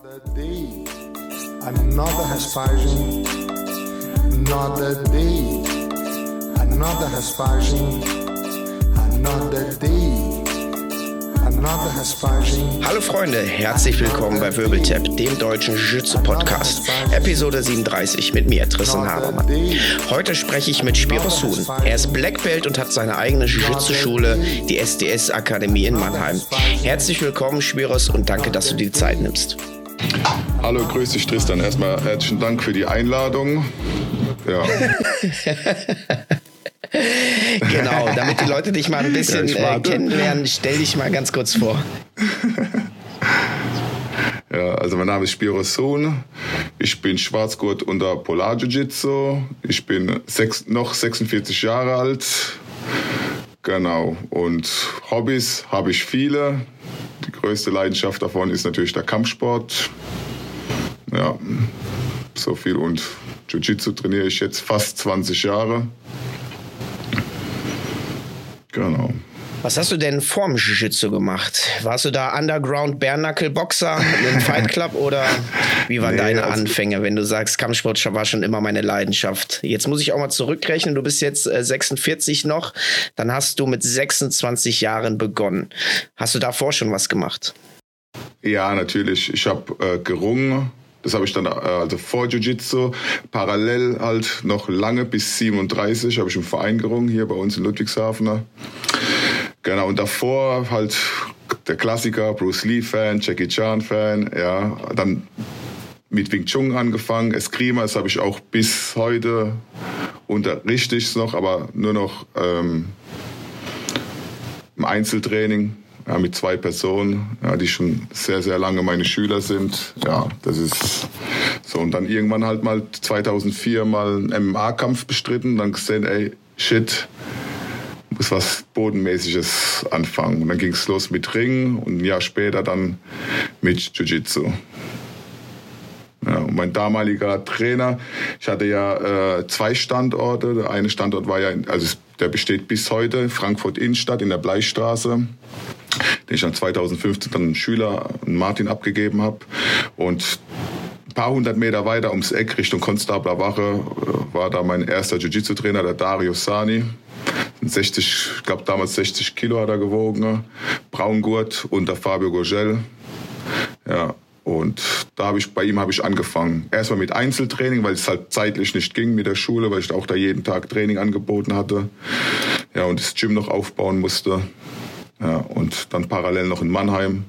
Another day, another Hespagem, another day, another Hespagem, another day. Hallo Freunde, herzlich willkommen bei Wirbeltap, dem deutschen Jiu-Jitsu-Podcast. Episode 37 mit mir, Tristan Habermann. Heute spreche ich mit Spiros Huhn. Er ist Black Belt und hat seine eigene Jiu-Jitsu-Schule, die SDS-Akademie in Mannheim. Herzlich willkommen, Spiros, und danke, dass du dir die Zeit nimmst. Hallo, grüß dich Tristan. Erstmal herzlichen Dank für die Einladung. Ja. genau, damit die Leute dich mal ein bisschen Ja, äh, kennenlernen, stell dich mal ganz kurz vor. ja, also mein Name ist Spiro Sohn. Ich bin Schwarzgurt unter Polar Jiu-Jitsu. Ich bin sechs, noch 46 Jahre alt. Genau. Und Hobbys habe ich viele. Die größte Leidenschaft davon ist natürlich der Kampfsport. Ja, so viel. Und Jiu-Jitsu trainiere ich jetzt fast 20 Jahre. Genau. Was hast du denn vorm Jiu-Jitsu gemacht? Warst du da Underground Bare Boxer im Fight Club oder wie waren Nee, deine also- Anfänge, wenn du sagst, Kampfsport war schon immer meine Leidenschaft? Jetzt muss ich auch mal zurückrechnen, du bist jetzt äh, 46 noch, dann hast du mit 26 Jahren begonnen. Hast du davor schon was gemacht? Ja, natürlich. Ich habe äh, gerungen. Das habe ich dann äh, also vor Jiu-Jitsu. Parallel halt noch lange bis 37 habe ich im Verein gerungen hier bei uns in Ludwigshafen. Genau, und davor halt der Klassiker, Bruce Lee-Fan, Jackie Chan-Fan, ja. Dann mit Wing Chun angefangen, Eskrima, das habe ich auch bis heute unterrichte ich's noch, aber nur noch ähm, im Einzeltraining ja, mit zwei Personen, ja, die schon sehr, sehr lange meine Schüler sind. Ja, das ist so. Und dann irgendwann halt mal 2004 mal einen MMA-Kampf bestritten, dann gesehen, ey, shit, muss was Bodenmäßiges anfangen. Und dann ging es los mit Ring und ein Jahr später dann mit Jiu-Jitsu. Ja, und mein damaliger Trainer, ich hatte ja äh, zwei Standorte. Der eine Standort war ja, also der besteht bis heute, Frankfurt Innenstadt in der Bleichstraße, den ich dann 2015 dann einen Schüler, einen Martin, abgegeben habe. Und paar hundert Meter weiter ums Eck Richtung Konstabler Wache äh, war da mein erster Jiu-Jitsu-Trainer, der Dario Sani. 60, ich glaube damals 60 Kilo hat er gewogen, Braungurt unter Fabio Gurgel. Ja, und da habe ich bei ihm habe ich angefangen. Erstmal mit Einzeltraining, weil es halt zeitlich nicht ging mit der Schule, weil ich auch da jeden Tag Training angeboten hatte. Ja, und das Gym noch aufbauen musste. Ja, und dann parallel noch in Mannheim.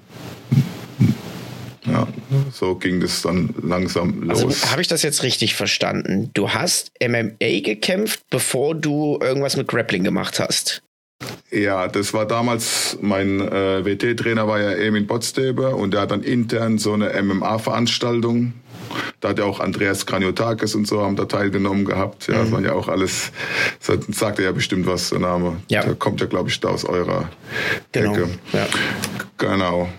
Ja, so ging das dann langsam los. Also habe ich das jetzt richtig verstanden? Du hast MMA gekämpft, bevor du irgendwas mit Grappling gemacht hast. Ja, das war damals, mein äh, WT-Trainer war ja Emin Botstebe und der hat dann intern so eine MMA-Veranstaltung. Da hat ja auch Andreas Kraniotakis und so haben da teilgenommen gehabt. Ja, das waren ja auch alles, das sagt er ja bestimmt was, der Name. Ja. Der kommt ja, glaube ich, da aus eurer Genau. Ecke. Ja. Genau.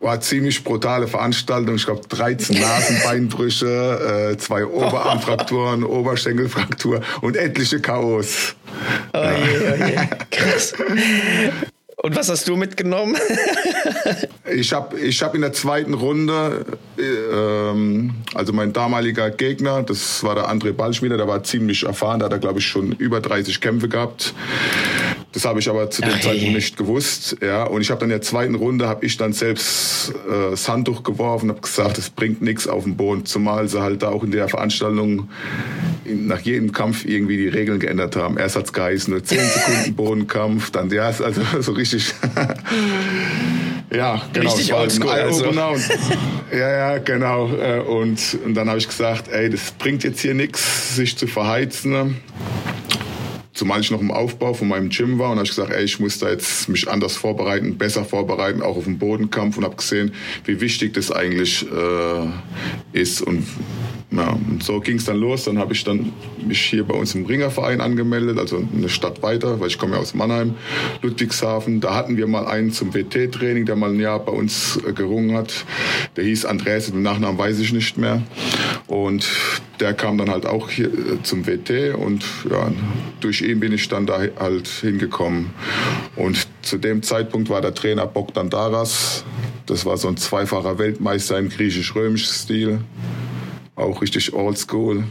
War ziemlich brutale Veranstaltung. Ich glaube, 13 Nasenbeinbrüche, äh, zwei Oberarmfrakturen, Oberschenkelfraktur und etliche Chaos. Oh je, oh je. Krass. Und was hast du mitgenommen? Ich habe ich hab in der zweiten Runde, äh, ähm, also mein damaliger Gegner, das war der André Ballschmieder, der war ziemlich erfahren, da hat er, glaube ich, schon über 30 Kämpfe gehabt. Das habe ich aber zu dem Zeitpunkt nicht gewusst. Ja, und ich habe dann in der zweiten Runde, habe ich dann selbst äh, das Handtuch geworfen, habe gesagt, es bringt nichts auf den Boden, zumal sie halt da auch in der Veranstaltung in- nach jedem Kampf irgendwie die Regeln geändert haben. Erst hat's geheißen, nur 10 Sekunden Bodenkampf, dann ja, also so richtig... Ja, genau. Richtig oldschool, also. Ja, ja, genau. Äh, Und, und dann habe ich gesagt, ey, das bringt jetzt hier nichts, sich zu verheizen. Zumal ich noch im Aufbau von meinem Gym war und habe ich gesagt, ey, ich muss da jetzt mich anders vorbereiten, besser vorbereiten, auch auf den Bodenkampf und habe gesehen, wie wichtig das eigentlich äh, ist und ja, und so ging es dann los. Dann habe ich dann mich hier bei uns im Ringerverein angemeldet, also eine Stadt weiter, weil ich komme ja aus Mannheim, Ludwigshafen. Da hatten wir mal einen zum WT-Training, der mal ein Jahr bei uns äh, gerungen hat. Der hieß Andreas, den Nachnamen weiß ich nicht mehr. Und der kam dann halt auch hier äh, zum WT und ja, durch ihn bin ich dann da halt hingekommen. Und zu dem Zeitpunkt war der Trainer Bogdan Daras, Das war so ein zweifacher Weltmeister im griechisch-römischen Stil. Auch richtig oldschool.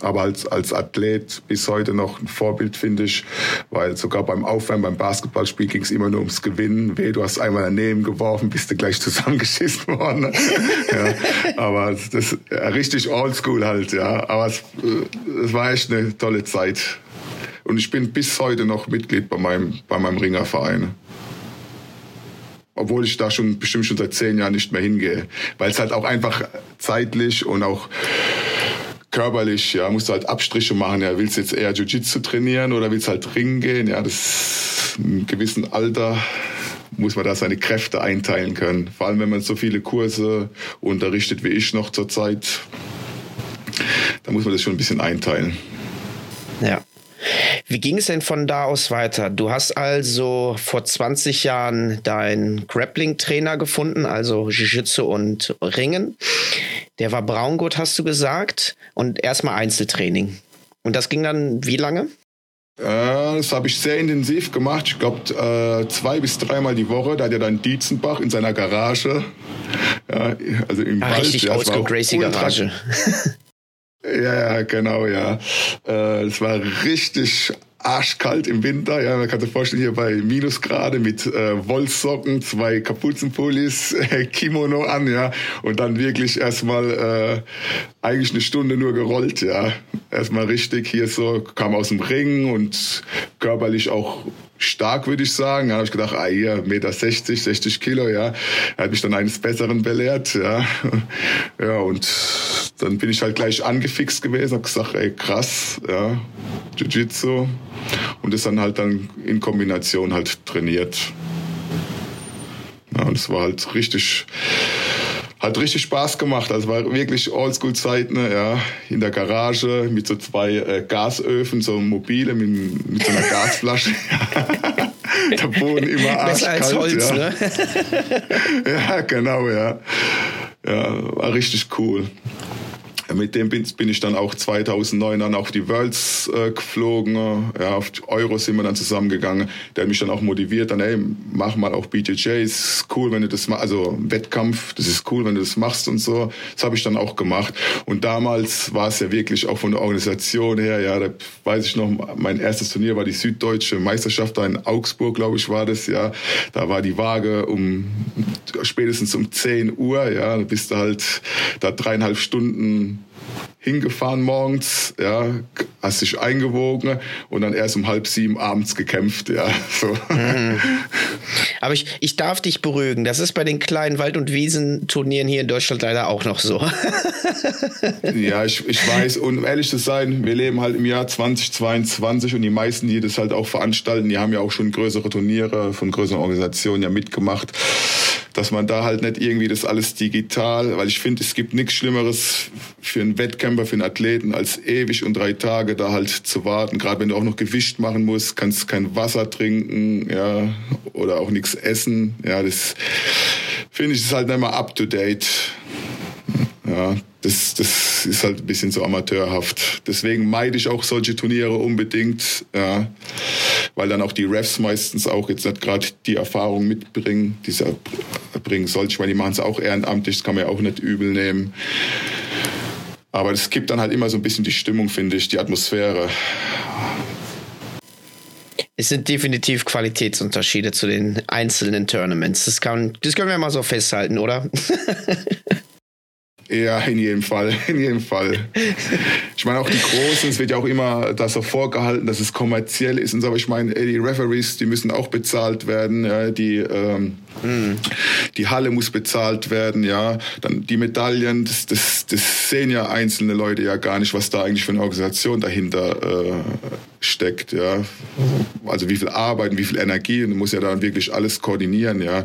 Aber als, als Athlet bis heute noch ein Vorbild, finde ich. Weil sogar beim Aufwärmen, beim Basketballspiel ging es immer nur ums Gewinnen. Weh, du hast einmal daneben geworfen, bist du gleich zusammengeschissen worden. ja, aber das ja, richtig oldschool halt, ja. Aber es, es war echt eine tolle Zeit. Und ich bin bis heute noch Mitglied bei meinem, bei meinem Ringerverein obwohl ich da schon bestimmt schon seit zehn Jahren nicht mehr hingehe, weil es halt auch einfach zeitlich und auch körperlich, ja, musst du halt Abstriche machen. Ja, willst du jetzt eher Jiu-Jitsu trainieren oder willst halt Ringen gehen? Ja, das einem gewissen Alter muss man da seine Kräfte einteilen können. Vor allem, wenn man so viele Kurse unterrichtet wie ich noch zurzeit, da muss man das schon ein bisschen einteilen. Ja. Wie ging es denn von da aus weiter? Du hast also vor 20 Jahren deinen Grappling-Trainer gefunden, also Jiu-Jitsu und Ringen. Der war Braungurt, hast du gesagt, und erstmal Einzeltraining. Und das ging dann wie lange? Äh, das habe ich sehr intensiv gemacht. Ich glaube, äh, zwei bis dreimal die Woche. Da hat er dann Dietzenbach in seiner Garage. Also im ah, Wald. Richtig ja, Oldschool Gracie Garage. Ja, ja, genau, ja. Äh, es war richtig arschkalt im Winter. Ja, man kann sich vorstellen, hier bei Minusgrade mit äh, Wollsocken, zwei Kapuzenpullis, Kimono an, ja. Und dann wirklich erstmal äh, eigentlich eine Stunde nur gerollt, ja. Erstmal richtig hier so, kam aus dem Ring und körperlich auch stark, würde ich sagen. Da habe ich gedacht, ah, hier, Meter 60, 60 Kilo, ja. Er hat mich dann eines Besseren belehrt, ja. Ja, und dann bin ich halt gleich angefixt gewesen, habe gesagt, ey, krass, ja, Jiu-Jitsu. Und das dann halt dann in Kombination halt trainiert. Ja, und es war halt richtig, hat richtig Spaß gemacht. Also war wirklich Oldschool-Zeit, ne, ja, in der Garage mit so zwei äh, Gasöfen, so mobile mit, mit so einer Gasflasche. der Boden immer arschkalt. Besser als Holz, ja. ne? ja, genau, ja. Ja, war richtig cool. Mit dem bin, bin ich dann auch 2009 dann auf die Worlds äh, geflogen. Ja, auf Euro sind wir dann zusammengegangen. Der hat mich dann auch motiviert, dann, ey, mach mal auch BJJ, ist cool, wenn du das machst. Also Wettkampf, das ist cool, wenn du das machst und so. Das habe ich dann auch gemacht. Und damals war es ja wirklich auch von der Organisation her, ja, da weiß ich noch, mein erstes Turnier war die Süddeutsche Meisterschaft da in Augsburg, glaube ich, war das, ja. Da war die Waage um spätestens um 10 Uhr, ja. Da bist du halt da dreieinhalb Stunden hingefahren morgens, ja, hast dich eingewogen und dann erst um halb sieben abends gekämpft, ja. So. Mhm. Aber ich, ich darf dich beruhigen. Das ist bei den kleinen Wald- und Wiesenturnieren hier in Deutschland leider auch noch so. ja, ich, ich weiß. Und um ehrlich zu sein, wir leben halt im Jahr 2022 und die meisten, die das halt auch veranstalten, die haben ja auch schon größere Turniere von größeren Organisationen ja mitgemacht dass man da halt nicht irgendwie das alles digital, weil ich finde, es gibt nichts Schlimmeres für einen Wettkämpfer, für einen Athleten, als ewig und drei Tage da halt zu warten. Gerade wenn du auch noch Gewicht machen musst, kannst kein Wasser trinken, ja, oder auch nichts essen. Ja, das finde ich ist halt nicht mehr up to date. Ja, das, das ist halt ein bisschen so amateurhaft. Deswegen meide ich auch solche Turniere unbedingt, ja, weil dann auch die Refs meistens auch jetzt nicht gerade die Erfahrung mitbringen, die sie bringen sollten. Meine, die machen es auch ehrenamtlich, das kann man ja auch nicht übel nehmen. Aber es gibt dann halt immer so ein bisschen die Stimmung, finde ich, die Atmosphäre. Es sind definitiv Qualitätsunterschiede zu den einzelnen Tournaments. Das, kann, das können wir mal so festhalten, oder? Ja, in jedem Fall, in jedem Fall. Ich meine, auch die Großen, es wird ja auch immer das so vorgehalten, dass es kommerziell ist und so, aber ich meine, die Referees, die müssen auch bezahlt werden, die, ähm, mm. die Halle muss bezahlt werden, ja, dann die Medaillen, das, das, das sehen ja einzelne Leute ja gar nicht, was da eigentlich für eine Organisation dahinter äh, steckt, ja. Also wie viel Arbeit, wie viel Energie, du musst ja dann wirklich alles koordinieren, ja.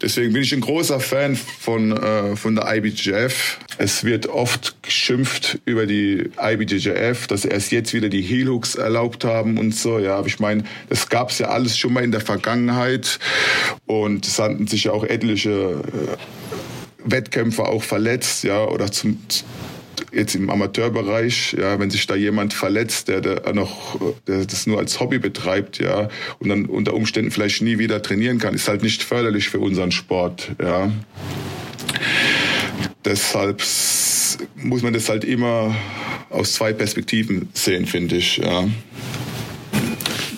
Deswegen bin ich ein großer Fan von, äh, von der IBJF, es wird oft geschimpft über die IBJJF, dass erst jetzt wieder die Hooks erlaubt haben und so. Ja, aber ich meine, das gab es ja alles schon mal in der Vergangenheit und es hatten sich ja auch etliche äh, Wettkämpfer auch verletzt, ja, oder zum jetzt im Amateurbereich, ja, wenn sich da jemand verletzt, der, der noch der das nur als Hobby betreibt, ja, und dann unter Umständen vielleicht nie wieder trainieren kann, ist halt nicht förderlich für unseren Sport, ja. Deshalb muss man das halt immer aus zwei Perspektiven sehen, finde ich, ja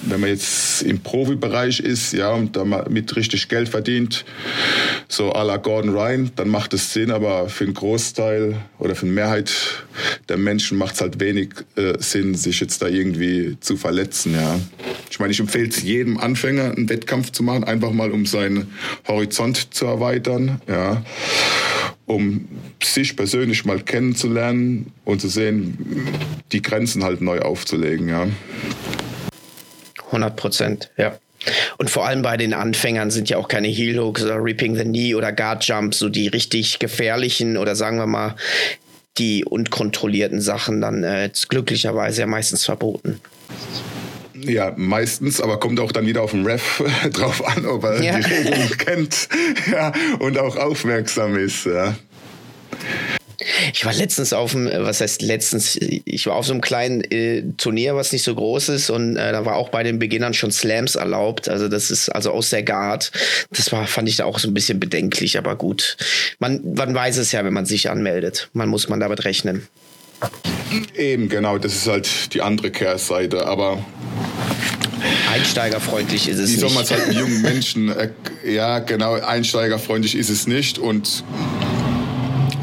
wenn man jetzt im Profibereich ist, ja, und damit richtig Geld verdient, so à la Gordon Ryan, dann macht es Sinn, aber für einen Großteil oder für eine Mehrheit der Menschen macht es halt wenig äh, Sinn, sich jetzt da irgendwie zu verletzen, ja. Ich meine, ich empfehle es jedem Anfänger, einen Wettkampf zu machen, einfach mal um seinen Horizont zu erweitern, ja um sich persönlich mal kennenzulernen und zu sehen, die Grenzen halt neu aufzulegen, ja. 100 Prozent, ja. Und vor allem bei den Anfängern sind ja auch keine Heel Hooks oder Ripping the Knee oder Guard Jumps so die richtig gefährlichen oder sagen wir mal die unkontrollierten Sachen dann äh, glücklicherweise ja meistens verboten. Ja, meistens, aber kommt auch dann wieder auf den Ref drauf an, ob er ja. die Regeln kennt ja, und auch aufmerksam ist. Ja. Ich war letztens auf dem, was heißt letztens, ich war auf so einem kleinen äh, Turnier, was nicht so groß ist und äh, da war auch bei den Beginnern schon Slams erlaubt. Also das ist also aus der Guard. Das war, fand ich da auch so ein bisschen bedenklich, aber gut. Man, man weiß es ja, wenn man sich anmeldet. Man muss man damit rechnen. Eben, genau, das ist halt die andere Kehrseite, aber Einsteigerfreundlich ist es nicht. Wie soll man es halt jungen Menschen, äh, ja genau, einsteigerfreundlich ist es nicht und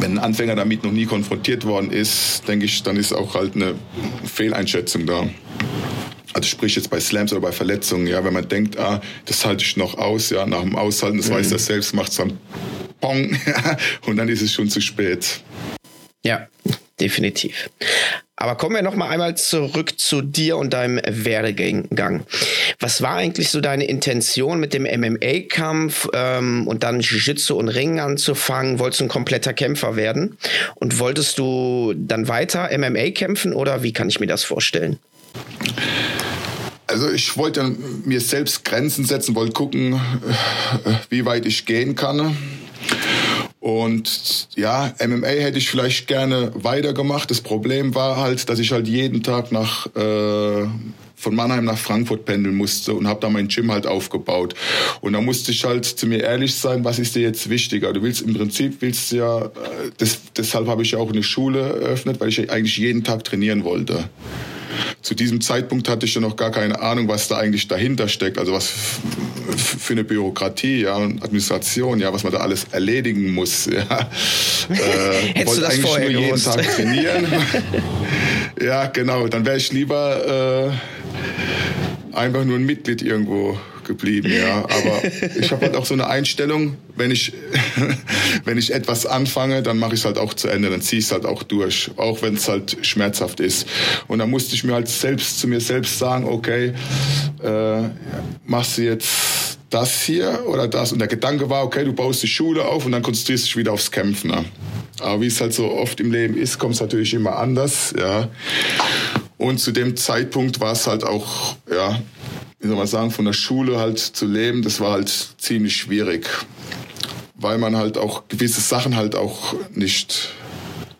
wenn ein Anfänger damit noch nie konfrontiert worden ist, denke ich, dann ist auch halt eine Fehleinschätzung da. Also sprich jetzt bei Slams oder bei Verletzungen, ja, wenn man denkt, ah, das halte ich noch aus, ja, nach dem Aushalten, das mhm. weiß er selbst, macht es dann Pong, und dann ist es schon zu spät. Ja, definitiv. Aber kommen wir noch mal einmal zurück zu dir und deinem Werdegang. Was war eigentlich so deine Intention mit dem MMA-Kampf ähm, und dann Jiu-Jitsu und Ringen anzufangen? Wolltest du ein kompletter Kämpfer werden? Und wolltest du dann weiter MMA kämpfen oder wie kann ich mir das vorstellen? Also ich wollte mir selbst Grenzen setzen, wollte gucken, wie weit ich gehen kann. Und ja, MMA hätte ich vielleicht gerne weitergemacht. Das Problem war halt, dass ich halt jeden Tag nach äh, von Mannheim nach Frankfurt pendeln musste und habe da mein Gym halt aufgebaut. Und da musste ich halt zu mir ehrlich sein, was ist dir jetzt wichtiger? Du willst im Prinzip willst ja, äh, das, deshalb habe ich ja auch eine Schule eröffnet, weil ich eigentlich jeden Tag trainieren wollte. Zu diesem Zeitpunkt hatte ich ja noch gar keine Ahnung, was da eigentlich dahinter steckt. Also was für eine Bürokratie, ja, und Administration, ja, was man da alles erledigen muss. Ja. Äh, wollte eigentlich nur jeden gewusst? Tag trainieren. ja, genau. Dann wäre ich lieber äh, einfach nur ein Mitglied irgendwo geblieben, ja. Aber ich habe halt auch so eine Einstellung, wenn ich, wenn ich etwas anfange, dann mache ich es halt auch zu Ende, dann ziehe ich es halt auch durch, auch wenn es halt schmerzhaft ist. Und dann musste ich mir halt selbst zu mir selbst sagen, okay, äh, machst du jetzt das hier oder das? Und der Gedanke war, okay, du baust die Schule auf und dann konzentrierst du dich wieder aufs Kämpfen. Ne? Aber wie es halt so oft im Leben ist, kommt es natürlich immer anders, ja. Und zu dem Zeitpunkt war es halt auch, ja, wie soll man sagen, von der Schule halt zu leben, das war halt ziemlich schwierig, weil man halt auch gewisse Sachen halt auch nicht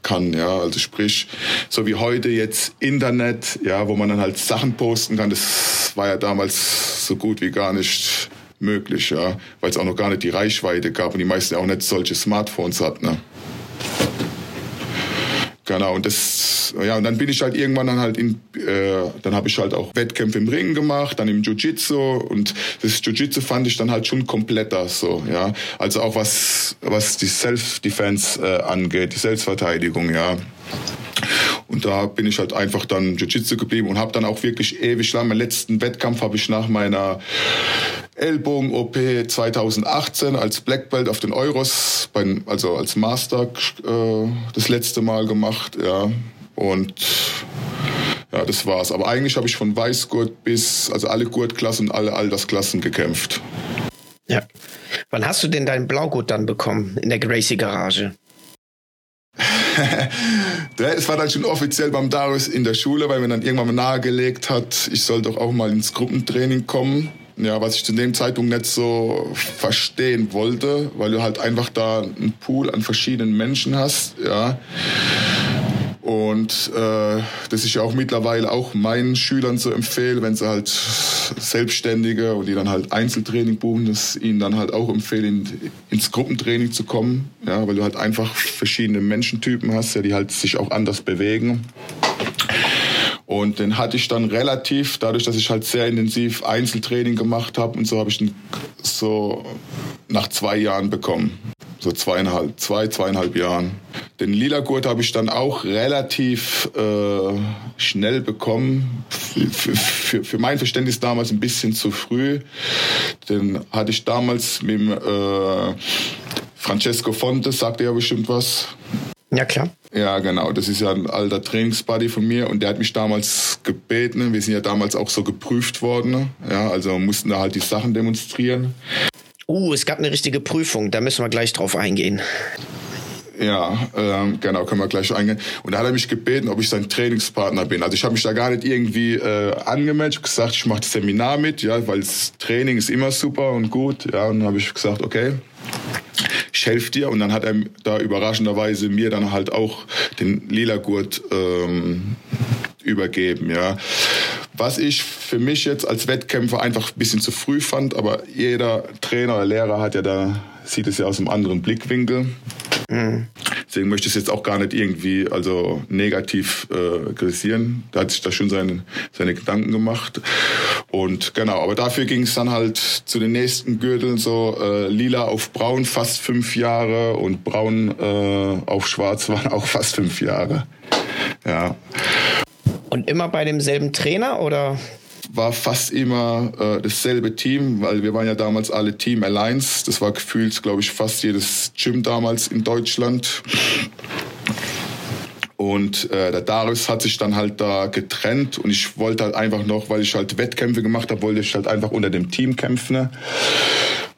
kann, ja, also sprich, so wie heute jetzt Internet, ja, wo man dann halt Sachen posten kann, das war ja damals so gut wie gar nicht möglich, ja, weil es auch noch gar nicht die Reichweite gab und die meisten auch nicht solche Smartphones hatten, ne? Genau, und das, ja, und dann bin ich halt irgendwann dann halt in, äh, dann habe ich halt auch Wettkämpfe im Ring gemacht, dann im Jiu-Jitsu und das Jiu-Jitsu fand ich dann halt schon kompletter so, ja. Also auch was, was die Self-Defense äh, angeht, die Selbstverteidigung, ja. Und da bin ich halt einfach dann Jiu-Jitsu geblieben und habe dann auch wirklich ewig lang, meinen letzten Wettkampf habe ich nach meiner Ellbogen-OP 2018 als Black Belt auf den Euros, bei, also als Master äh, das letzte Mal gemacht, ja. Und ja, das war's. Aber eigentlich habe ich von Weißgurt bis, also alle Gurtklassen und alle Altersklassen gekämpft. Ja. Wann hast du denn dein Blaugurt dann bekommen in der Gracie Garage? es war dann schon offiziell beim Darius in der Schule, weil mir dann irgendwann mal nahegelegt hat, ich soll doch auch mal ins Gruppentraining kommen. Ja, was ich zu dem Zeitpunkt nicht so verstehen wollte, weil du halt einfach da einen Pool an verschiedenen Menschen hast, ja. Und äh, das ist ja auch mittlerweile auch meinen Schülern so empfehlen, wenn sie halt Selbstständige und die dann halt Einzeltraining buchen, dass ihnen dann halt auch empfehlen, in, ins Gruppentraining zu kommen. Ja, weil du halt einfach verschiedene Menschentypen hast, ja, die halt sich auch anders bewegen. Und den hatte ich dann relativ, dadurch, dass ich halt sehr intensiv Einzeltraining gemacht habe und so habe ich ihn so nach zwei Jahren bekommen. So zweieinhalb, zwei, zweieinhalb Jahren. Den lila Gurt habe ich dann auch relativ äh, schnell bekommen. Für, für, für, mein Verständnis damals ein bisschen zu früh. Den hatte ich damals mit dem äh, Francesco Fonte, sagt er ja bestimmt was. Ja, klar. Ja, genau. Das ist ja ein alter Trainingsbuddy von mir und der hat mich damals gebeten. Wir sind ja damals auch so geprüft worden. Ja, also mussten da halt die Sachen demonstrieren. Uh, es gab eine richtige Prüfung. Da müssen wir gleich drauf eingehen. Ja, ähm, genau, können wir gleich eingehen. Und da hat er mich gebeten, ob ich sein Trainingspartner bin. Also ich habe mich da gar nicht irgendwie äh, angemeldet, gesagt, ich mache das Seminar mit, ja, weil das Training ist immer super und gut. Ja, und dann habe ich gesagt, okay, ich helfe dir. Und dann hat er da überraschenderweise mir dann halt auch den lila Gurt ähm, übergeben, ja. Was ich für mich jetzt als Wettkämpfer einfach ein bisschen zu früh fand, aber jeder Trainer oder Lehrer hat ja da, sieht es ja aus einem anderen Blickwinkel. Mhm. Deswegen möchte ich es jetzt auch gar nicht irgendwie also negativ äh, kritisieren. Da hat sich da schon seine, seine Gedanken gemacht. Und genau, aber dafür ging es dann halt zu den nächsten Gürteln so äh, lila auf braun fast fünf Jahre und braun äh, auf schwarz waren auch fast fünf Jahre. Ja. Und immer bei demselben Trainer oder? war fast immer äh, dasselbe Team, weil wir waren ja damals alle Team Alliance. Das war gefühlt, glaube ich, fast jedes Gym damals in Deutschland. Und äh, der Darius hat sich dann halt da getrennt und ich wollte halt einfach noch, weil ich halt Wettkämpfe gemacht habe, wollte ich halt einfach unter dem Team kämpfen.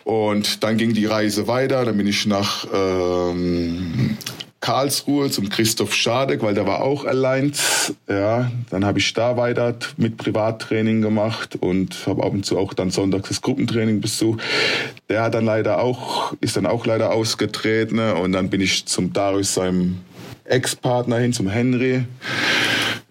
Und dann ging die Reise weiter. Dann bin ich nach ähm, Karlsruhe zum Christoph Schadek, weil der war auch allein. Ja, dann habe ich da weiter mit Privattraining gemacht und habe ab und zu auch dann sonntags das Gruppentraining besucht. Der hat dann leider auch, ist dann auch leider ausgetreten und dann bin ich zum Darius, seinem Ex-Partner hin, zum Henry.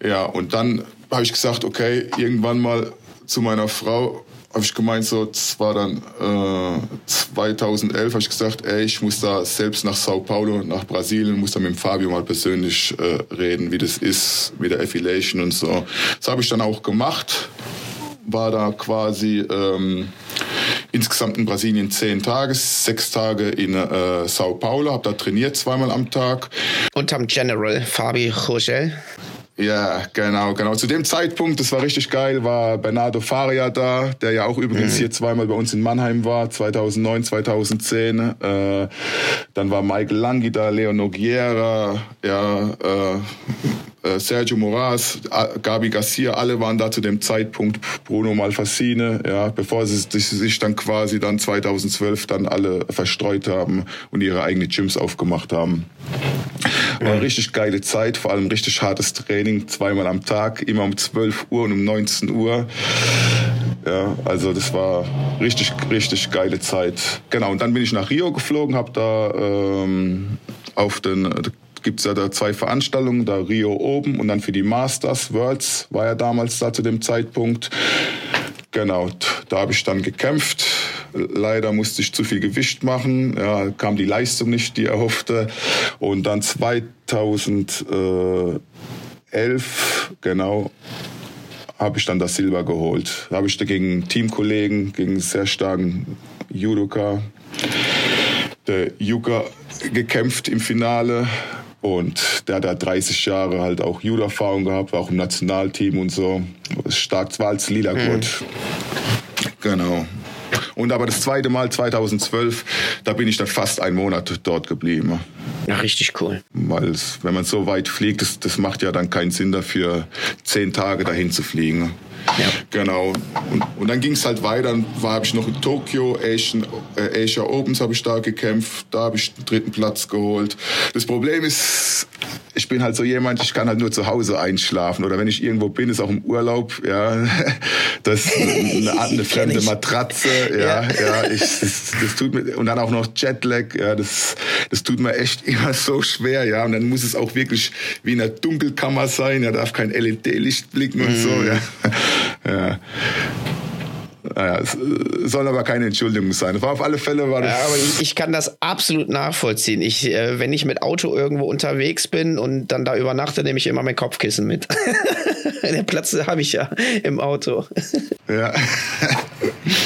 Ja, und dann habe ich gesagt, okay, irgendwann mal zu meiner Frau, habe ich gemeint, so, das war dann äh, 2011, habe ich gesagt, ey, ich muss da selbst nach Sao Paulo, nach Brasilien, muss da mit dem Fabio mal persönlich äh, reden, wie das ist mit der Affiliation und so. Das habe ich dann auch gemacht, war da quasi ähm, insgesamt in Brasilien zehn Tage, sechs Tage in äh, Sao Paulo, habe da trainiert zweimal am Tag. Unterm General Fabi Rogel. Ja, genau, genau. Zu dem Zeitpunkt, das war richtig geil, war Bernardo Faria da, der ja auch übrigens mhm. hier zweimal bei uns in Mannheim war, 2009, 2010. Äh, dann war Michael Langhi da, Leo Noguera, ja, äh, Sergio Moraes, Gabi Garcia, alle waren da zu dem Zeitpunkt, Bruno Malfacine, ja, bevor sie sich dann quasi dann 2012 dann alle verstreut haben und ihre eigenen Gyms aufgemacht haben. War eine richtig geile Zeit, vor allem richtig hartes Training, zweimal am Tag, immer um 12 Uhr und um 19 Uhr. Ja, also das war richtig, richtig geile Zeit. Genau, und dann bin ich nach Rio geflogen, habe da ähm, auf den gibt es ja da zwei Veranstaltungen, da Rio oben und dann für die Masters Worlds war ja damals da zu dem Zeitpunkt. Genau, da habe ich dann gekämpft. Leider musste ich zu viel Gewicht machen, ja, kam die Leistung nicht, die erhoffte. Und dann 2011, genau, habe ich dann das Silber geholt. Da habe ich gegen Teamkollegen, gegen sehr starken Judoka, der Yuka gekämpft im Finale. Und der hat da 30 Jahre halt auch Judo-Erfahrung gehabt, war auch im Nationalteam und so. Stark, zwar als lila Gurt. Mhm. Genau. Und aber das zweite Mal 2012, da bin ich dann fast einen Monat dort geblieben. Ja, richtig cool. Weil wenn man so weit fliegt, das, das macht ja dann keinen Sinn dafür, zehn Tage dahin zu fliegen. Ja. Genau. Und, und dann ging es halt weiter. Dann habe ich noch in Tokio, Asian, äh, Asia Opens habe ich da gekämpft. Da habe ich den dritten Platz geholt. Das Problem ist, ich bin halt so jemand, ich kann halt nur zu Hause einschlafen oder wenn ich irgendwo bin, ist auch im Urlaub, ja, das eine, eine fremde Matratze, ja, ja, ja ich, das, das tut mir und dann auch noch Jetlag, ja, das, das tut mir echt immer so schwer, ja, und dann muss es auch wirklich wie in einer Dunkelkammer sein, ja, darf kein LED-Licht blicken und mm. so, ja, ja. Naja, es soll aber keine Entschuldigung sein. war auf alle Fälle war das. Ja, aber ich, ich, kann das absolut nachvollziehen. Ich, äh, wenn ich mit Auto irgendwo unterwegs bin und dann da übernachte, nehme ich immer mein Kopfkissen mit. Der Platz habe ich ja im Auto. ja.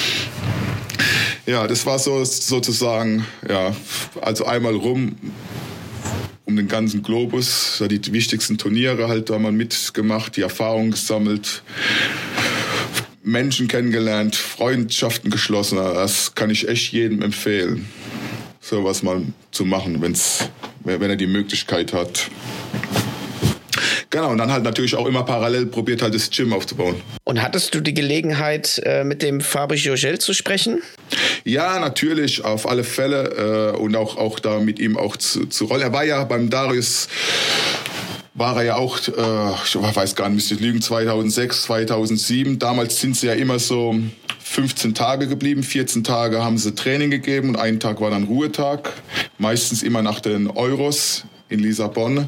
ja, das war so sozusagen, ja, also einmal rum um den ganzen Globus, die wichtigsten Turniere halt da mal mitgemacht, die Erfahrung gesammelt. Menschen kennengelernt, Freundschaften geschlossen. Das kann ich echt jedem empfehlen, sowas mal zu machen, wenn's, wenn er die Möglichkeit hat. Genau, und dann halt natürlich auch immer parallel probiert halt das Gym aufzubauen. Und hattest du die Gelegenheit, äh, mit dem Fabrice Jogel zu sprechen? Ja, natürlich, auf alle Fälle. Äh, und auch, auch da mit ihm auch zu, zu rollen. Er war ja beim Darius war er ja auch, äh, ich weiß gar nicht, müsste ich lügen, 2006, 2007. Damals sind sie ja immer so 15 Tage geblieben. 14 Tage haben sie Training gegeben und ein Tag war dann Ruhetag. Meistens immer nach den Euros in Lissabon.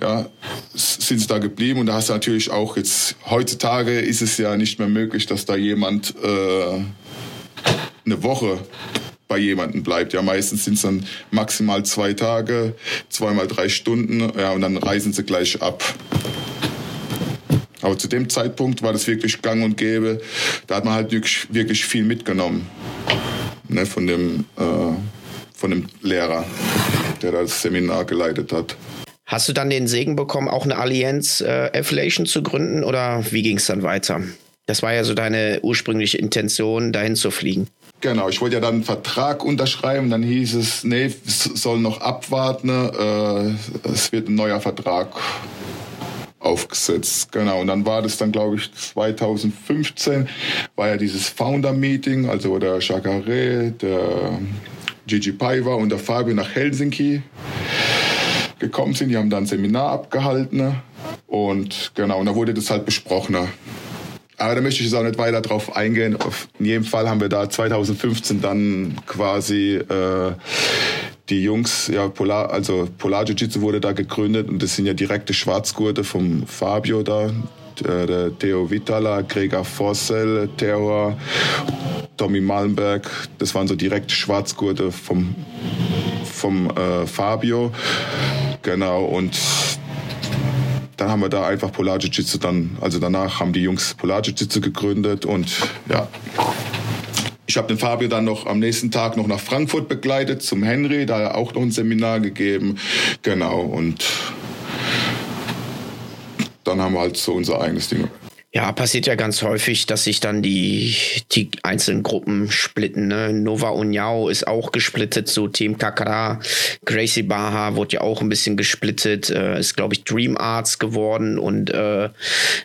Ja, sind sie da geblieben und da hast du natürlich auch jetzt, heutzutage ist es ja nicht mehr möglich, dass da jemand äh, eine Woche bei jemandem bleibt. Ja, meistens sind es dann maximal zwei Tage, zweimal drei Stunden, ja, und dann reisen sie gleich ab. Aber zu dem Zeitpunkt war das wirklich gang und gäbe. Da hat man halt wirklich, wirklich viel mitgenommen ne, von, dem, äh, von dem Lehrer, der das Seminar geleitet hat. Hast du dann den Segen bekommen, auch eine Allianz äh, Affiliation zu gründen oder wie ging es dann weiter? Das war ja so deine ursprüngliche Intention, dahin zu fliegen. Genau, ich wollte ja dann einen Vertrag unterschreiben, dann hieß es, nee, soll noch abwarten, äh, es wird ein neuer Vertrag aufgesetzt. Genau, und dann war das dann, glaube ich, 2015, war ja dieses Founder-Meeting, also der Chagare, der Gigi Paiva und der Fabio nach Helsinki gekommen sind. Die haben dann ein Seminar abgehalten und genau, und da wurde das halt besprochen. Aber da möchte ich jetzt auch nicht weiter drauf eingehen. In jedem Fall haben wir da 2015 dann quasi äh, die Jungs, ja, Polar, also Polar Jiu-Jitsu wurde da gegründet und das sind ja direkte Schwarzgurte vom Fabio da, der, der Theo Vitala, Gregor Forssell, Terror, Tommy Malmberg. Das waren so direkte Schwarzgurte vom, vom äh, Fabio. Genau, und dann haben wir da einfach Polar Jiu-Jitsu dann, also danach haben die Jungs Polar Jiu-Jitsu gegründet und ja. Ich habe den Fabio dann noch am nächsten Tag noch nach Frankfurt begleitet zum Henry, da er auch noch ein Seminar gegeben. Genau und dann haben wir halt so unser eigenes Ding ja, passiert ja ganz häufig, dass sich dann die, die einzelnen Gruppen splitten. Ne? Nova Uniao ist auch gesplittet zu Team Kakara. Gracie Baha wurde ja auch ein bisschen gesplittet. Äh, ist, glaube ich, Dream Arts geworden und äh,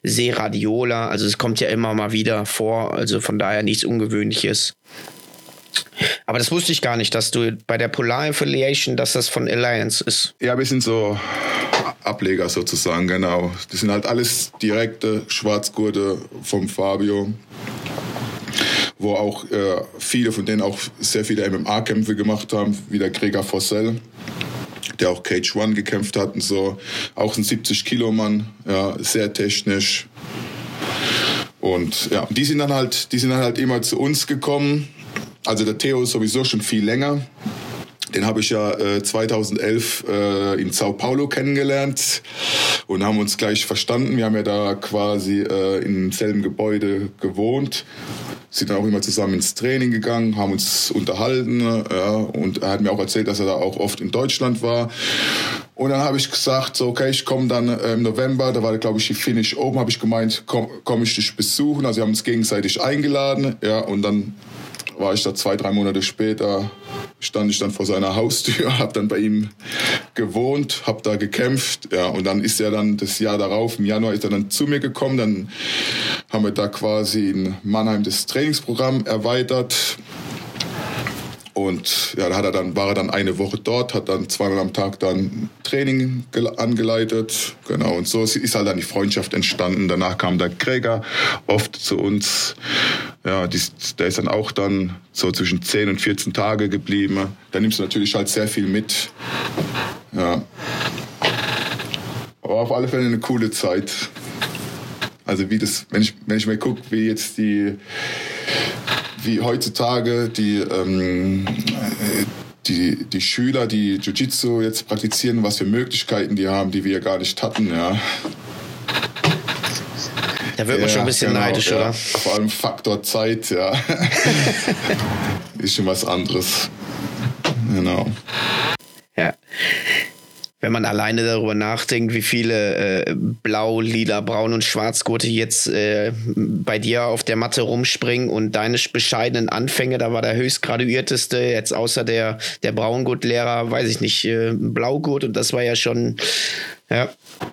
Seradiola. Also es kommt ja immer mal wieder vor. Also von daher nichts Ungewöhnliches. Aber das wusste ich gar nicht, dass du bei der Polar Affiliation, dass das von Alliance ist. Ja, wir sind so Ableger sozusagen, genau. Das sind halt alles direkte Schwarzgurte vom Fabio, wo auch äh, viele von denen auch sehr viele MMA-Kämpfe gemacht haben, wie der Gregor Fossell der auch Cage One gekämpft hat und so. Auch ein 70-Kilo-Mann, ja, sehr technisch. Und ja, die sind dann halt, die sind dann halt immer zu uns gekommen. Also der Theo ist sowieso schon viel länger. Den habe ich ja äh, 2011 äh, in Sao Paulo kennengelernt und haben uns gleich verstanden. Wir haben ja da quasi äh, im selben Gebäude gewohnt sind dann auch immer zusammen ins Training gegangen, haben uns unterhalten. Ja, und er hat mir auch erzählt, dass er da auch oft in Deutschland war. Und dann habe ich gesagt, so, okay, ich komme dann äh, im November, da war, glaube ich, die Finish oben, habe ich gemeint, komme komm ich dich besuchen. Also wir haben uns gegenseitig eingeladen. Ja, und dann war ich da zwei, drei Monate später, stand ich dann vor seiner Haustür, habe dann bei ihm gewohnt, habe da gekämpft. Ja, und dann ist er dann das Jahr darauf, im Januar ist er dann zu mir gekommen. Dann haben wir da quasi in Mannheim das Trainingsprogramm erweitert. Und ja, da hat er dann, war er dann eine Woche dort, hat dann zweimal am Tag dann Training angeleitet. Genau, und so ist halt dann die Freundschaft entstanden. Danach kam der Gregor oft zu uns. Ja, die, der ist dann auch dann so zwischen 10 und 14 Tage geblieben. Da nimmst du natürlich halt sehr viel mit. Ja. Aber auf alle Fälle eine coole Zeit. Also wie das, wenn ich, wenn ich mir gucke, wie jetzt die wie heutzutage die, ähm, die, die Schüler, die Jiu-Jitsu jetzt praktizieren, was für Möglichkeiten die haben, die wir gar nicht hatten, ja. Da wird man ja, schon ein bisschen genau, neidisch, ja. oder? Vor allem Faktor Zeit, ja. ist schon was anderes. Genau. Ja wenn man alleine darüber nachdenkt, wie viele äh, Blau, Lila, Braun und Schwarzgurte jetzt äh, bei dir auf der Matte rumspringen und deine bescheidenen Anfänge, da war der höchstgraduierteste, jetzt außer der, der Braungurtlehrer, weiß ich nicht, äh, Blaugurt und das war ja schon ja.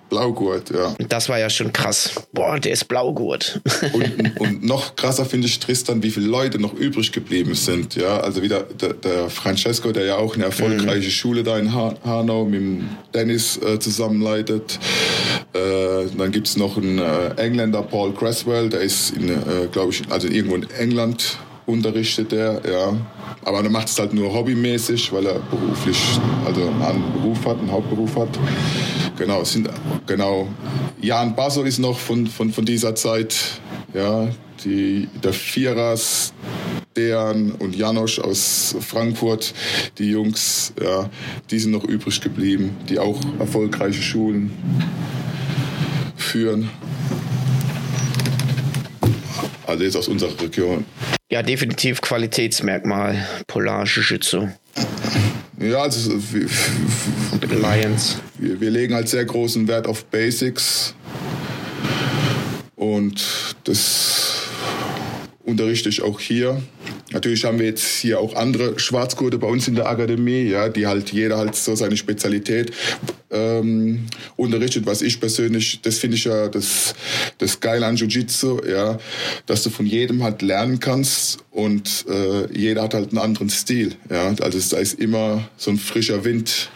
Blaugurt, ja. Das war ja schon krass. Boah, der ist Blaugurt. und, und noch krasser finde ich Tristan, wie viele Leute noch übrig geblieben sind. Ja, also wieder der, der Francesco, der ja auch eine erfolgreiche mhm. Schule da in Hanau mit dem Dennis äh, zusammenleitet. Äh, dann gibt es noch einen äh, Engländer, Paul Creswell, der ist, äh, glaube ich, also irgendwo in England unterrichtet er, ja. Aber er macht es halt nur hobbymäßig, weil er beruflich, also einen Beruf hat, einen Hauptberuf hat. Genau, sind, genau. Jan Basso ist noch von, von, von dieser Zeit, ja. Die, der Vierers, Dejan und Janosch aus Frankfurt, die Jungs, ja, die sind noch übrig geblieben, die auch erfolgreiche Schulen führen. Also jetzt aus unserer Region. Ja, definitiv Qualitätsmerkmal, Polar Jiu-Jitsu. Ja, also wir, Lions. Wir, wir legen halt sehr großen Wert auf Basics und das unterrichte ich auch hier. Natürlich haben wir jetzt hier auch andere Schwarzgurte bei uns in der Akademie, ja, die halt jeder halt so seine Spezialität ähm, unterrichtet. Was ich persönlich, das finde ich ja das, das Geile an Jiu-Jitsu, ja, dass du von jedem halt lernen kannst und äh, jeder hat halt einen anderen Stil, ja. Also da ist immer so ein frischer Wind.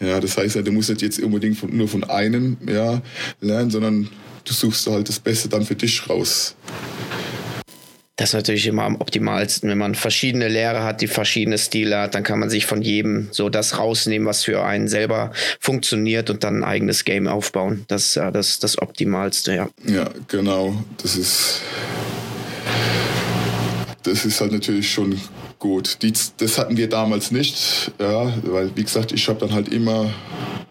Ja, das heißt, du musst nicht jetzt unbedingt von, nur von einem ja, lernen, sondern du suchst halt das Beste dann für dich raus. Das ist natürlich immer am optimalsten, wenn man verschiedene Lehrer hat, die verschiedene Stile hat, dann kann man sich von jedem so das rausnehmen, was für einen selber funktioniert und dann ein eigenes Game aufbauen. Das ist ja das, das Optimalste, ja. Ja, genau. Das ist, das ist halt natürlich schon gut. Die, das hatten wir damals nicht, ja, weil wie gesagt, ich habe dann halt immer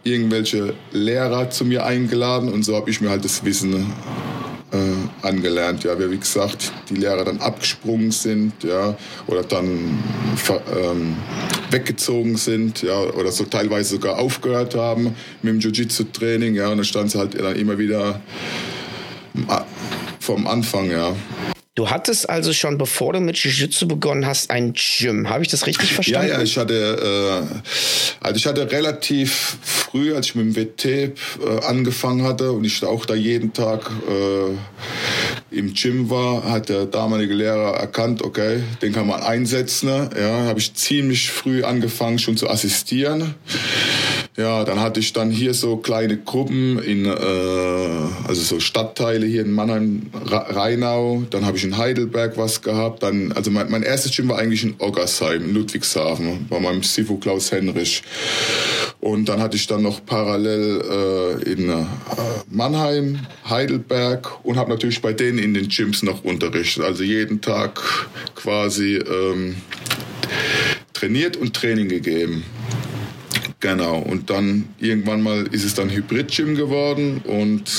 irgendwelche Lehrer zu mir eingeladen und so habe ich mir halt das Wissen äh, angelernt. Ja, wie gesagt, die Lehrer dann abgesprungen sind, ja, oder dann ähm, weggezogen sind, ja, oder so teilweise sogar aufgehört haben mit dem Jiu-Jitsu-Training, ja, und dann stand sie halt dann immer wieder vom Anfang, ja. Du hattest also schon, bevor du mit Jiu-Jitsu begonnen hast, ein Gym. Habe ich das richtig verstanden? Ja, ja, ich hatte, äh, also ich hatte relativ früh, als ich mit dem WT äh, angefangen hatte und ich auch da jeden Tag äh, im Gym war, hat der damalige Lehrer erkannt, okay, den kann man einsetzen. Ne? Ja, habe ich ziemlich früh angefangen schon zu assistieren. Ja, dann hatte ich dann hier so kleine Gruppen in, äh, also so Stadtteile hier in Mannheim, Rheinau. Dann habe ich in Heidelberg was gehabt. Dann, also mein, mein erstes Gym war eigentlich in Oggersheim, in Ludwigshafen, bei meinem Sifu Klaus Henrich. Und dann hatte ich dann noch parallel äh, in äh, Mannheim, Heidelberg und habe natürlich bei denen in den Gyms noch unterrichtet. Also jeden Tag quasi ähm, trainiert und Training gegeben. Genau, und dann irgendwann mal ist es dann Hybrid-Gym geworden und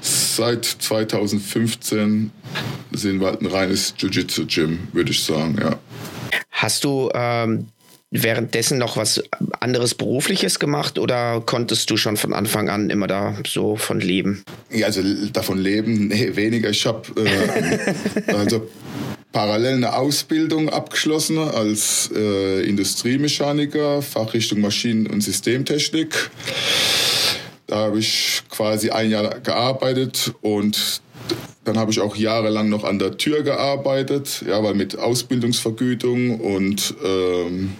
seit 2015 sind wir halt ein reines Jiu-Jitsu-Gym, würde ich sagen, ja. Hast du ähm, währenddessen noch was anderes Berufliches gemacht oder konntest du schon von Anfang an immer da so von leben? Ja, also davon leben, nee, weniger. Ich habe äh, also parallel eine Ausbildung abgeschlossen als äh, Industriemechaniker, Fachrichtung Maschinen- und Systemtechnik. Da habe ich quasi ein Jahr gearbeitet und dann habe ich auch jahrelang noch an der Tür gearbeitet, ja, weil mit Ausbildungsvergütung und ähm,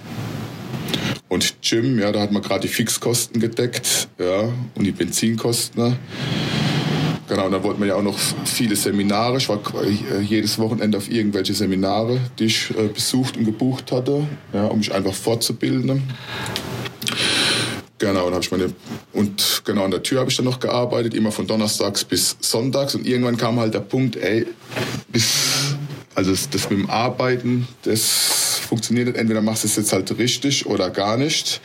und Gym, ja, da hat man gerade die Fixkosten gedeckt, ja, und die Benzinkosten. Genau, und dann wollten wir ja auch noch viele Seminare. Ich war jedes Wochenende auf irgendwelche Seminare, die ich äh, besucht und gebucht hatte, ja, um mich einfach fortzubilden. Genau, und ich meine und genau an der Tür habe ich dann noch gearbeitet, immer von Donnerstags bis Sonntags und irgendwann kam halt der Punkt, ey, bis also das, das mit dem Arbeiten, das funktioniert nicht. Entweder machst du es jetzt halt richtig oder gar nicht.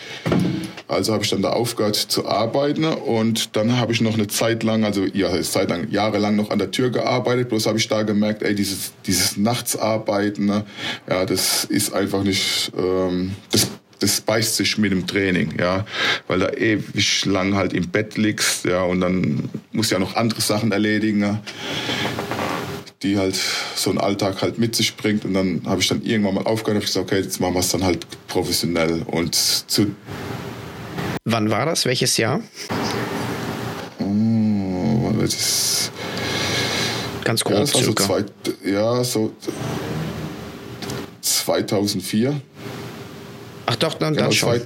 Also habe ich dann da aufgehört zu arbeiten und dann habe ich noch eine Zeit lang, also ja, Zeit lang, jahrelang noch an der Tür gearbeitet. Bloß habe ich da gemerkt, ey, dieses, dieses Nachtsarbeiten, ne, ja, das ist einfach nicht, ähm, das das beißt sich mit dem Training, ja, weil da ewig lang halt im Bett liegst, ja, und dann musst du ja noch andere Sachen erledigen, ja, die halt so ein Alltag halt mit sich bringt. Und dann habe ich dann irgendwann mal aufgehört und gesagt, okay, jetzt machen wir es dann halt professionell und zu. Wann war das? Welches Jahr? Oh, das Ganz grob ja, das war so zwei, ja, so 2004. Ach doch, dann, Genau, dann schon.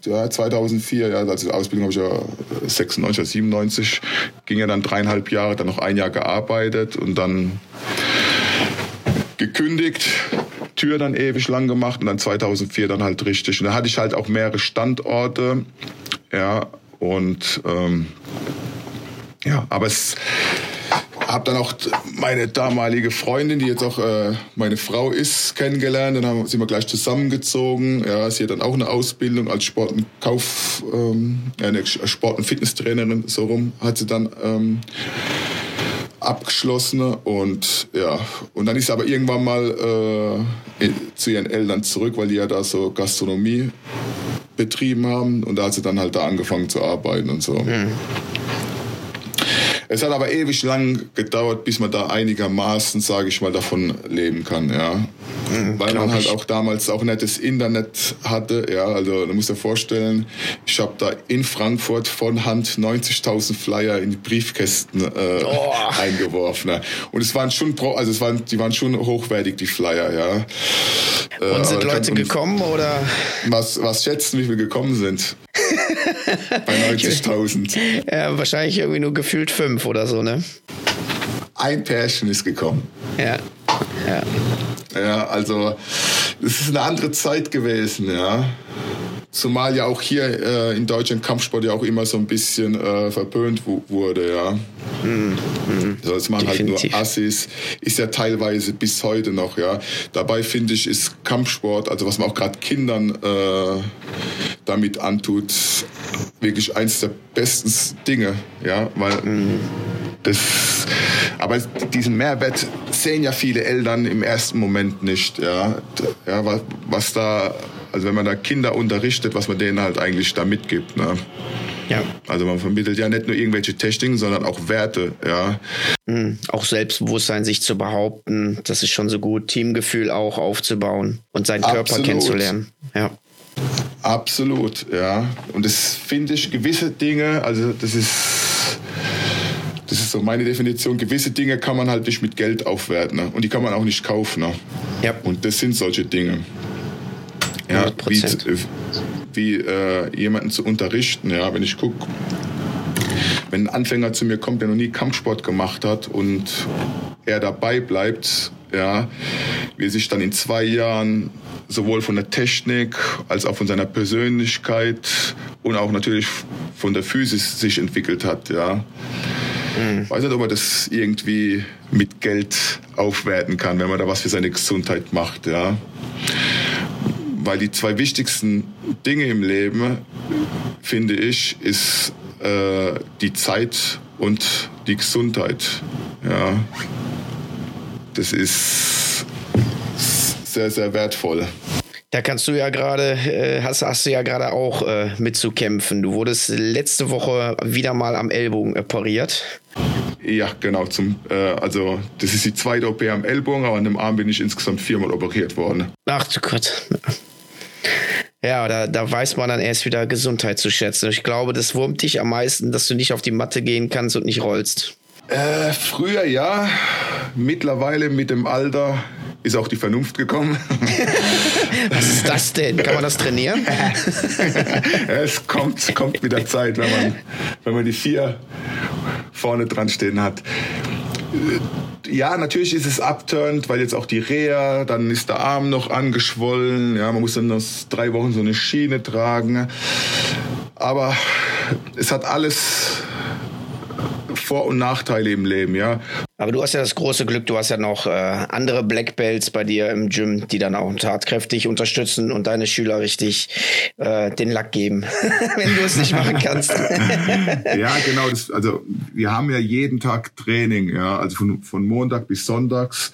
Zwei, ja, 2004, ja, also Ausbildung habe ich ja 96 oder 97, ging ja dann dreieinhalb Jahre, dann noch ein Jahr gearbeitet und dann gekündigt, Tür dann ewig lang gemacht und dann 2004 dann halt richtig. Und da hatte ich halt auch mehrere Standorte, ja, und ähm, ja, aber es habe dann auch meine damalige Freundin, die jetzt auch äh, meine Frau ist, kennengelernt. Dann haben, sind wir gleich zusammengezogen. Ja, sie hat dann auch eine Ausbildung als Sport- und Kauf, ähm, eine Sport- und Fitnesstrainerin, so rum, hat sie dann ähm, abgeschlossen. Und ja, und dann ist sie aber irgendwann mal äh, zu ihren Eltern zurück, weil die ja da so Gastronomie betrieben haben. Und da hat sie dann halt da angefangen zu arbeiten und so. Es hat aber ewig lang gedauert, bis man da einigermaßen, sage ich mal, davon leben kann, ja. Weil man halt ich. auch damals auch nicht das Internet hatte, ja. Also, du musst dir vorstellen, ich habe da in Frankfurt von Hand 90.000 Flyer in die Briefkästen äh, Oh. eingeworfen. Ja. Und es waren schon, also es waren, die waren schon hochwertig, die Flyer, ja. Äh, Und sind aber Leute und gekommen oder? Was, was schätzen, wie viele gekommen sind? Bei 90.000. Ja, wahrscheinlich irgendwie nur gefühlt fünf oder so, ne? Ein Pärchen ist gekommen. Ja. Ja. Ja, also es ist eine andere Zeit gewesen, ja. Zumal ja auch hier äh, in Deutschland Kampfsport ja auch immer so ein bisschen äh, verpönt wu- wurde, ja. So, das machen halt Definitiv. nur Assis, ist ja teilweise bis heute noch, ja. Dabei finde ich, ist Kampfsport, also was man auch gerade Kindern äh, damit antut, wirklich eins der besten Dinge, ja, weil das, aber diesen Mehrwert sehen ja viele Eltern im ersten Moment nicht, ja, ja was, was da, also wenn man da Kinder unterrichtet, was man denen halt eigentlich da mitgibt, ne. ja. Also man vermittelt ja nicht nur irgendwelche Techniken, sondern auch Werte, ja. Auch Selbstbewusstsein, sich zu behaupten, das ist schon so gut. Teamgefühl auch aufzubauen und seinen Körper Absolut. kennenzulernen. Ja. Absolut, ja. Und das finde ich gewisse Dinge, also das ist, das ist so meine Definition, gewisse Dinge kann man halt nicht mit Geld aufwerten ne? und die kann man auch nicht kaufen. Ne? Ja. Und das sind solche Dinge. Ja, wie, 100%. wie äh, jemanden zu unterrichten, ja, wenn ich gucke, wenn ein Anfänger zu mir kommt, der noch nie Kampfsport gemacht hat und er dabei bleibt, ja, wie sich dann in zwei Jahren sowohl von der Technik als auch von seiner Persönlichkeit und auch natürlich von der Physis sich entwickelt hat, ja. Weiß nicht, ob man das irgendwie mit Geld aufwerten kann, wenn man da was für seine Gesundheit macht, ja. Weil die zwei wichtigsten Dinge im Leben, finde ich, ist äh, die Zeit und die Gesundheit. Ja. Das ist sehr, sehr wertvoll. Da kannst du ja gerade, äh, hast, hast du ja gerade auch äh, mitzukämpfen. Du wurdest letzte Woche wieder mal am Ellbogen operiert. Ja, genau. Zum, äh, also das ist die zweite OP am Ellbogen, aber an dem Arm bin ich insgesamt viermal operiert worden. Ach du Gott. Ja, da, da weiß man dann erst wieder Gesundheit zu schätzen. Ich glaube, das wurmt dich am meisten, dass du nicht auf die Matte gehen kannst und nicht rollst. Äh, früher ja, mittlerweile mit dem Alter ist auch die Vernunft gekommen. Was ist das denn? Kann man das trainieren? es kommt, kommt mit der Zeit, wenn man, wenn man die vier vorne dran stehen hat. Ja, natürlich ist es abturnt, weil jetzt auch die Reha, dann ist der Arm noch angeschwollen, ja, man muss dann noch drei Wochen so eine Schiene tragen. Aber es hat alles vor- und Nachteile im Leben, ja. Aber du hast ja das große Glück, du hast ja noch äh, andere Black Belts bei dir im Gym, die dann auch tatkräftig unterstützen und deine Schüler richtig äh, den Lack geben, wenn du es nicht machen kannst. ja, genau. Das, also wir haben ja jeden Tag Training, ja, also von, von Montag bis Sonntags.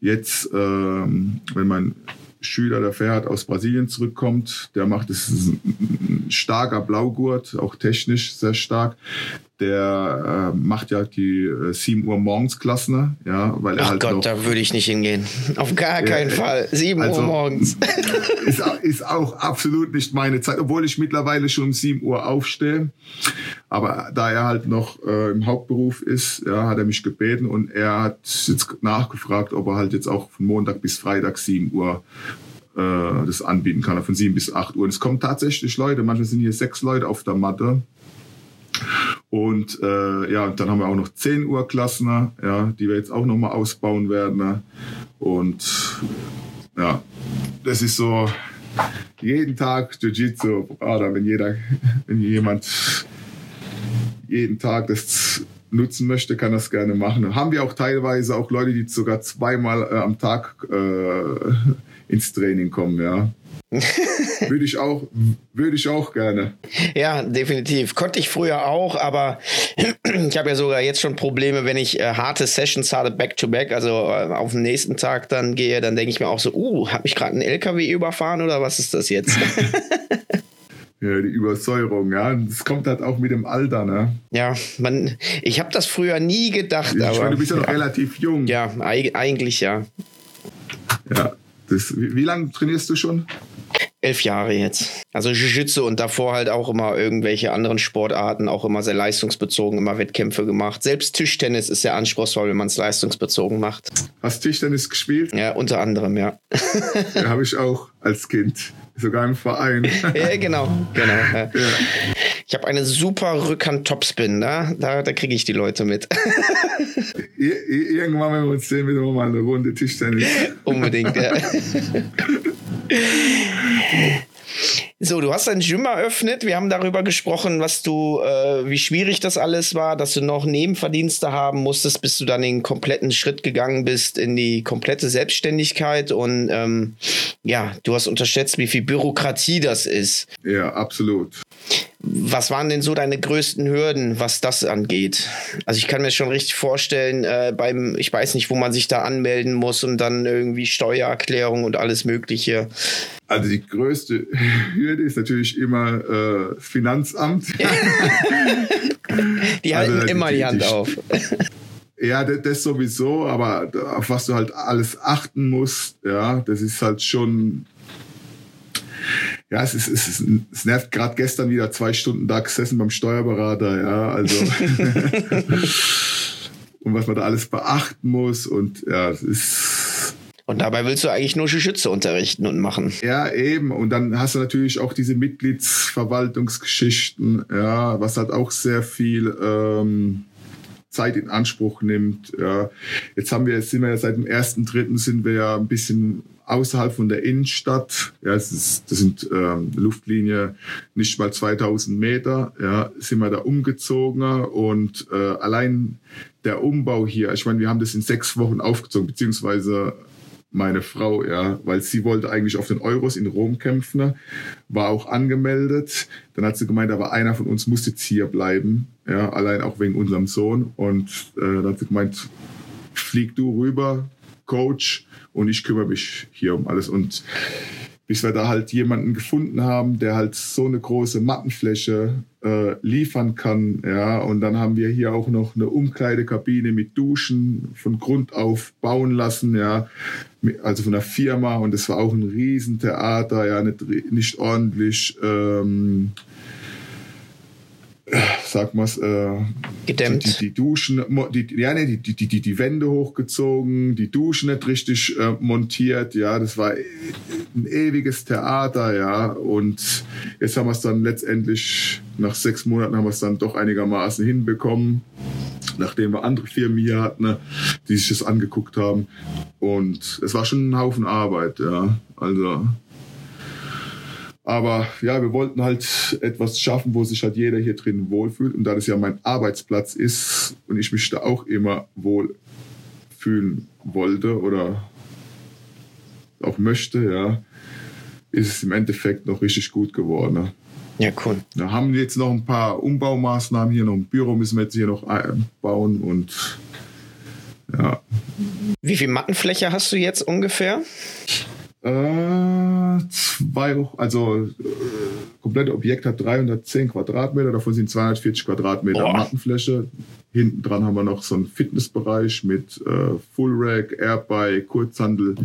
Jetzt, ähm, wenn mein Schüler, der Ferhat aus Brasilien zurückkommt, der macht es ein starker Blaugurt, auch technisch sehr stark der äh, macht ja die äh, 7 Uhr morgens Klassen, ja, weil er Ach halt Gott, noch, da würde ich nicht hingehen. Auf gar keinen äh, Fall. 7 also, Uhr morgens. ist, ist auch absolut nicht meine Zeit, obwohl ich mittlerweile schon um 7 Uhr aufstehe. Aber da er halt noch äh, im Hauptberuf ist, ja, hat er mich gebeten und er hat jetzt nachgefragt, ob er halt jetzt auch von Montag bis Freitag 7 Uhr äh, das anbieten kann, von 7 bis 8 Uhr. Und es kommen tatsächlich Leute, manchmal sind hier sechs Leute auf der Matte. Und äh, ja, dann haben wir auch noch 10 Uhr Klassen, ja, die wir jetzt auch nochmal ausbauen werden. Und ja, das ist so jeden Tag Jiu-Jitsu, oder wenn jeder, wenn jemand jeden Tag das nutzen möchte, kann das gerne machen. Haben wir auch teilweise auch Leute, die sogar zweimal äh, am Tag äh, ins Training kommen, ja. würde ich auch, würde ich auch gerne. Ja, definitiv. Konnte ich früher auch, aber ich habe ja sogar jetzt schon Probleme, wenn ich äh, harte Sessions habe, back to back, also äh, auf den nächsten Tag dann gehe, dann denke ich mir auch so, uh, habe ich gerade einen LKW überfahren oder was ist das jetzt? Ja, die Übersäuerung, ja. Das kommt halt auch mit dem Alter, ne? Ja, man, ich habe das früher nie gedacht. Ich aber, meine, du bist ja noch relativ jung. Ja, eigentlich ja. Ja. Das, wie, wie lange trainierst du schon? Elf Jahre jetzt. Also Jiu-Jitsu und davor halt auch immer irgendwelche anderen Sportarten, auch immer sehr leistungsbezogen, immer Wettkämpfe gemacht. Selbst Tischtennis ist sehr anspruchsvoll, wenn man es leistungsbezogen macht. Hast Tischtennis gespielt? Ja, unter anderem, ja. ja, habe ich auch als Kind. Sogar im Verein. ja, genau, genau. Ja. Ich habe eine super Rückhand-Topspin, ne? da, da kriege ich die Leute mit. Irgendwann, wenn wir uns sehen, wieder mal eine Runde Tischtennis. Unbedingt, ja. So, du hast dein Gym eröffnet. Wir haben darüber gesprochen, was du, äh, wie schwierig das alles war, dass du noch Nebenverdienste haben musstest, bis du dann den kompletten Schritt gegangen bist in die komplette Selbstständigkeit. Und ähm, ja, du hast unterschätzt, wie viel Bürokratie das ist. Ja, absolut. Was waren denn so deine größten Hürden, was das angeht? Also ich kann mir schon richtig vorstellen, äh, beim, ich weiß nicht, wo man sich da anmelden muss und dann irgendwie Steuererklärung und alles Mögliche. Also die größte Hürde ist natürlich immer äh, Finanzamt. die halten also, immer die, die Hand die, auf. Ja, das sowieso, aber auf was du halt alles achten musst, ja, das ist halt schon ja, es, ist, es, ist, es nervt gerade gestern wieder zwei Stunden da gesessen beim Steuerberater, ja, also und was man da alles beachten muss und ja, es ist und dabei willst du eigentlich nur Schütze unterrichten und machen. Ja, eben. Und dann hast du natürlich auch diese Mitgliedsverwaltungsgeschichten, ja, was halt auch sehr viel ähm, Zeit in Anspruch nimmt. Ja. Jetzt haben wir, jetzt sind wir ja seit dem ersten Dritten sind wir ja ein bisschen außerhalb von der Innenstadt. Ja, es ist, das sind ähm, Luftlinie nicht mal 2000 Meter. Ja, sind wir da umgezogen und äh, allein der Umbau hier. Ich meine, wir haben das in sechs Wochen aufgezogen, beziehungsweise meine Frau, ja, weil sie wollte eigentlich auf den Euros in Rom kämpfen, war auch angemeldet. Dann hat sie gemeint, aber einer von uns muss jetzt hier bleiben, ja, allein auch wegen unserem Sohn. Und äh, dann hat sie gemeint, flieg du rüber, Coach, und ich kümmere mich hier um alles. Und bis wir da halt jemanden gefunden haben, der halt so eine große Mattenfläche äh, liefern kann. Ja, und dann haben wir hier auch noch eine Umkleidekabine mit Duschen von Grund auf bauen lassen. Ja, also von der Firma. Und es war auch ein Riesentheater. Ja, nicht, nicht ordentlich. Ähm, sag mal's, äh, gedämmt. Die, die Duschen, die, ja, nee, die, die, die, die Wände hochgezogen, die Duschen nicht richtig äh, montiert, ja, das war ein ewiges Theater, ja. Und jetzt haben wir es dann letztendlich, nach sechs Monaten haben wir es dann doch einigermaßen hinbekommen, nachdem wir andere Firmen hier hatten, ne, die sich das angeguckt haben. Und es war schon ein Haufen Arbeit, ja. Also aber ja, wir wollten halt etwas schaffen, wo sich halt jeder hier drin wohlfühlt. Und da das ja mein Arbeitsplatz ist und ich mich da auch immer wohl fühlen wollte oder auch möchte, ja, ist es im Endeffekt noch richtig gut geworden. Ne? Ja, cool. Da haben wir jetzt noch ein paar Umbaumaßnahmen hier, noch ein Büro müssen wir jetzt hier noch bauen und ja. Wie viel Mattenfläche hast du jetzt ungefähr? Äh, zwei, also äh, komplette Objekt hat 310 Quadratmeter, davon sind 240 Quadratmeter Boah. Mattenfläche. Hinten dran haben wir noch so einen Fitnessbereich mit äh, Full Rack, Airbike, Kurzhandel.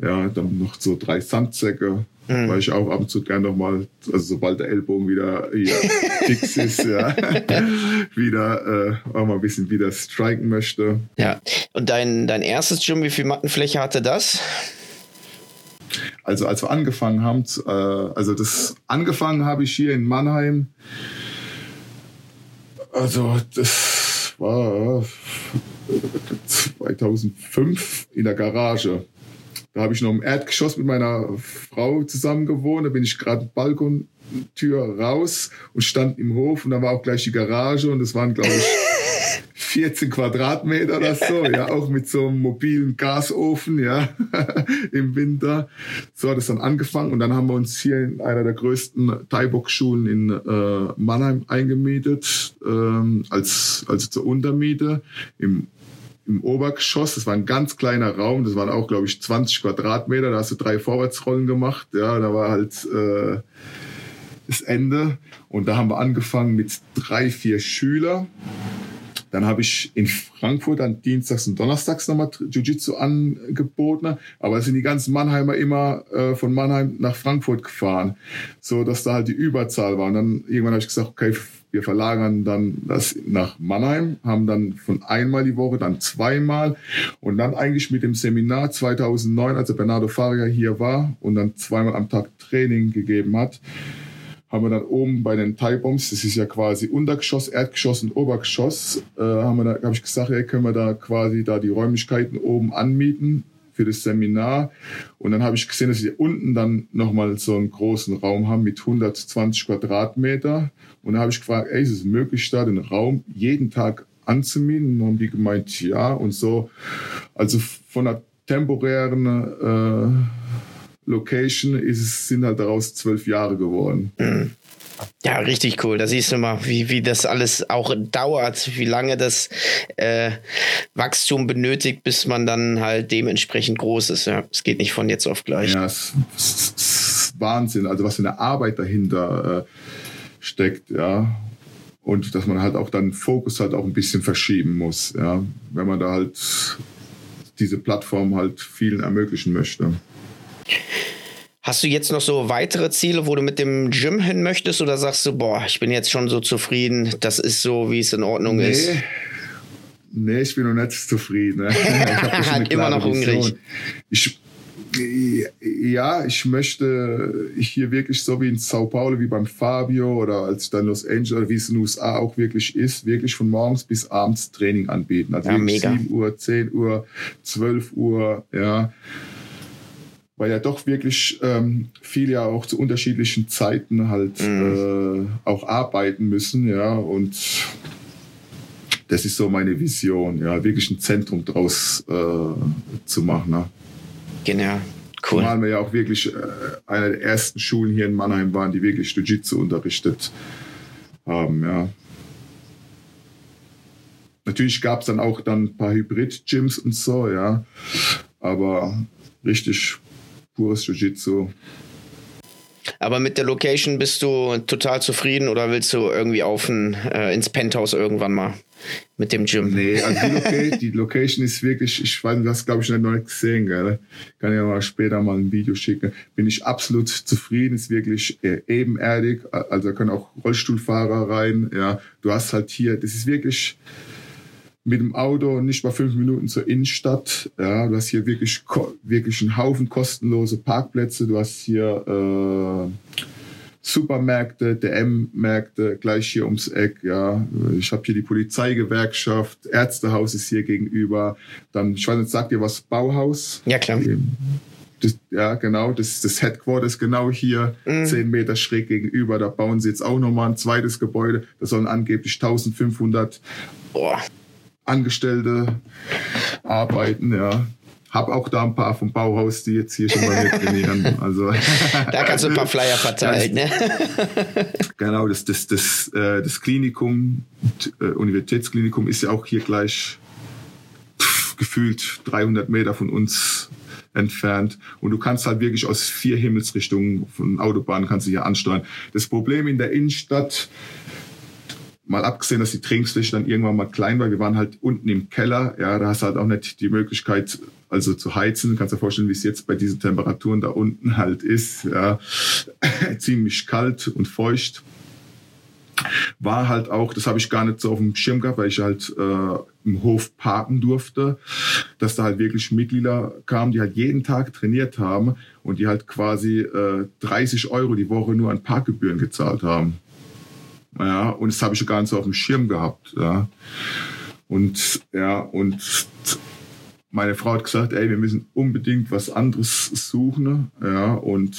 Ja, dann noch so drei Sandsäcke, mhm. weil ich auch ab und zu gerne nochmal, also sobald der Ellbogen wieder hier fix ist, ja, wieder äh, auch mal ein bisschen wieder striken möchte. Ja, und dein, dein erstes Gym, wie viel Mattenfläche hatte das? Also als wir angefangen haben, äh, also das angefangen habe ich hier in Mannheim. Also das war 2005 in der Garage. Da habe ich noch im Erdgeschoss mit meiner Frau zusammen gewohnt. Da bin ich gerade Balkontür raus und stand im Hof und da war auch gleich die Garage und es waren glaube ich 14 Quadratmeter oder so, ja, auch mit so einem mobilen Gasofen, ja, im Winter. So hat es dann angefangen und dann haben wir uns hier in einer der größten Thai-Box-Schulen in äh, Mannheim eingemietet, ähm, als, also zur Untermiete im im Obergeschoss, das war ein ganz kleiner Raum, das waren auch, glaube ich, 20 Quadratmeter, da hast du drei Vorwärtsrollen gemacht, ja, da war halt äh, das Ende. Und da haben wir angefangen mit drei, vier Schüler dann habe ich in Frankfurt dann dienstags und donnerstags nochmal Jiu-Jitsu angeboten. Aber es sind die ganzen Mannheimer immer äh, von Mannheim nach Frankfurt gefahren, so dass da halt die Überzahl war. Und dann irgendwann habe ich gesagt, okay, wir verlagern dann das nach Mannheim, haben dann von einmal die Woche, dann zweimal und dann eigentlich mit dem Seminar 2009, als Bernardo Faria hier war und dann zweimal am Tag Training gegeben hat, haben wir dann oben bei den Thai Bombs, das ist ja quasi Untergeschoss, Erdgeschoss und Obergeschoss, äh, haben wir da, habe ich gesagt, ja, können wir da quasi da die Räumlichkeiten oben anmieten für das Seminar. Und dann habe ich gesehen, dass wir unten dann nochmal so einen großen Raum haben mit 120 Quadratmeter. Und da habe ich gefragt, ey, ist es möglich, da den Raum jeden Tag anzumieten? Und haben die gemeint, ja. Und so, also von einer temporären äh, Location ist sind halt daraus zwölf Jahre geworden. Mhm. Ja, richtig cool. Da siehst du mal, wie, wie das alles auch dauert, wie lange das äh, Wachstum benötigt, bis man dann halt dementsprechend groß ist. Ja, es geht nicht von jetzt auf gleich. Ja, es, es, es ist Wahnsinn. Also was für eine Arbeit dahinter äh, steckt, ja. Und dass man halt auch dann Fokus halt auch ein bisschen verschieben muss, ja. Wenn man da halt diese Plattform halt vielen ermöglichen möchte. Hast du jetzt noch so weitere Ziele, wo du mit dem Gym hin möchtest oder sagst du, boah, ich bin jetzt schon so zufrieden, das ist so, wie es in Ordnung nee. ist? Nee, ich bin noch nicht zufrieden. Ne? Ich immer noch hungrig. Ich, ja, ich möchte hier wirklich so wie in Sao Paulo, wie beim Fabio oder als dann Los Angeles oder wie es in den USA auch wirklich ist, wirklich von morgens bis abends Training anbieten. Also ja, mega. 7 Uhr, 10 Uhr, 12 Uhr, ja weil ja doch wirklich ähm, viele ja auch zu unterschiedlichen Zeiten halt mhm. äh, auch arbeiten müssen, ja, und das ist so meine Vision, ja, wirklich ein Zentrum draus äh, zu machen. Ne? Genau. Cool. Zumal wir ja auch wirklich äh, einer der ersten Schulen hier in Mannheim waren, die wirklich Jiu-Jitsu unterrichtet haben, ja. Natürlich gab es dann auch dann ein paar Hybrid-Gyms und so, ja. Aber richtig pures Jiu-Jitsu. Aber mit der Location bist du total zufrieden oder willst du irgendwie auf ein, äh, ins Penthouse irgendwann mal? mit dem Gym. Nee, also die, Loca die Location ist wirklich, ich weiß nicht, das glaube ich noch nicht gesehen, gell? Kann ja mal später mal ein Video schicken. Bin ich absolut zufrieden, ist wirklich äh, ebenerdig, also da können auch Rollstuhlfahrer rein, ja. Du hast halt hier, das ist wirklich, mit dem Auto nicht mal fünf Minuten zur Innenstadt. Ja, du hast hier wirklich, wirklich einen Haufen kostenlose Parkplätze. Du hast hier äh, Supermärkte, DM-Märkte gleich hier ums Eck. Ja, ich habe hier die Polizeigewerkschaft, Ärztehaus ist hier gegenüber. Dann, ich weiß nicht, sagt ihr was Bauhaus? Ja klar. Das, ja, genau, das das Headquarter ist genau hier, mhm. zehn Meter schräg gegenüber. Da bauen sie jetzt auch nochmal ein zweites Gebäude. Da sollen angeblich 1500 Boah. Angestellte arbeiten, ja. Hab auch da ein paar vom Bauhaus, die jetzt hier schon mal mit trainieren. Also, da kannst du ein paar Flyer verteilen, ne? genau, das, das, das, äh, das Klinikum, äh, Universitätsklinikum ist ja auch hier gleich pff, gefühlt 300 Meter von uns entfernt. Und du kannst halt wirklich aus vier Himmelsrichtungen von Autobahnen kannst du hier ansteuern. Das Problem in der Innenstadt, mal abgesehen, dass die Trainingsfläche dann irgendwann mal klein war, wir waren halt unten im Keller, ja, da hast du halt auch nicht die Möglichkeit, also zu heizen. Du kannst dir vorstellen, wie es jetzt bei diesen Temperaturen da unten halt ist, ja, ziemlich kalt und feucht. War halt auch, das habe ich gar nicht so auf dem Schirm gehabt, weil ich halt äh, im Hof parken durfte, dass da halt wirklich Mitglieder kamen, die halt jeden Tag trainiert haben und die halt quasi äh, 30 Euro die Woche nur an Parkgebühren gezahlt haben. Ja, und das habe ich gar nicht so auf dem Schirm gehabt. Ja. Und ja, und meine Frau hat gesagt, ey, wir müssen unbedingt was anderes suchen. Ja, und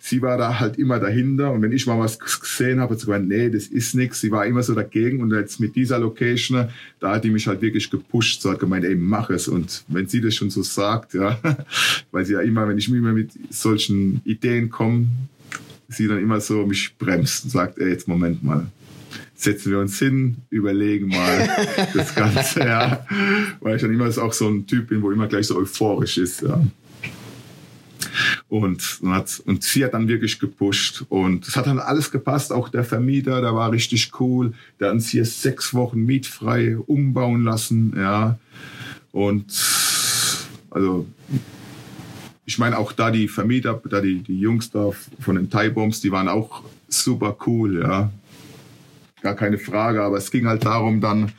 sie war da halt immer dahinter. Und wenn ich mal was gesehen habe, hat sie gesagt, nee, das ist nichts. Sie war immer so dagegen. Und jetzt mit dieser Location, da hat die mich halt wirklich gepusht. So hat gemeint, ey, mach es. Und wenn sie das schon so sagt, ja, weil sie ja immer, wenn ich immer mit solchen Ideen komme, sie dann immer so mich bremst und sagt, ey, jetzt Moment mal, setzen wir uns hin, überlegen mal das Ganze, ja. Weil ich dann immer auch so ein Typ bin, wo immer gleich so euphorisch ist, ja. Und, hat, und sie hat dann wirklich gepusht. Und es hat dann alles gepasst. Auch der Vermieter, der war richtig cool. Der hat uns hier sechs Wochen mietfrei umbauen lassen. Ja. Und also ich meine auch da die Vermieter, da die, die Jungs da von den Thai Bombs, die waren auch super cool, ja. Gar keine Frage, aber es ging halt darum dann,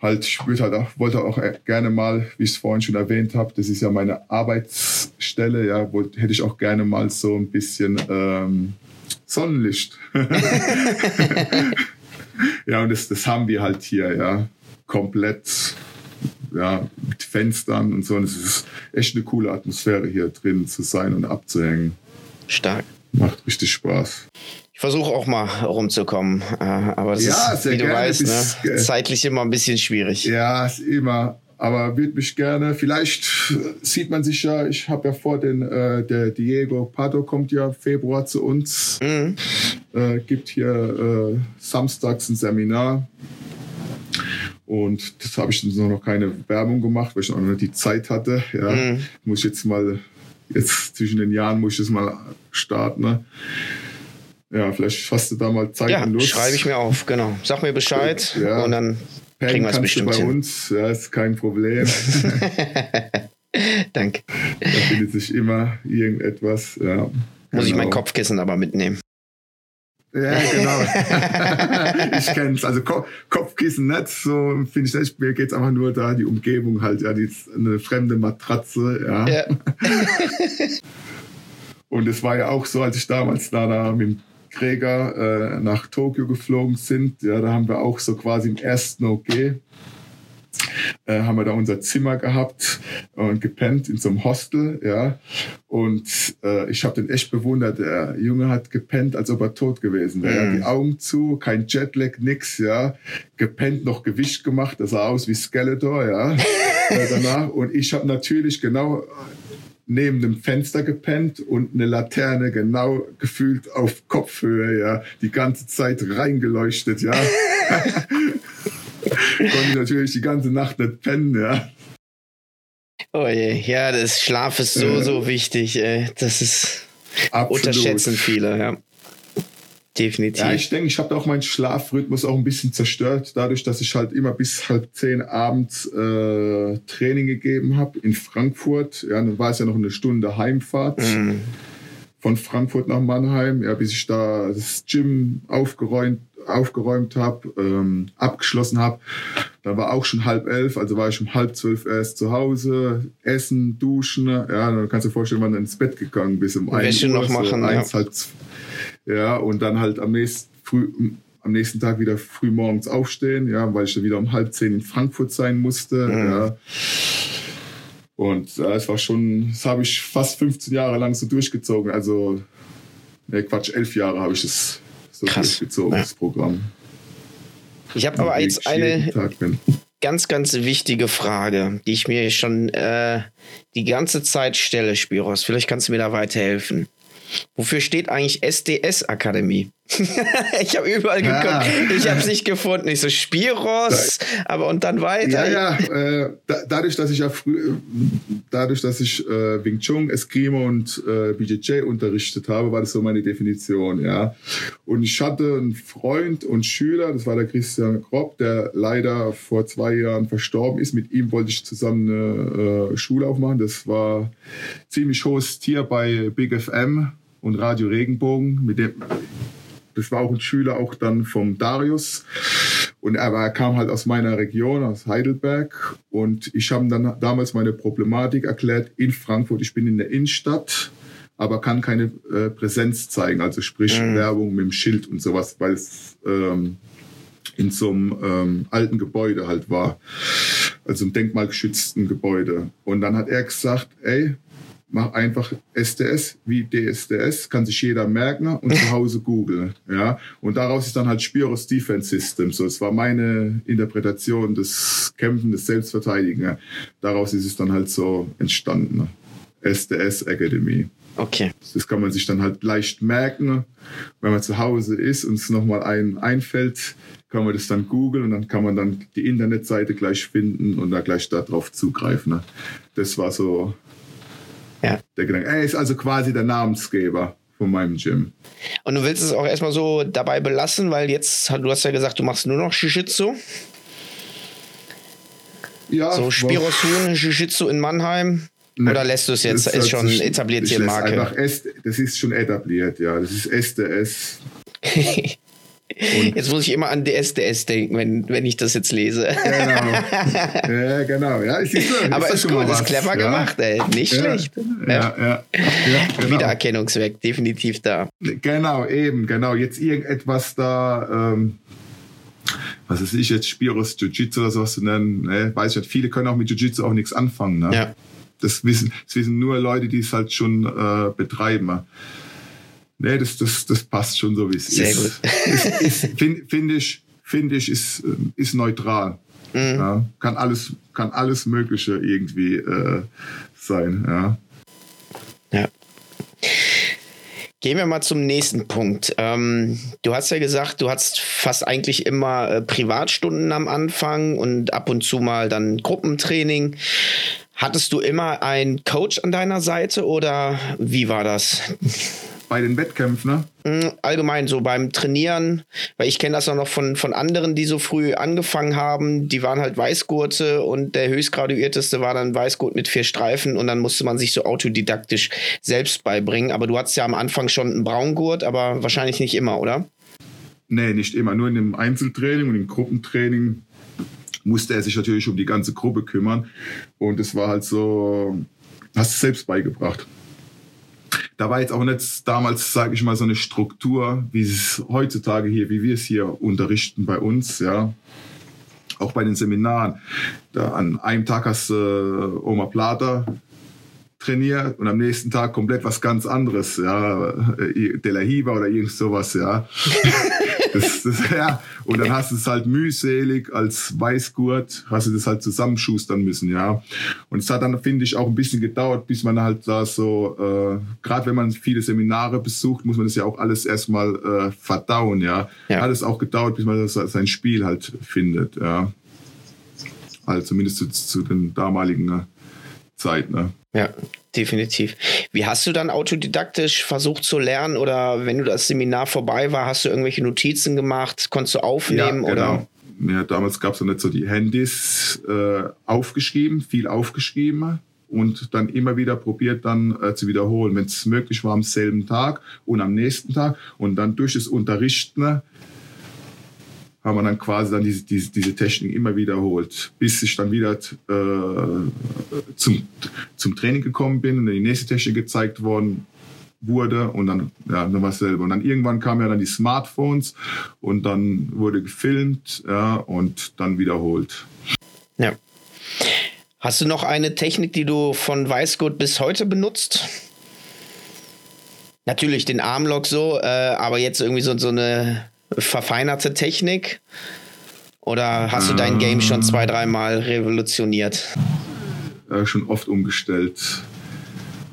halt, ich halt auch, wollte auch gerne mal, wie ich es vorhin schon erwähnt habe, das ist ja meine Arbeitsstelle, ja, wollte, hätte ich auch gerne mal so ein bisschen ähm, Sonnenlicht. ja, und das, das haben wir halt hier, ja, komplett ja, mit Fenstern und so. Und es ist echt eine coole Atmosphäre hier drin zu sein und abzuhängen. Stark. Macht richtig Spaß. Ich versuche auch mal rumzukommen, äh, aber das ja, ist, wie du weißt, ne, zeitlich immer ein bisschen schwierig. Ja, ist immer. Aber würde mich gerne, vielleicht sieht man sich ja, ich habe ja vor, den, äh, der Diego Pato kommt ja Februar zu uns, mhm. äh, gibt hier äh, samstags ein Seminar und das habe ich noch keine Werbung gemacht, weil ich noch nicht die Zeit hatte. Ja, mhm. muss ich jetzt mal, jetzt zwischen den Jahren muss ich das mal starten. Ne? Ja, vielleicht hast du da mal Zeit ja, und Lust. schreibe ich mir auf, genau. Sag mir Bescheid ja. und dann kriegen wir es bestimmt bei hin. uns, ja, ist kein Problem. Danke. Da findet sich immer irgendetwas, ja. Muss genau. ich mein genau. Kopfkissen aber mitnehmen. Ja, genau. ich kenne es. Also Ko Kopfkissen nicht, so finde ich nicht. Mir geht es einfach nur da, die Umgebung halt, ja, die eine fremde Matratze, ja. ja. Und es war ja auch so, als ich damals da, da mit dem Gregor äh, nach Tokio geflogen sind, ja, da haben wir auch so quasi im ersten OG äh, haben wir da unser Zimmer gehabt und gepennt in so einem Hostel, ja. Und äh, ich habe den echt bewundert. Der Junge hat gepennt, als ob er tot gewesen wäre. Mhm. Die Augen zu, kein Jetlag, nix, ja. Gepennt, noch Gewicht gemacht, das sah aus wie Skeletor, ja. äh, danach. Und ich habe natürlich genau neben dem Fenster gepennt und eine Laterne genau gefühlt auf Kopfhöhe, ja, die ganze Zeit reingeleuchtet, ja. konnte natürlich die ganze Nacht nicht pennen, ja. Oh je, ja, das Schlaf ist so, so wichtig, ey. Das ist Absolut. unterschätzen viele, ja. definitiv. Ja, ich denke, ich habe auch meinen Schlafrhythmus auch ein bisschen zerstört, dadurch, dass ich halt immer bis halb zehn abends äh, Training gegeben habe in Frankfurt. Ja, dann war es ja noch eine Stunde Heimfahrt. Mhm. Von Frankfurt nach Mannheim, ja, bis ich da das Gym aufgeräumt aufgeräumt habe, ähm, abgeschlossen habe. Da war auch schon halb elf, also war ich um halb zwölf erst zu Hause, essen, duschen. Ja, dann kannst du dir vorstellen, wann du ins Bett gegangen bist um Wäsche Uhr, noch machen, so eins, ja. Halt, ja, und dann halt am nächsten früh, am nächsten Tag wieder früh morgens aufstehen, ja, weil ich dann wieder um halb zehn in Frankfurt sein musste. Mhm. Ja. Und ja, es war schon, das habe ich fast 15 Jahre lang so durchgezogen. Also, ne, Quatsch, elf Jahre habe ich es so Krass. ja. das Programm. Ich habe aber jetzt eine ganz, ganz wichtige Frage, die ich mir schon äh, die ganze Zeit stelle, Spiros. Vielleicht kannst du mir da weiterhelfen. Wofür steht eigentlich SDS Akademie? ich habe überall geguckt. Ja. Ich habe es nicht gefunden. Ich so Spiros, aber und dann weiter. Ja, ja. Äh, da, dadurch, dass ich ja früh, dadurch, dass ich äh, Wing Chun, Eskrima und äh, BJJ unterrichtet habe, war das so meine Definition. Ja. Und ich hatte einen Freund und Schüler, das war der Christian Kropp, der leider vor zwei Jahren verstorben ist. Mit ihm wollte ich zusammen eine äh, Schule aufmachen. Das war ziemlich hohes Tier bei Big FM und Radio Regenbogen. Mit dem das war auch ein Schüler auch dann vom Darius. Und er, er kam halt aus meiner Region, aus Heidelberg. Und ich habe dann damals meine Problematik erklärt in Frankfurt. Ich bin in der Innenstadt, aber kann keine äh, Präsenz zeigen. Also sprich mhm. Werbung mit dem Schild und sowas, weil es ähm, in so einem ähm, alten Gebäude halt war. Also im denkmalgeschützten Gebäude. Und dann hat er gesagt, ey, mach einfach SDS wie DSDS, kann sich jeder merken und zu Hause googeln. Ja? Und daraus ist dann halt Spiros Defense System. So, es war meine Interpretation des Kämpfen, des Selbstverteidigen. Daraus ist es dann halt so entstanden. SDS Academy. Okay. Das kann man sich dann halt leicht merken, wenn man zu Hause ist und es nochmal ein einfällt, kann man das dann googeln und dann kann man dann die Internetseite gleich finden und da gleich darauf zugreifen. Das war so ja. Der Gedanke. Er ist also quasi der Namensgeber von meinem Gym. Und du willst es auch erstmal so dabei belassen, weil jetzt, du hast ja gesagt, du machst nur noch Jiu-Jitsu. Ja. So Spirosun, Jiu-Jitsu in Mannheim. Ne, Oder lässt du es jetzt, ist also schon etabliert hier Marke? Einfach S, das ist schon etabliert, ja. Das ist SDS. Und jetzt muss ich immer an DSDS denken, wenn, wenn ich das jetzt lese. Genau. Ja, genau. Ja, ist, ist, Aber ist, ist gut, ist clever ja. gemacht, ey. Nicht ja. schlecht. Ja, ja. ja genau. Wiedererkennungsweg, definitiv da. Genau, eben, genau. Jetzt irgendetwas da, ähm, was weiß ich jetzt, Spiros Jiu-Jitsu oder sowas zu nennen, ne? weiß ich nicht. Viele können auch mit Jiu-Jitsu auch nichts anfangen. Ne? Ja. Das wissen, das wissen nur Leute, die es halt schon äh, betreiben. Nee, das, das, das passt schon so, wie es Sehr ist. Sehr gut. Finde find ich, find ich ist, ist neutral. Mhm. Ja, kann, alles, kann alles Mögliche irgendwie äh, sein. Ja. ja. Gehen wir mal zum nächsten Punkt. Ähm, du hast ja gesagt, du hast fast eigentlich immer äh, Privatstunden am Anfang und ab und zu mal dann Gruppentraining. Hattest du immer einen Coach an deiner Seite oder wie war das? Bei den Wettkämpfen, ne? Mm, allgemein so beim Trainieren, weil ich kenne das auch noch von, von anderen, die so früh angefangen haben. Die waren halt Weißgurte und der höchstgraduierteste war dann Weißgurt mit vier Streifen und dann musste man sich so autodidaktisch selbst beibringen. Aber du hattest ja am Anfang schon einen Braungurt, aber wahrscheinlich nicht immer, oder? Nee, nicht immer. Nur in dem Einzeltraining und im Gruppentraining musste er sich natürlich um die ganze Gruppe kümmern. Und es war halt so, hast du selbst beigebracht da war jetzt auch nicht damals, sage ich mal, so eine Struktur, wie es heutzutage hier, wie wir es hier unterrichten bei uns, ja. Auch bei den Seminaren. Da an einem Tag hast du äh, Oma Plata trainiert und am nächsten Tag komplett was ganz anderes, ja, äh, De La Hiva oder irgend sowas, ja. Das, das, ja. Und dann hast du es halt mühselig als Weißgurt, hast du das halt zusammenschustern müssen, ja. Und es hat dann, finde ich, auch ein bisschen gedauert, bis man halt da so, äh, gerade wenn man viele Seminare besucht, muss man das ja auch alles erstmal äh, verdauen, ja. ja. Hat es auch gedauert, bis man das, sein Spiel halt findet, ja. Also zumindest zu, zu den damaligen äh, Zeit. Ne? Ja, definitiv. Wie hast du dann autodidaktisch versucht zu lernen oder wenn du das Seminar vorbei war, hast du irgendwelche Notizen gemacht, konntest du aufnehmen ja, genau. oder? Ja, damals gab es noch nicht so die Handys äh, aufgeschrieben, viel aufgeschrieben und dann immer wieder probiert dann äh, zu wiederholen, wenn es möglich war am selben Tag und am nächsten Tag und dann durch das Unterrichten haben wir dann quasi dann diese, diese, diese Technik immer wiederholt, bis ich dann wieder äh, zum, zum Training gekommen bin und die nächste Technik gezeigt worden wurde und dann, ja, dann war selber. Und dann irgendwann kamen ja dann die Smartphones und dann wurde gefilmt ja, und dann wiederholt. Ja. Hast du noch eine Technik, die du von Weißgurt bis heute benutzt? Natürlich den Armlock so, äh, aber jetzt irgendwie so, so eine verfeinerte Technik? Oder hast du dein Game schon zwei, dreimal revolutioniert? Äh, schon oft umgestellt.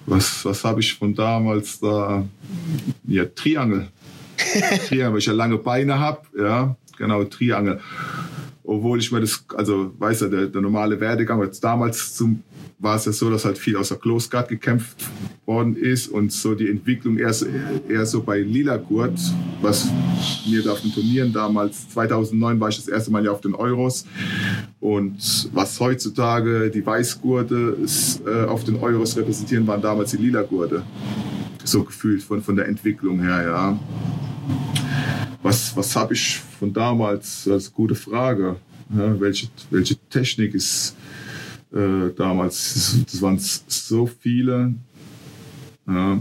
Was, was habe ich von damals da? Ja, Triangel. Triangel, weil ich ja lange Beine habe. Ja, genau, Triangel. Obwohl ich mir das, also weiß ja, der, der normale Werdegang, jetzt damals zum war es ja so, dass halt viel aus der Close Guard gekämpft worden ist und so die Entwicklung eher, eher so bei Lila Gurt, was mir da auf den Turnieren damals, 2009 war ich das erste Mal ja auf den Euros und was heutzutage die Weißgurte äh, auf den Euros repräsentieren, waren damals die Lila Gurte. So gefühlt von, von der Entwicklung her, ja. Was, was habe ich von damals? Das ist eine gute Frage. Ja, welche, welche Technik ist äh, damals. Das waren so viele. Ja,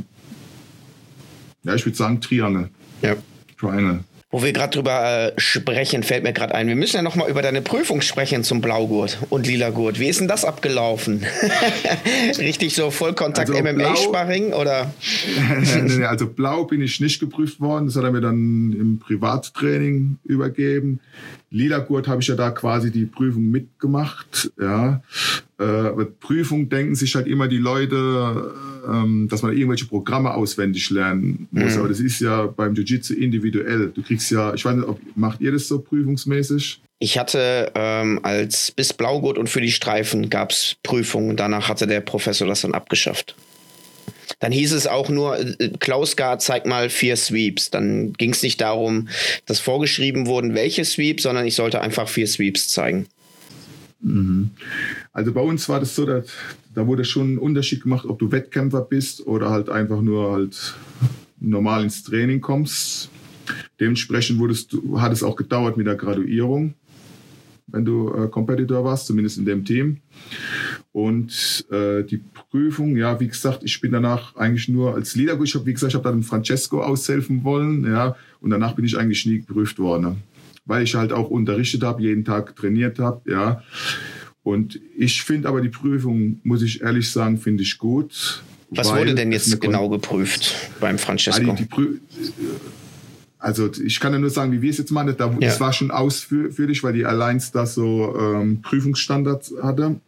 ja ich würde sagen Triangel. Ja. Triangle. Wo wir gerade drüber äh, sprechen, fällt mir gerade ein. Wir müssen ja noch mal über deine Prüfung sprechen zum Blaugurt und Lilagurt. Wie ist denn das abgelaufen? Richtig so Vollkontakt also MMA-Sparring oder? also blau bin ich nicht geprüft worden. Das hat er mir dann im Privattraining übergeben. Lila Gurt habe ich ja da quasi die Prüfung mitgemacht. Ja. Äh, Prüfung denken sich halt immer die Leute, ähm, dass man irgendwelche Programme auswendig lernen muss. Mhm. Aber das ist ja beim Jiu-Jitsu individuell. Du kriegst ja, ich weiß nicht, ob, macht ihr das so prüfungsmäßig? Ich hatte ähm, als bis Blaugurt und für die Streifen gab es Prüfungen. Danach hatte der Professor das dann abgeschafft. Dann hieß es auch nur, äh, Klaus Gard zeigt mal vier Sweeps. Dann ging es nicht darum, dass vorgeschrieben wurden, welche Sweeps, sondern ich sollte einfach vier Sweeps zeigen. Mhm. Also bei uns war das so, dass, da wurde schon ein Unterschied gemacht, ob du Wettkämpfer bist oder halt einfach nur halt normal ins Training kommst. Dementsprechend wurdest du, hat es auch gedauert mit der Graduierung, wenn du äh, Competitor warst, zumindest in dem Team. Und äh, die Prüfung, ja, wie gesagt, ich bin danach eigentlich nur als Leader, ich habe, wie gesagt, ich habe dann Francesco aushelfen wollen, ja, und danach bin ich eigentlich nie geprüft worden, weil ich halt auch unterrichtet habe, jeden Tag trainiert habe, ja. Und ich finde aber die Prüfung, muss ich ehrlich sagen, finde ich gut. Was wurde denn jetzt genau geprüft beim Francesco? Also, also ich kann ja nur sagen, wie wir es jetzt machen. Da, ja. Das war schon ausführlich, weil die Alliance da so ähm, Prüfungsstandards hatte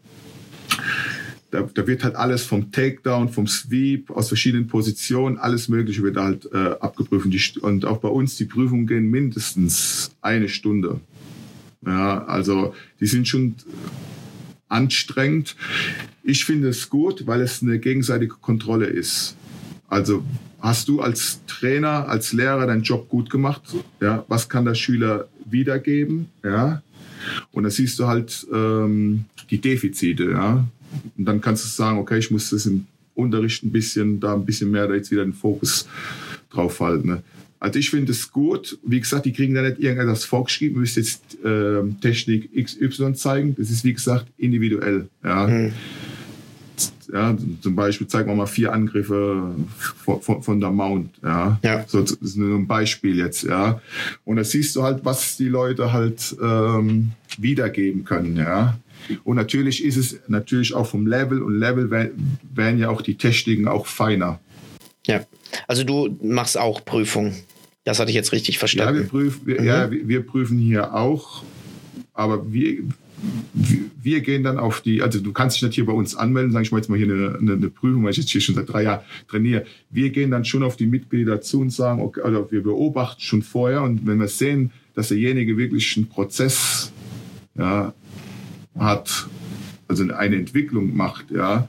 da, da wird halt alles vom Takedown, vom Sweep, aus verschiedenen Positionen, alles Mögliche wird halt äh, abgeprüft. Und auch bei uns, die Prüfungen gehen mindestens eine Stunde. Ja, also die sind schon anstrengend. Ich finde es gut, weil es eine gegenseitige Kontrolle ist. Also hast du als Trainer, als Lehrer deinen Job gut gemacht? Ja, was kann der Schüler wiedergeben? Ja, und da siehst du halt ähm, die Defizite. Ja, und dann kannst du sagen, okay, ich muss das im Unterricht ein bisschen, da ein bisschen mehr da jetzt wieder den Fokus drauf halten. Ne? Also ich finde es gut. Wie gesagt, die kriegen da nicht irgendetwas vorgeschrieben, müsst jetzt äh, Technik XY zeigen. Das ist, wie gesagt, individuell. Ja. Mhm. Ja, zum Beispiel zeigen wir mal vier Angriffe von, von, von der Mount. Ja. ja. So, das ist nur ein Beispiel jetzt. Ja. Und da siehst du halt, was die Leute halt ähm, wiedergeben können. Ja. Und natürlich ist es natürlich auch vom Level und Level werden ja auch die Techniken auch feiner. Ja, also du machst auch Prüfungen. Das hatte ich jetzt richtig verstanden. Ja, wir prüfen, wir, mhm. ja, wir prüfen hier auch, aber wir, wir gehen dann auf die, also du kannst dich nicht hier bei uns anmelden, sage ich mal jetzt mal hier eine, eine, eine, Prüfung, weil ich jetzt hier schon seit drei Jahren trainiere. Wir gehen dann schon auf die Mitglieder zu und sagen, okay, also wir beobachten schon vorher und wenn wir sehen, dass derjenige wirklich einen Prozess ja, hat, also eine Entwicklung macht, ja,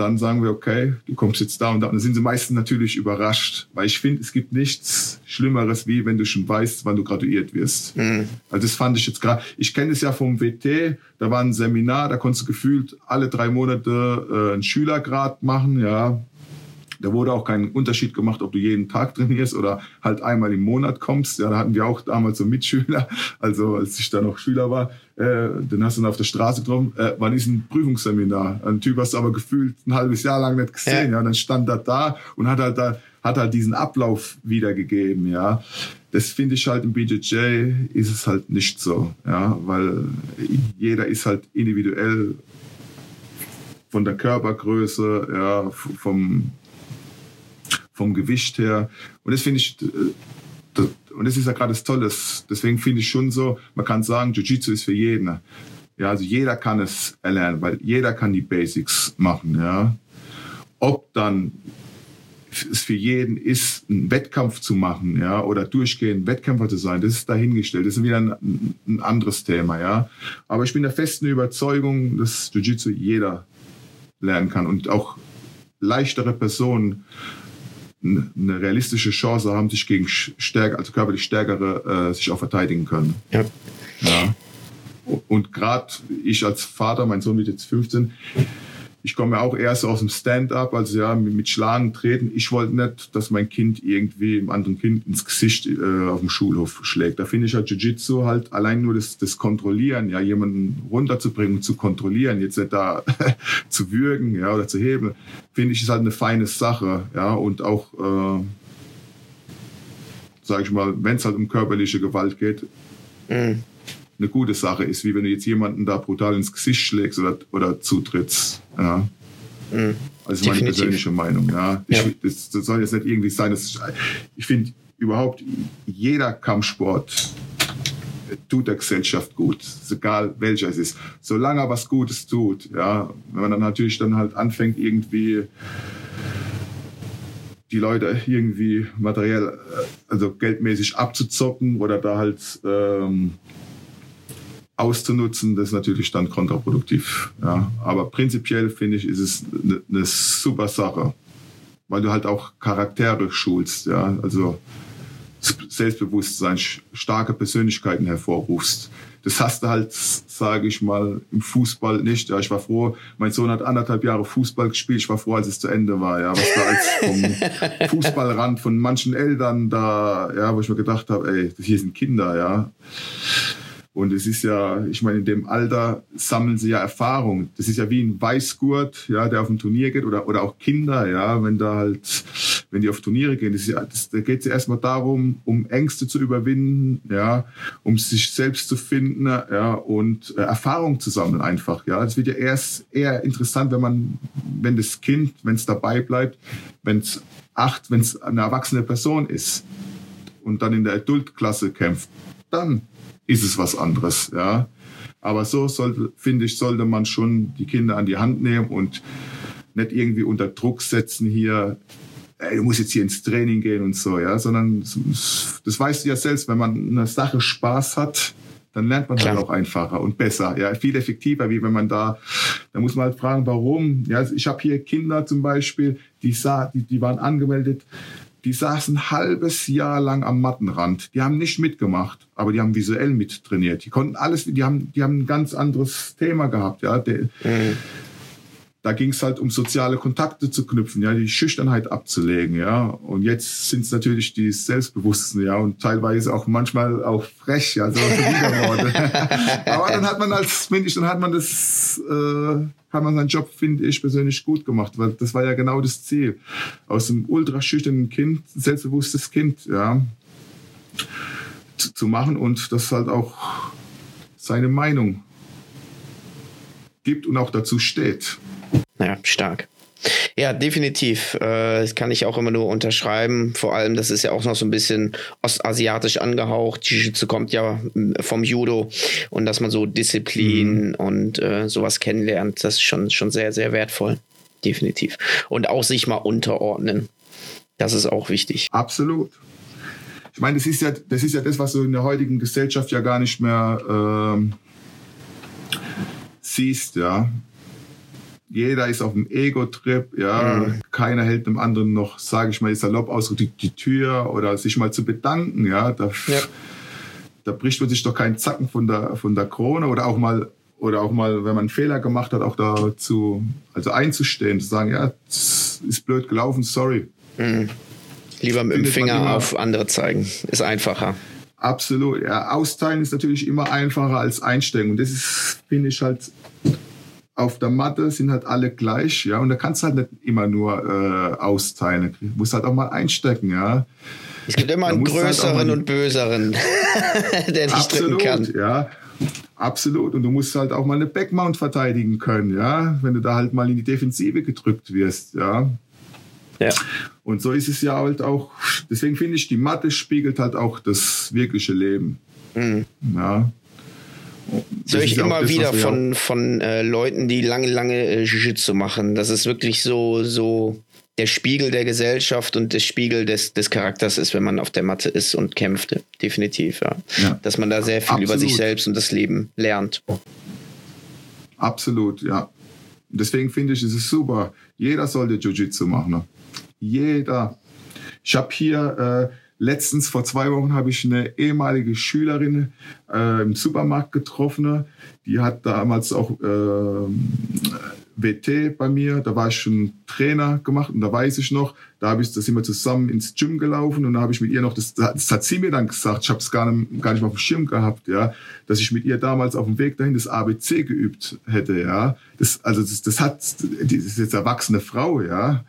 dann sagen wir, okay, du kommst jetzt da und da. Und dann sind sie meistens natürlich überrascht, weil ich finde, es gibt nichts Schlimmeres, wie wenn du schon weißt, wann du graduiert wirst. Mhm. Also das fand ich jetzt gerade, ich kenne es ja vom WT, da war ein Seminar, da konntest du gefühlt alle drei Monate äh, einen Schülergrad machen, ja, da wurde auch kein Unterschied gemacht, ob du jeden Tag trainierst oder halt einmal im Monat kommst. Ja, da hatten wir auch damals so Mitschüler, also als ich da noch Schüler war, äh, dann hast du dann auf der Straße getroffen, äh, wann ist ein Prüfungsseminar? Ein Typ hast du aber gefühlt ein halbes Jahr lang nicht gesehen. Ja, ja dann stand er da und hat halt da hat halt diesen Ablauf wiedergegeben, ja. Das finde ich halt im BJJ ist es halt nicht so, ja, weil jeder ist halt individuell von der Körpergröße, ja, vom vom Gewicht her. Und das finde ich, äh, und das ist ja gerade das Tolle. Deswegen finde ich schon so, man kann sagen, Jiu-Jitsu ist für jeden. Ja, also jeder kann es erlernen, weil jeder kann die Basics machen. Ja. Ob dann es für jeden ist, einen Wettkampf zu machen, ja, oder durchgehend Wettkämpfer zu sein, das ist dahingestellt. Das ist wieder ein, ein anderes Thema, ja. Aber ich bin der festen Überzeugung, dass Jiu-Jitsu jeder lernen kann und auch leichtere Personen eine realistische Chance haben, sich gegen stärker, also körperlich stärkere äh, sich auch verteidigen können. Ja. ja. Und gerade ich als Vater, mein Sohn wird jetzt 15, ich komme ja auch erst aus dem Stand-up, also ja, mit Schlagen treten. Ich wollte nicht, dass mein Kind irgendwie einem anderen Kind ins Gesicht äh, auf dem Schulhof schlägt. Da finde ich halt Jiu-Jitsu halt allein nur das, das Kontrollieren, ja, jemanden runterzubringen, zu kontrollieren, jetzt nicht da zu würgen, ja, oder zu heben, finde ich ist halt eine feine Sache, ja, und auch, äh, sage ich mal, wenn es halt um körperliche Gewalt geht, mhm eine gute Sache ist, wie wenn du jetzt jemanden da brutal ins Gesicht schlägst oder, oder zutrittst. Ja. Mhm. Also meine persönliche Meinung. Ja. Ich, Das, das, soll jetzt nicht irgendwie sein, dass ich, finde überhaupt jeder Kampfsport tut der Gesellschaft gut, egal welcher es ist, solange er was Gutes tut. Ja, wenn man dann natürlich dann halt anfängt irgendwie die Leute irgendwie materiell, äh, also geldmäßig abzuzocken oder da halt ähm, auszunutzen, das ist natürlich dann kontraproduktiv. Ja. Aber prinzipiell finde ich, ist es eine, eine super Sache, weil du halt auch Charaktere schulst, ja, also Selbstbewusstsein, starke Persönlichkeiten hervorrufst. Das hast du halt, sage ich mal, im Fußball nicht. Ja, ich war froh, mein Sohn hat anderthalb Jahre Fußball gespielt. Ich war froh, als es zu Ende war. Ja, was da als vom Fußballrand von manchen Eltern da, ja, wo ich mir gedacht habe, ey, hier sind Kinder, ja. Und es ist ja, ich meine, in dem Alter sammeln sie ja Erfahrung. Das ist ja wie ein Weißgurt, ja, der auf ein Turnier geht oder, oder auch Kinder, ja, wenn da halt, wenn die auf Turniere gehen, das ja, das, da geht es ja erstmal darum, um Ängste zu überwinden, ja, um sich selbst zu finden, ja, und äh, Erfahrung zu sammeln einfach, ja. Es wird ja erst eher interessant, wenn man, wenn das Kind, wenn es dabei bleibt, wenn es acht, wenn es eine erwachsene Person ist und dann in der Adultklasse kämpft, dann ist es was anderes. Ja. Aber so sollte, finde ich, sollte man schon die Kinder an die Hand nehmen und nicht irgendwie unter Druck setzen hier, ey, du musst jetzt hier ins Training gehen und so, ja, sondern das weißt du ja selbst, wenn man eine Sache Spaß hat, dann lernt man halt Klar. halt auch einfacher und besser, ja, viel effektiver, wie wenn man da, da muss man halt fragen, warum. Ja, ich habe hier Kinder zum Beispiel, die, sah, die, die waren angemeldet die saßen ein halbes Jahr lang am Mattenrand. Die haben nicht mitgemacht, aber die haben visuell mittrainiert. Die konnten alles, die haben, die haben ein ganz anderes Thema gehabt. Ja, Der, mhm da ging es halt um soziale Kontakte zu knüpfen, ja, die Schüchternheit abzulegen, ja. Und jetzt sind es natürlich die Selbstbewussten, ja, und teilweise auch manchmal auch frech, ja, so. Aber dann hat man als, finde ich, dann hat man das, äh, hat man seinen Job, finde ich, persönlich gut gemacht, weil das war ja genau das Ziel. Aus einem ultra schüchternen Kind, selbstbewusstes Kind, ja, zu machen und das halt auch seine Meinung gibt und auch dazu steht. Ja, stark. Ja, definitiv. Äh, das kann ich auch immer nur unterschreiben. Vor allem, das ist ja auch noch so ein bisschen ostasiatisch angehaucht. Jiu-Jitsu kommt ja vom Judo und dass man so Disziplin mhm. und äh, sowas kennenlernt, das ist schon, schon sehr, sehr wertvoll. Definitiv. Und auch sich mal unterordnen. Das ist auch wichtig. Absolut. Ich meine, das ist ja, das ist ja das, was so in der heutigen Gesellschaft ja gar nicht mehr ähm, siehst, ja. Jeder ist auf dem Ego-Trip, ja. Mhm. Keiner hält dem anderen noch, sage ich mal, salopp aus die, die Tür oder sich mal zu bedanken, ja. Da, ja. da bricht man sich doch keinen Zacken von der, von der Krone oder auch mal oder auch mal, wenn man einen Fehler gemacht hat, auch dazu, also einzustehen, zu sagen, ja, ist blöd gelaufen, sorry. Mhm. Lieber mit dem Finger auf andere zeigen, ist einfacher. Absolut, ja. Austeilen ist natürlich immer einfacher als einstecken. Und das ist, finde ich halt, auf der Matte sind halt alle gleich, ja. Und da kannst du halt nicht immer nur äh, austeilen. Du musst halt auch mal einstecken, ja. Es gibt immer einen halt größeren halt und böseren, der dich absolut, drücken kann. Ja, absolut. Und du musst halt auch mal eine Backmount verteidigen können, ja. Wenn du da halt mal in die Defensive gedrückt wirst, ja. Ja. Und so ist es ja halt auch, deswegen finde ich, die Mathe spiegelt halt auch das wirkliche Leben. Mhm. Ja. Das höre ich immer das, wieder von, von äh, Leuten, die lange, lange äh, Jiu-Jitsu machen. Das ist wirklich so, so der Spiegel der Gesellschaft und der Spiegel des, des Charakters ist, wenn man auf der Matte ist und kämpft. Definitiv, ja. ja. Dass man da sehr viel Absolut. über sich selbst und das Leben lernt. Absolut, ja. Deswegen finde ich, es ist super. Jeder sollte Jiu-Jitsu machen. Ne? Jeder. Ich habe hier äh, letztens vor zwei Wochen habe ich eine ehemalige Schülerin äh, im Supermarkt getroffen. Die hat damals auch äh, WT bei mir. Da war ich schon Trainer gemacht und da weiß ich noch, da habe ich, da sind wir zusammen ins Gym gelaufen und da habe ich mit ihr noch, das, das hat sie mir dann gesagt, ich habe es gar nicht, gar nicht mal auf dem Schirm gehabt, ja, dass ich mit ihr damals auf dem Weg dahin das ABC geübt hätte, ja. Das, also das, das hat, die ist jetzt erwachsene Frau, ja.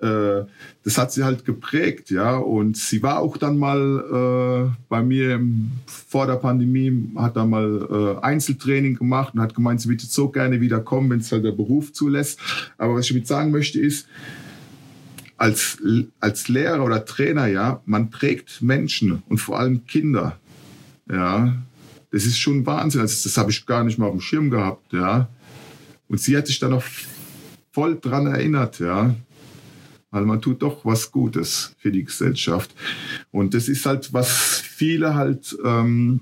Äh, das hat sie halt geprägt, ja. Und sie war auch dann mal äh, bei mir vor der Pandemie, hat da mal äh, Einzeltraining gemacht und hat gemeint, sie würde so gerne wieder kommen, wenn es halt der Beruf zulässt. Aber was ich mit sagen möchte ist, als, als Lehrer oder Trainer, ja, man prägt Menschen und vor allem Kinder. Ja, das ist schon Wahnsinn. Also das habe ich gar nicht mal auf dem Schirm gehabt, ja. Und sie hat sich da noch voll dran erinnert, ja. Weil man tut doch was Gutes für die Gesellschaft. Und das ist halt, was viele halt, ähm,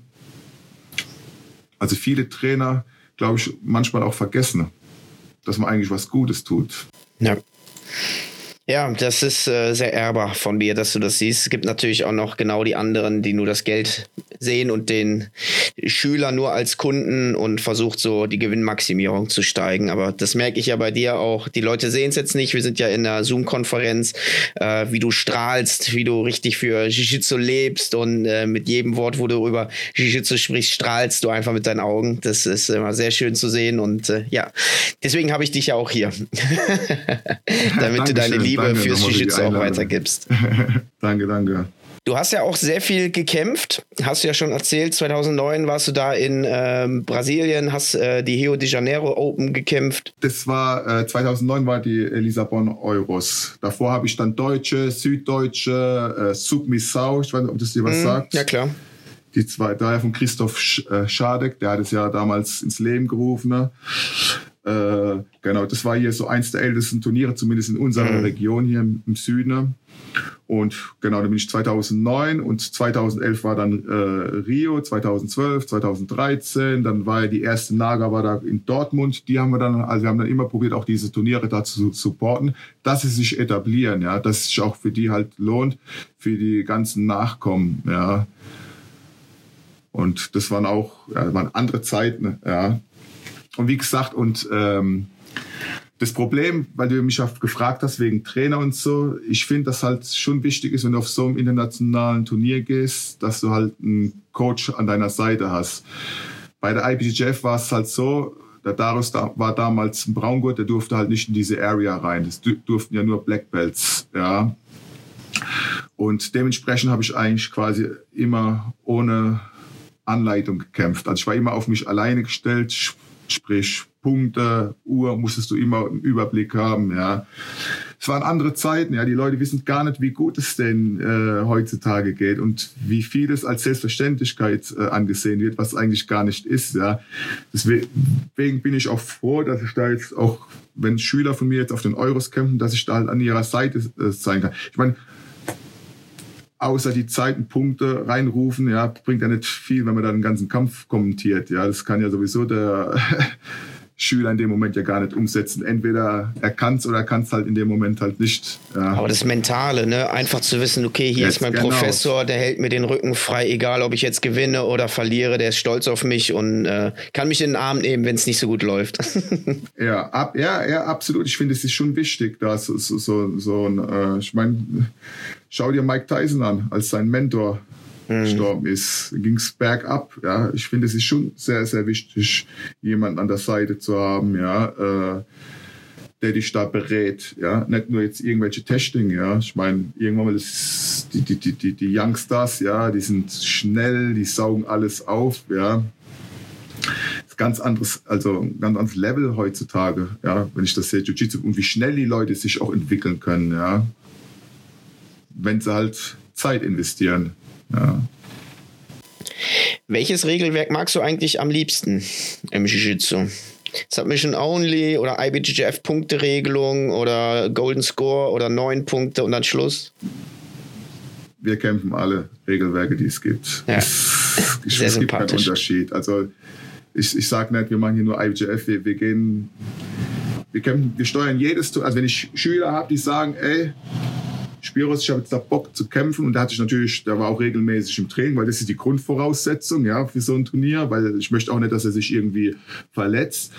also viele Trainer, glaube ich, manchmal auch vergessen, dass man eigentlich was Gutes tut. Ja. Ja, das ist äh, sehr ehrbar von dir, dass du das siehst. Es gibt natürlich auch noch genau die anderen, die nur das Geld sehen und den Schüler nur als Kunden und versucht so die Gewinnmaximierung zu steigen. Aber das merke ich ja bei dir auch. Die Leute sehen es jetzt nicht. Wir sind ja in einer Zoom-Konferenz, äh, wie du strahlst, wie du richtig für Jiu-Jitsu lebst und äh, mit jedem Wort, wo du über Jiu-Jitsu sprichst, strahlst du einfach mit deinen Augen. Das ist immer sehr schön zu sehen und äh, ja, deswegen habe ich dich ja auch hier, damit du deine Liebe danke, fürs Jiu-Jitsu auch weitergibst. danke, danke. Du hast ja auch sehr viel gekämpft, hast du ja schon erzählt. 2009 warst du da in ähm, Brasilien, hast äh, die Rio de Janeiro Open gekämpft. Das war äh, 2009 war die Lissabon Euros. Davor habe ich dann Deutsche, Süddeutsche, äh, Submissau, ich weiß nicht, ob das dir was mm, sagt. Ja klar. Die zwei, daher von Christoph äh, Schadek, der hat es ja damals ins Leben gerufen. Ne? Äh, genau, das war hier so eins der ältesten Turniere, zumindest in unserer mhm. Region hier im, im, Süden. Und genau, da bin ich 2009 und 2011 war dann äh, Rio, 2012, 2013, dann war ja die erste Naga war da in Dortmund. Die haben wir dann, also wir haben dann immer probiert, auch diese Turniere da zu supporten, dass sie sich etablieren, ja, dass es sich auch für die halt lohnt, für die ganzen Nachkommen, ja. Und das waren auch, ja, waren andere Zeiten, ja. Und wie gesagt, und ähm, das Problem, weil du mich oft gefragt hast wegen Trainer und so, ich finde, dass halt schon wichtig ist, wenn du auf so einem internationalen Turnier gehst, dass du halt einen Coach an deiner Seite hast. Bei der IPGF war es halt so, der Darius war damals ein Braungurt, der durfte halt nicht in diese Area rein. Es durften ja nur Black Belts, ja. Und dementsprechend habe ich eigentlich quasi immer ohne Anleitung gekämpft. Also ich war immer auf mich alleine gestellt, sprich Punkte, Uhr musstest du immer im Überblick haben, ja. Es waren andere Zeiten, ja. Die Leute wissen gar nicht, wie gut es denn äh, heutzutage geht und wie vieles als Selbstverständlichkeit äh, angesehen wird, was eigentlich gar nicht ist, ja. Deswegen bin ich auch froh, dass ich da jetzt auch, wenn Schüler von mir jetzt auf den Euros kämpfen, dass ich da halt an ihrer Seite äh, sein kann. Ich meine, außer die Zeitenpunkte reinrufen, ja, bringt ja nicht viel, wenn man da den ganzen Kampf kommentiert. Ja, das kann ja sowieso der Schüler in dem Moment ja gar nicht umsetzen. Entweder er kann es oder er kann es halt in dem Moment halt nicht. Ja. Aber das Mentale, ne? einfach zu wissen, okay, hier yes, ist mein genau. Professor, der hält mir den Rücken frei, egal ob ich jetzt gewinne oder verliere, der ist stolz auf mich und äh, kann mich in den Arm nehmen, wenn es nicht so gut läuft. ja, ab, ja, ja, absolut. Ich finde, es ist schon wichtig, dass so, so, so ein, äh, ich meine, schau dir Mike Tyson an als sein Mentor mhm. gestorben ist, ging es bergab. Ja, ich finde, es ist schon sehr, sehr wichtig, jemanden an der Seite zu haben, ja, äh, der dich da berät, ja, nicht nur jetzt irgendwelche Testing, ja. Ich meine, irgendwann mal ist die, die, die, die, die Youngsters, ja, die sind schnell, die saugen alles auf, ja. ist ganz anderes, also ein ganz anderes Level heutzutage, ja, wenn ich das sehe, Jiu-Jitsu und wie schnell die Leute sich auch entwickeln können, ja. Wenn sie halt Zeit investieren. Ja. Welches Regelwerk magst du eigentlich am liebsten im Jiu-Jitsu? Submission Only oder IBJJF Punkteregelung oder Golden Score oder neun Punkte und dann Schluss? Wir kämpfen alle Regelwerke, die es gibt. Ja. Es, Sehr es gibt keinen Unterschied. Also ich, ich sage nicht, wir machen hier nur IBJF, wir, wir gehen, wir kämpfen, wir steuern jedes, also wenn ich Schüler habe, die sagen, ey, Spiros, ich habe jetzt da Bock zu kämpfen und da hatte ich natürlich, der war auch regelmäßig im Training, weil das ist die Grundvoraussetzung, ja, für so ein Turnier, weil ich möchte auch nicht, dass er sich irgendwie verletzt.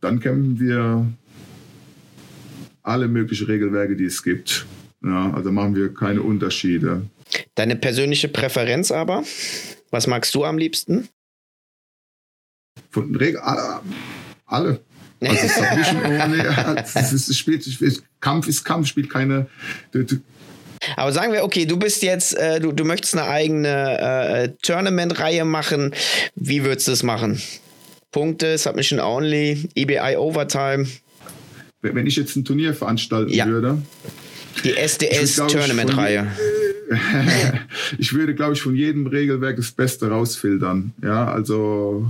Dann kämpfen wir alle möglichen Regelwerke, die es gibt. Ja, also machen wir keine Unterschiede. Deine persönliche Präferenz aber? Was magst du am liebsten? Von Regeln, alle. Also Submission ohne, das ist, spielt, Kampf ist Kampf, spielt keine. aber sagen wir, okay, du bist jetzt, äh, du, du möchtest eine eigene äh, Tournament-Reihe machen. Wie würdest du das machen? Punkte, Submission Only, EBI Overtime. Wenn ich jetzt ein Turnier veranstalten ja. würde. Die SDS-Tournament-Reihe. ich würde, glaube ich, von jedem Regelwerk das Beste rausfiltern. Ja, also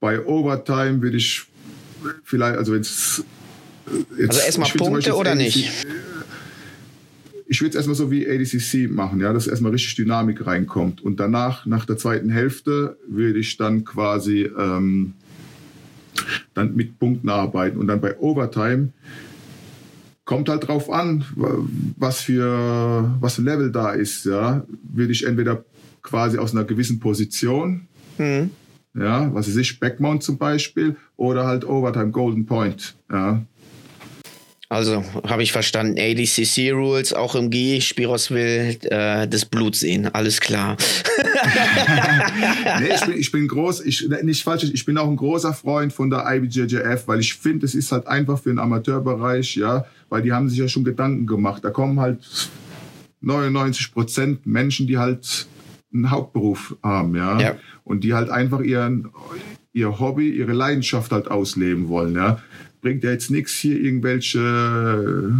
bei Overtime würde ich vielleicht, also wenn es also erstmal Punkte oder ADC, nicht? Ich würde es erstmal so wie ADCC machen, ja, dass erstmal richtig Dynamik reinkommt. Und danach, nach der zweiten Hälfte, würde ich dann quasi ähm, dann mit Punkten arbeiten. Und dann bei Overtime kommt halt drauf an, was für, was für Level da ist, ja. Würde ich entweder quasi aus einer gewissen Position mhm ja, was weiß ich, Backmount zum Beispiel oder halt Overtime Golden Point, ja. Also habe ich verstanden, ADCC Rules, auch im G, Spiros will äh, das Blut sehen, alles klar. nee, ich bin, ich bin groß, ich, nicht falsch, ich bin auch ein großer Freund von der IBJJF, weil ich finde, es ist halt einfach für den Amateurbereich, ja, weil die haben sich ja schon Gedanken gemacht. Da kommen halt 99 Prozent Menschen, die halt einen Hauptberuf haben, ja? ja. Und die halt einfach ihren, ihr Hobby, ihre Leidenschaft halt ausleben wollen, ja. Bringt ja jetzt nichts hier irgendwelche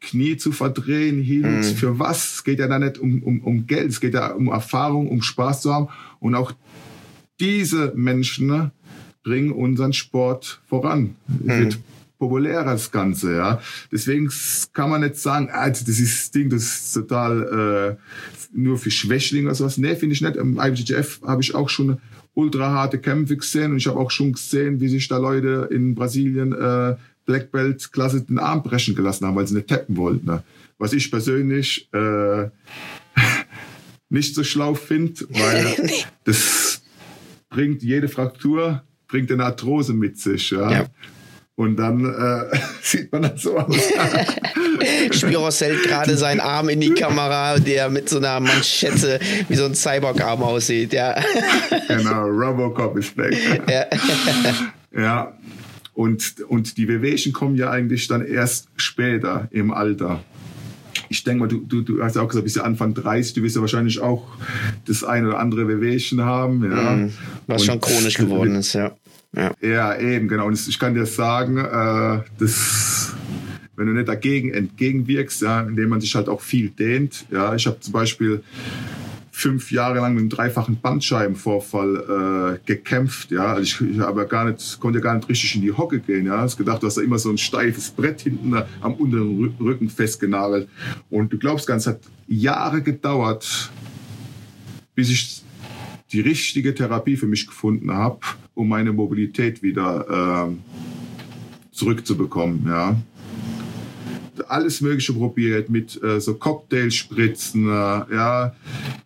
Knie zu verdrehen, Heels, mhm. für was? Es geht ja da nicht um, um, um Geld, es geht ja um Erfahrung, um Spaß zu haben. Und auch diese Menschen ne, bringen unseren Sport voran. Mhm populärer das Ganze, ja. Deswegen kann man nicht sagen, also das ist das Ding, das ist total äh, nur für Schwächlinge oder sowas. Nee, finde ich nicht. Im IBJJF habe ich auch schon ultra harte Kämpfe gesehen und ich habe auch schon gesehen, wie sich da Leute in Brasilien äh, Black Belt Klasse den Arm brechen gelassen haben, weil sie nicht tappen wollten. Ne? Was ich persönlich äh, nicht so schlau finde, weil das bringt jede Fraktur, bringt eine Arthrose mit sich. Ja. ja. Und dann äh, sieht man das so aus. Spiros hält gerade seinen Arm in die Kamera, der mit so einer Manschette wie so ein Cyborg-Arm aussieht. Ja. Genau, Robocop ist weg. Ja. ja. Und, und die Wehwehchen kommen ja eigentlich dann erst später im Alter. Ich denke mal, du, du, du hast ja auch gesagt, bist ja Anfang 30, du wirst ja wahrscheinlich auch das eine oder andere Wehwehchen haben. Ja. Mhm. Was und schon chronisch geworden ist, ja. Ja. ja, eben, genau. Und ich kann dir sagen, äh, das, wenn du nicht dagegen entgegenwirkst, ja, indem man sich halt auch viel dehnt. Ja, ich habe zum Beispiel fünf Jahre lang mit einem dreifachen Bandscheibenvorfall äh, gekämpft. Ja, also ich, ich habe gar nicht, konnte gar nicht richtig in die Hocke gehen. Ja, ich gedacht, du hast da immer so ein steifes Brett hinten am unteren Rücken festgenagelt. Und du glaubst ganz, hat Jahre gedauert, bis ich die richtige Therapie für mich gefunden habe um meine Mobilität wieder äh, zurückzubekommen. Ja alles Mögliche probiert mit äh, so Cocktailspritzen, äh, ja,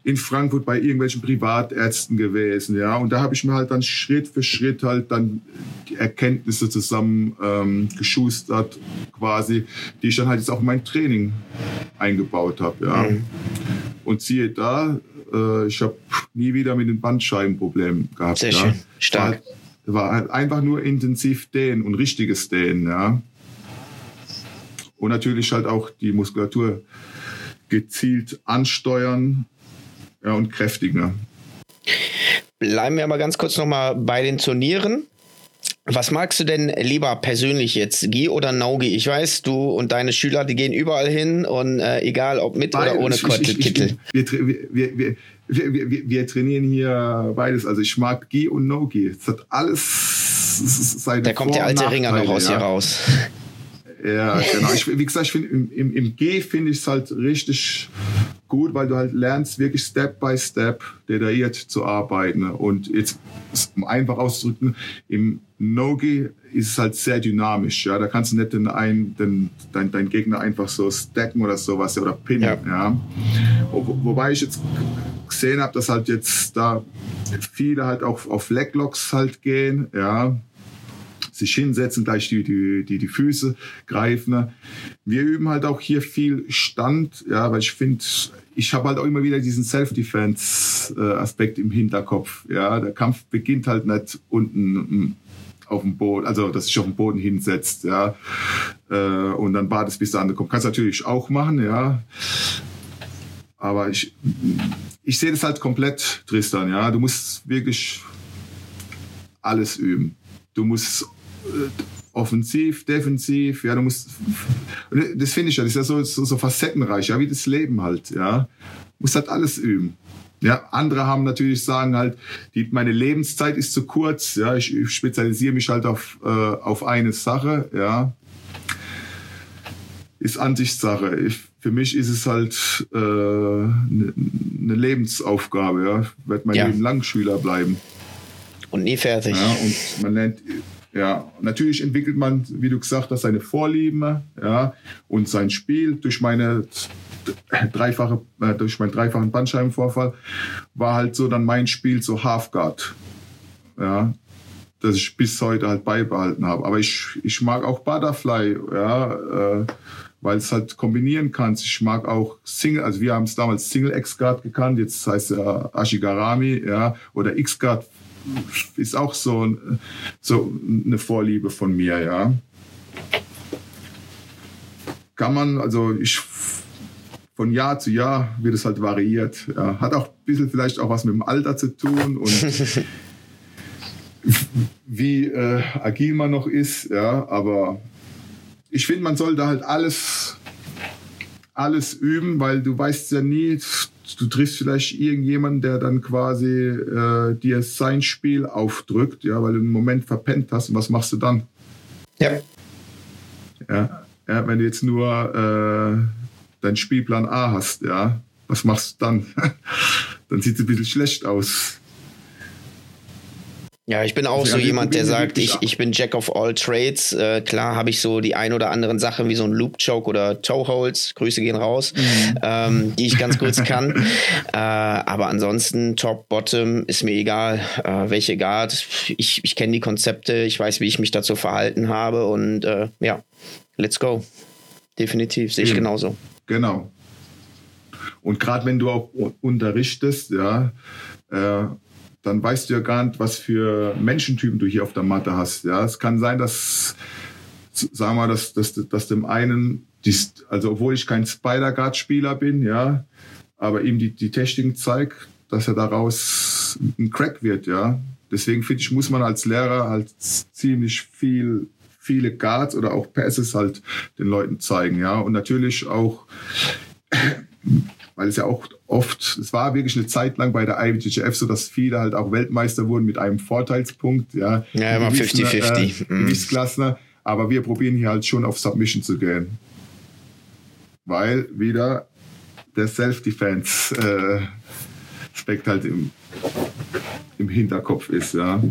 in Frankfurt bei irgendwelchen Privatärzten gewesen, ja, und da habe ich mir halt dann Schritt für Schritt halt dann die Erkenntnisse zusammen ähm, geschustert, quasi, die ich dann halt jetzt auch in mein Training eingebaut habe, ja. Mhm. Und siehe da, äh, ich habe nie wieder mit den Bandscheibenproblemen gehabt. Sehr ja. schön, stark. War halt, war halt einfach nur intensiv dehnen und richtiges Dehnen, ja und natürlich halt auch die Muskulatur gezielt ansteuern ja, und kräftigen. Bleiben wir aber ganz kurz nochmal bei den Turnieren. Was magst du denn lieber persönlich jetzt, Gi oder No-Gi? Ich weiß, du und deine Schüler, die gehen überall hin und äh, egal ob mit beides. oder ohne Kittel. Wir, wir, wir, wir, wir, trainieren hier beides. Also ich mag Gi und No-Gi. Es hat alles seine Da kommt der alte Ringer noch aus ja. hier raus. Ja, genau. Ich, wie gesagt, ich finde im, im, im G finde ich es halt richtig gut, weil du halt lernst, wirklich Step by Step detailliert zu arbeiten. Und jetzt, um einfach auszudrücken, im No-Gi ist es halt sehr dynamisch. Ja, da kannst du nicht den, ein, den, dein, dein Gegner einfach so stacken oder sowas oder pinnen. Ja. ja. Wo, wobei ich jetzt gesehen habe, dass halt jetzt da viele halt auch auf Leglocks halt gehen. Ja, sich hinsetzen, gleich die, die, die, die Füße greifen. Wir üben halt auch hier viel Stand, ja, weil ich finde, ich habe halt auch immer wieder diesen Self-Defense-Aspekt im Hinterkopf. Ja, der Kampf beginnt halt nicht unten hm, auf dem Boden, also dass sich auf dem Boden hinsetzt, ja, äh, und dann wartest, bis der andere kommt. Kannst natürlich auch machen, ja. Aber ich, ich sehe das halt komplett, Tristan, ja. Du musst wirklich alles üben. Du musst äh, offensiv, defensiv, ja, du musst, das finde ich ja, das ist ja so, so, so facettenreich, ja, wie das Leben halt, ja. Du musst halt alles üben. Ja, andere haben natürlich sagen halt, die, meine Lebenszeit ist zu kurz, ja, ich, ich spezialisiere mich halt auf, äh, auf eine Sache, ja. Ist Ansichtssache. Ich, für mich ist es halt eine äh, ne, ne Lebensaufgabe, ja. Ich werde mein ja. Leben lang Schüler bleiben. Und nie fertig. Ja, und man lernt ja, natürlich entwickelt man, wie du gesagt hast, seine Vorlieben ja, und sein Spiel durch meine dreifache, äh, durch meinen dreifachen Bandscheibenvorfall war halt so dann mein Spiel so Halfguard. Ja, das ich bis heute halt beibehalten habe. Aber ich, ich mag auch Butterfly, ja, äh, weil es halt kombinieren kannst. Ich mag auch Single, also wir haben es damals Single X-Guard gekannt, jetzt heißt er Ashigarami, ja, oder X-Guard ist auch so, so eine Vorliebe von mir, ja. Kann man, also ich von Jahr zu Jahr wird es halt variiert. Ja. Hat auch ein bisschen vielleicht auch was mit dem Alter zu tun und wie äh, agil man noch ist, ja, aber ich finde, man sollte halt alles, alles üben, weil du weißt ja nie, du triffst vielleicht irgendjemanden, der dann quasi äh, dir sein Spiel aufdrückt, ja, weil du einen Moment verpennt hast. Und was machst du dann? Ja. Ja, ja wenn du jetzt nur äh, deinen Spielplan A hast, ja, was machst du dann? dann sieht es ein bisschen schlecht aus. Ja, ich bin auch also, so jemand, der sagt, ich, ich bin Jack of all Trades. Äh, klar habe ich so die ein oder anderen Sachen wie so ein Loop Choke oder Toe Holds, Grüße gehen raus, mhm. ähm, die ich ganz kurz kann. äh, aber ansonsten Top, Bottom ist mir egal, äh, welche Guard. Ich, ich kenne die Konzepte, ich weiß, wie ich mich dazu verhalten habe und äh, ja, let's go. Definitiv, sehe ich mhm. genauso. Genau. Und gerade wenn du auch unterrichtest, ja, äh, dann weißt du ja gar nicht, was für Menschentypen du hier auf der Matte hast. Ja, es kann sein, dass, sagen wir, dass, dass, dass dem einen, die, also obwohl ich kein Spider-Guard-Spieler bin, ja, aber ihm die, die Technik zeigt, dass er daraus ein Crack wird, ja. Deswegen finde ich, muss man als Lehrer halt ziemlich viel, viele Guards oder auch Passes halt den Leuten zeigen, ja. Und natürlich auch, weil es ja auch oft, es war wirklich eine Zeit lang bei der IBJJF so, dass viele halt auch Weltmeister wurden mit einem Vorteilspunkt, ja. Ja, immer 50-50. Äh, mhm. aber wir probieren hier halt schon auf Submission zu gehen. Weil wieder der Self-Defense äh, halt im, im Hinterkopf ist, ja.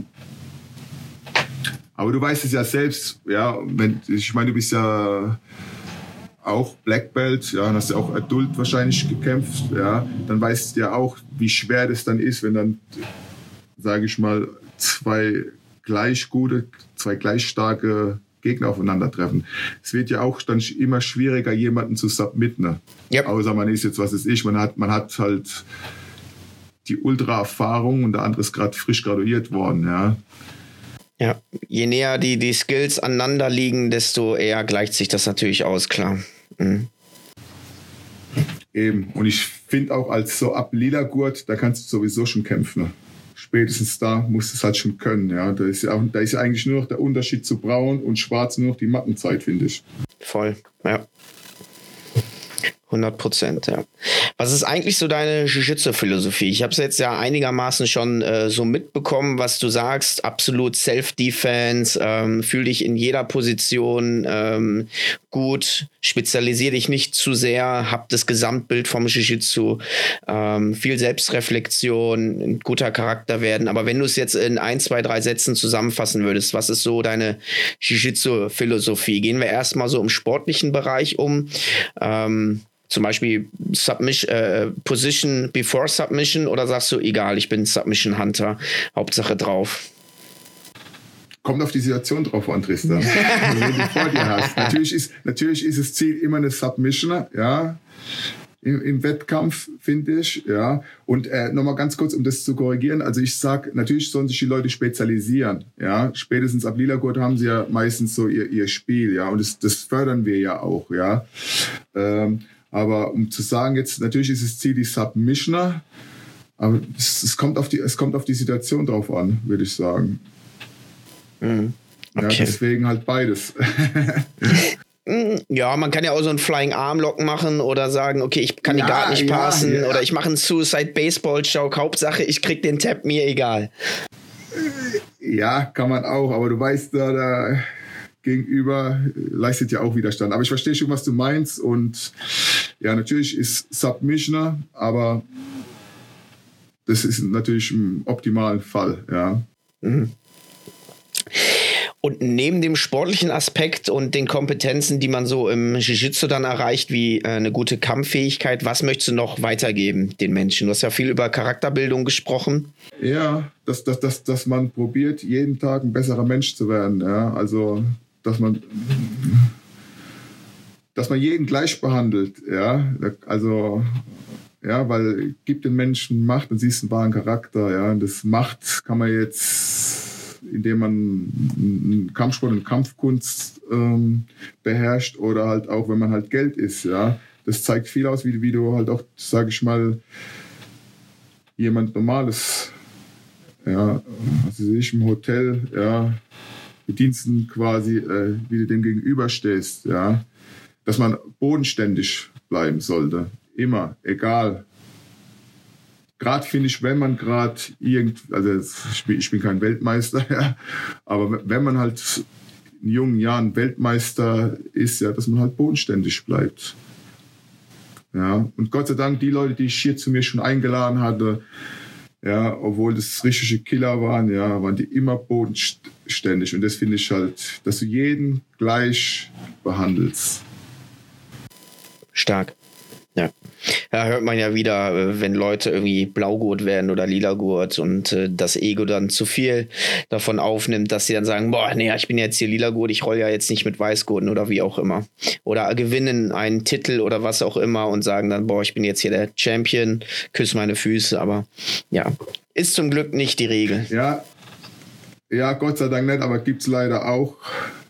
Aber du weißt es ja selbst, ja, wenn, ich meine, du bist ja auch Black Belt, ja, hast ja auch Adult wahrscheinlich gekämpft, ja, dann weißt du ja auch, wie schwer das dann ist, wenn dann, sage ich mal, zwei gleich gute, zwei gleich starke Gegner aufeinandertreffen. Es wird ja auch dann immer schwieriger, jemanden zu submitten. Ne? Yep. Außer man ist jetzt, was ist ich, man hat, man hat halt die Ultra-Erfahrung und der andere ist gerade frisch graduiert worden, ja. Ja, je näher die, die Skills aneinander liegen, desto eher gleicht sich das natürlich aus, klar. Mhm. Eben. Und ich finde auch als so ab lila Gurt, da kannst du sowieso schon kämpfen. Spätestens da musst du es halt schon können. Ja, da ist ja, auch, da ist ja eigentlich nur noch der Unterschied zu braun und schwarz nur noch die Mattenzeit, finde ich. Voll, ja. 100 Prozent, ja. Was ist eigentlich so deine Jiu-Jitsu-Philosophie? Ich habe es jetzt ja einigermaßen schon äh, so mitbekommen, was du sagst. Absolut Self-Defense, ähm, fühl dich in jeder Position ähm, gut, spezialisiere dich nicht zu sehr, hab das Gesamtbild vom Jiu-Jitsu, ähm, viel Selbstreflexion, ein guter Charakter werden. Aber wenn du es jetzt in ein, zwei, drei Sätzen zusammenfassen würdest, was ist so deine Jiu-Jitsu-Philosophie? Gehen wir erstmal so im sportlichen Bereich um. Ähm, zum Beispiel Submission, äh, Position before Submission oder sagst du, egal, ich bin Submission Hunter, Hauptsache drauf? Kommt auf die Situation drauf an, Tristan. wenn du vor dir hast. Natürlich ist, natürlich ist das Ziel immer eine Submission, ja. Im, im Wettkampf, finde ich, ja. Und äh, nochmal ganz kurz, um das zu korrigieren. Also ich sag, natürlich sollen sich die Leute spezialisieren, ja. Spätestens ab Lila-Gurt haben sie ja meistens so ihr, ihr Spiel, ja. Und das, das fördern wir ja auch, ja. Ähm, aber um zu sagen, jetzt natürlich ist das Ziel die Submissioner, aber es, es, kommt auf die, es kommt auf die Situation drauf an, würde ich sagen. Mhm. Okay. Ja, deswegen halt beides. Ja, man kann ja auch so einen Flying Arm Lock machen oder sagen, okay, ich kann ja, die Guard nicht ja, passen ja. oder ich mache einen Suicide Baseball Choke. Hauptsache, ich krieg den Tap, mir egal. Ja, kann man auch, aber du weißt, da, da gegenüber leistet ja auch Widerstand. Aber ich verstehe schon, was du meinst. Und ja, natürlich ist Submissioner, aber das ist natürlich im optimalen Fall, ja. Mhm. Und neben dem sportlichen Aspekt und den Kompetenzen, die man so im Jiu-Jitsu dann erreicht, wie äh, eine gute Kampffähigkeit, was möchtest du noch weitergeben den Menschen? Du hast ja viel über Charakterbildung gesprochen. Ja, dass, dass, dass, dass man probiert, jeden Tag ein besserer Mensch zu werden. Ja? Also dass man, dass man jeden gleich behandelt, ja, also, ja, weil gibt den Menschen Macht und siehst einen wahren Charakter, ja, und das Macht kann man jetzt, indem man einen Kampfsport und Kampfkunst ähm, beherrscht oder halt auch, wenn man halt Geld ist, ja, das zeigt viel aus, wie, wie du halt auch, sage ich mal, jemand Normales, ja, also ich im Hotel, ja, Bediensten quasi, äh, wie du dem gegenüberstehst, ja, dass man bodenständig bleiben sollte. Immer, egal. Gerade finde ich, wenn man gerade irgend, also ich bin, ich bin kein Weltmeister, ja, aber wenn man halt in jungen Jahren Weltmeister ist, ja, dass man halt bodenständig bleibt. Ja, und Gott sei Dank, die Leute, die ich hier zu mir schon eingeladen hatte, ja, obwohl das richtige Killer waren, ja, waren die immer bodenständig. Und das finde ich halt, dass du jeden gleich behandelst. Stark. Ja. Hört man ja wieder, äh, wenn Leute irgendwie Blaugurt werden oder Lilagurt und äh, das Ego dann zu viel davon aufnimmt, dass sie dann sagen, boah, nee, ich bin jetzt hier Lilagurt, ich roll ja jetzt nicht mit Weißgurten oder wie auch immer. Oder gewinnen einen Titel oder was auch immer und sagen dann, boah, ich bin jetzt hier der Champion, küsse meine Füße, aber ja, ist zum Glück nicht die Regel. Ja, ja, Gott sei Dank nicht, aber gibt es leider auch,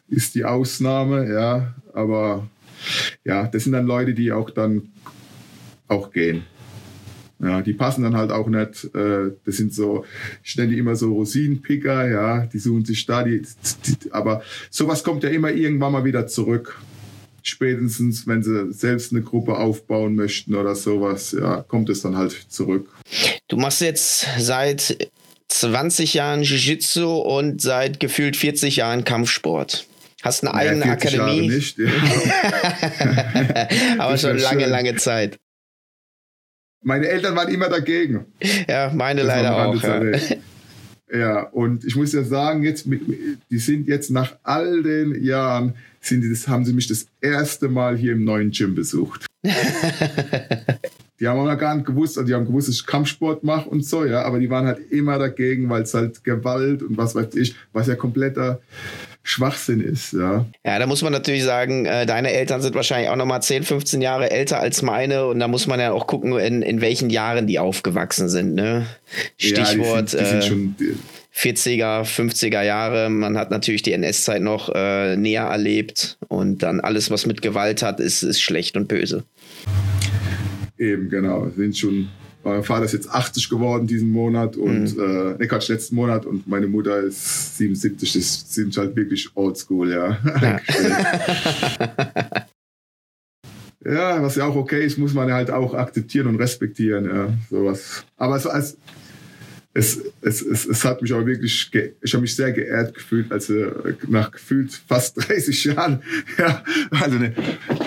ist die Ausnahme, ja, aber ja, das sind dann Leute, die auch dann auch gehen. Ja, die passen dann halt auch nicht. Äh, das sind so, ich nenne die immer so Rosinenpicker, ja, die suchen sich da, die, die, aber sowas kommt ja immer irgendwann mal wieder zurück. Spätestens, wenn sie selbst eine Gruppe aufbauen möchten oder sowas, ja, kommt es dann halt zurück. Du machst jetzt seit 20 Jahren Jiu-Jitsu und seit gefühlt 40 Jahren Kampfsport. Hast eine eigene ja, Akademie. Jahre nicht, ja. Aber schon lange, schön. lange Zeit. Meine Eltern waren immer dagegen. Ja, meine leider auch. Ja. Ja, und ich muss ja sagen, jetzt, die sind jetzt nach all den Jahren, sind die das, haben sie mich das erste Mal hier im neuen Gym besucht. die haben auch gar nicht gewusst, also die haben gewusst, dass ich Kampfsport mache und so, ja, aber die waren halt immer dagegen, weil es halt Gewalt und was weiß ich, was ja kompletter Schwachsinn ist, ja. Ja, da muss man natürlich sagen, äh, deine Eltern sind wahrscheinlich auch nochmal 10, 15 Jahre älter als meine und da muss man ja auch gucken, in, in welchen Jahren die aufgewachsen sind, ne? Stichwort. Ja, die sind, die sind schon, die, 40er, 50er Jahre. Man hat natürlich die NS-Zeit noch äh, näher erlebt und dann alles, was mit Gewalt hat, ist, ist schlecht und böse. Eben, genau. Sind schon, mein Vater ist jetzt 80 geworden diesen Monat und, mhm. äh, ne, Quatsch, letzten Monat und meine Mutter ist 77. Das sind halt wirklich oldschool, ja. ja. ja, was ja auch okay ist, muss man halt auch akzeptieren und respektieren, ja, sowas. Aber so als, es, es, es, es hat mich auch wirklich, ich habe mich sehr geehrt gefühlt, als äh, nach gefühlt fast 30 Jahren, ja, also ne,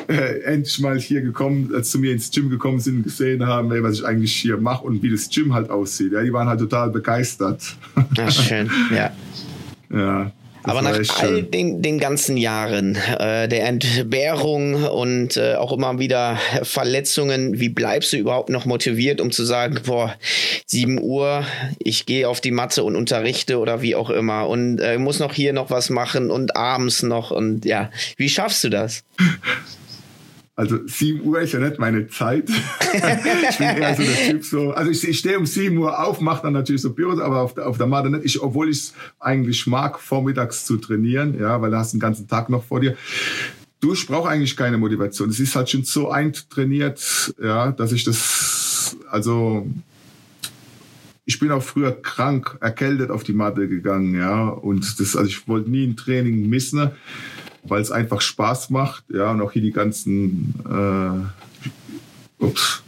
äh, endlich mal hier gekommen, als zu mir ins Gym gekommen sind und gesehen haben, ey, was ich eigentlich hier mache und wie das Gym halt aussieht. Ja, die waren halt total begeistert. Ja, schön, ja. Ja, aber nach all den, den ganzen Jahren äh, der Entbehrung und äh, auch immer wieder Verletzungen, wie bleibst du überhaupt noch motiviert, um zu sagen, boah, 7 Uhr, ich gehe auf die Matte und unterrichte oder wie auch immer und äh, muss noch hier noch was machen und abends noch und ja, wie schaffst du das? Also 7 Uhr ist ja nicht meine Zeit. ich bin eher so der Typ so. Also ich, ich stehe um 7 Uhr auf, mache dann natürlich so Büro, aber auf der, auf der Matte nicht. Ich, obwohl ich es eigentlich mag, vormittags zu trainieren, ja, weil du hast den ganzen Tag noch vor dir. Du, ich brauche eigentlich keine Motivation. Es ist halt schon so eintrainiert, ja, dass ich das, also ich bin auch früher krank, erkältet auf die Matte gegangen, ja, und das, also ich wollte nie ein Training missen weil es einfach Spaß macht. Ja, und auch hier die ganzen, äh, ups,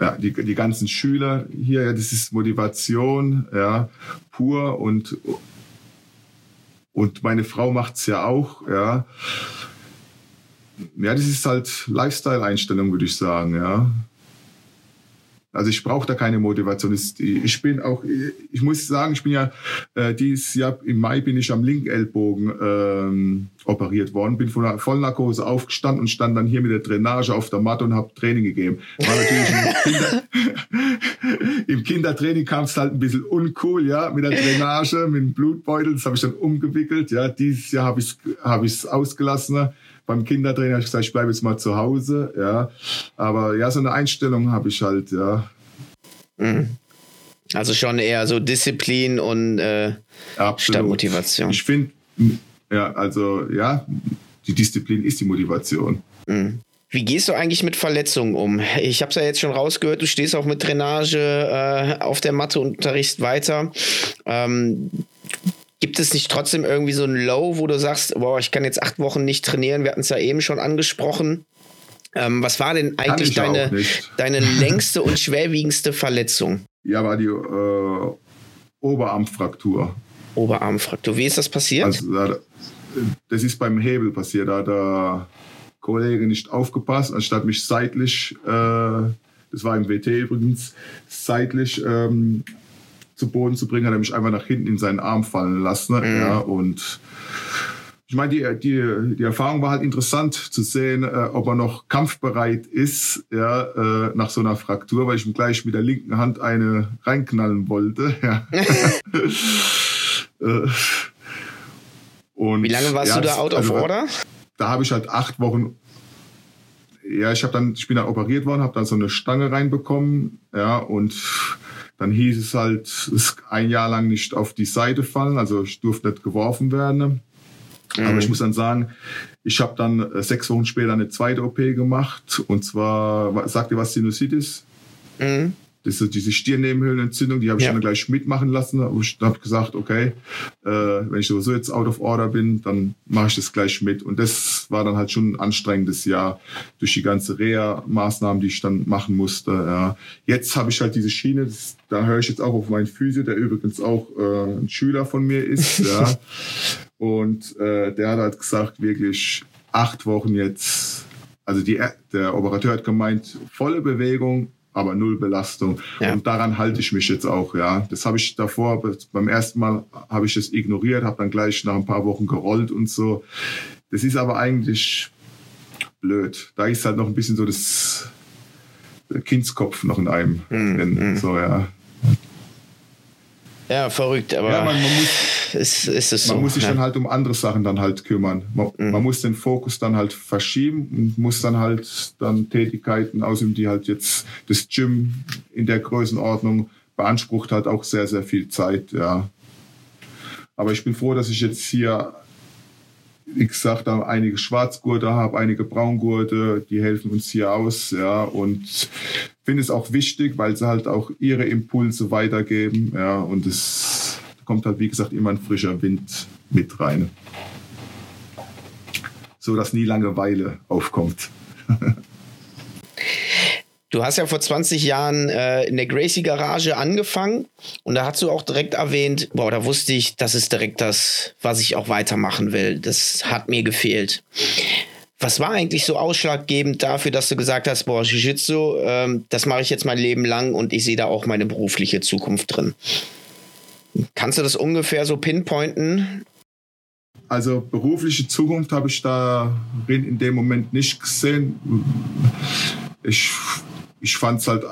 ja, die, die ganzen Schüler hier, ja, das ist Motivation, ja, pur und, und meine Frau macht's ja auch, ja. Ja, das ist halt Lifestyle-Einstellung, würde ich sagen, ja. Also ich brauche da keine Motivation. Ich bin auch, ich muss sagen, ich bin ja äh, dieses Jahr im Mai bin ich am linken Ellbogen ähm, operiert worden, bin von der Vollnarkose aufgestanden und stand dann hier mit der Drainage auf der Matte und habe Training gegeben. War natürlich im, Kinder, im Kindertraining kam es halt ein bisschen uncool, ja, mit der Drainage, mit dem Blutbeutel. Das habe ich dann umgewickelt. Ja, dieses Jahr habe ich habe ich es ausgelassen beim Kindertrainer habe ich gesagt, ich bleibe jetzt mal zu Hause, ja. Aber ja, so eine Einstellung habe ich halt, ja. Mhm. Also schon eher so Disziplin und äh, statt Motivation. Ich finde, ja, also ja, die Disziplin ist die Motivation. Mhm. Wie gehst du eigentlich mit Verletzungen um? Ich habe es ja jetzt schon rausgehört, du stehst auch mit Drainage äh, auf der Matte und unterrichtst weiter. Ähm, Gibt es nicht trotzdem irgendwie so ein Low, wo du sagst, boah, ich kann jetzt acht Wochen nicht trainieren? Wir hatten es ja eben schon angesprochen. Ähm, was war denn eigentlich deine, deine längste und schwerwiegendste Verletzung? Ja, war die äh, Oberarmfraktur. Oberarmfraktur. Wie ist das passiert? Also, das ist beim Hebel passiert. Da hat der Kollege nicht aufgepasst, anstatt mich seitlich, äh, das war im WT übrigens, seitlich ähm, zu Boden zu bringen, hat er mich einfach nach hinten in seinen Arm fallen lassen. Mhm. Ja, und ich meine, die, die, die Erfahrung war halt interessant zu sehen, äh, ob er noch kampfbereit ist, ja, äh, nach so einer Fraktur, weil ich ihm gleich mit der linken Hand eine reinknallen wollte. Ja. Äh, und, Wie lange warst ja, du da out also, of order? Da habe ich halt acht Wochen ja, ich habe dann, ich bin dann operiert worden, habe dann so eine Stange reinbekommen, ja, und dann hieß es halt, es ein Jahr lang nicht auf die Seite fallen, also ich durfte nicht geworfen werden. Mhm. Aber ich muss dann sagen, ich habe dann äh, sechs Wochen später eine zweite OP gemacht. Und zwar, sagt ihr was Sinusitis? Mhm. Das ist diese Stirnnebenhöhlenentzündung, die habe ich ja. dann gleich mitmachen lassen. Ich habe gesagt, okay, äh, wenn ich sowieso jetzt out of order bin, dann mache ich das gleich mit. Und das war dann halt schon ein anstrengendes Jahr durch die ganze Reha-Maßnahmen, die ich dann machen musste. Ja. Jetzt habe ich halt diese Schiene, das, da höre ich jetzt auch auf meinen Physio, der übrigens auch äh, ein Schüler von mir ist. ja. Und äh, der hat halt gesagt, wirklich acht Wochen jetzt, also die, der Operateur hat gemeint, volle Bewegung, aber null Belastung. Ja. Und daran halte ich mich jetzt auch, ja. Das habe ich davor, beim ersten Mal habe ich es ignoriert, habe dann gleich nach ein paar Wochen gerollt und so. Das ist aber eigentlich blöd. Da ist halt noch ein bisschen so das Kindskopf noch in einem. Mhm. So, ja. Ja, verrückt, aber ja, man, man muss, ist, ist es man so, muss sich ja. dann halt um andere Sachen dann halt kümmern. Man, mhm. man, muss den Fokus dann halt verschieben und muss dann halt dann Tätigkeiten außerdem, die halt jetzt das Gym in der Größenordnung beansprucht hat, auch sehr, sehr viel Zeit, ja. Aber ich bin froh, dass ich jetzt hier wie gesagt, einige Schwarzgurte habe, einige Braungurte, die helfen uns hier aus, ja, und finde es auch wichtig, weil sie halt auch ihre Impulse weitergeben, ja, und es kommt halt, wie gesagt, immer ein frischer Wind mit rein. So dass nie Langeweile aufkommt. Du hast ja vor 20 Jahren äh, in der Gracie Garage angefangen und da hast du auch direkt erwähnt, boah, da wusste ich, das ist direkt das, was ich auch weitermachen will. Das hat mir gefehlt. Was war eigentlich so ausschlaggebend dafür, dass du gesagt hast, boah, Jiu-Jitsu, ähm, das mache ich jetzt mein Leben lang und ich sehe da auch meine berufliche Zukunft drin? Kannst du das ungefähr so pinpointen? Also berufliche Zukunft habe ich da in dem Moment nicht gesehen. Ich ich fand es halt,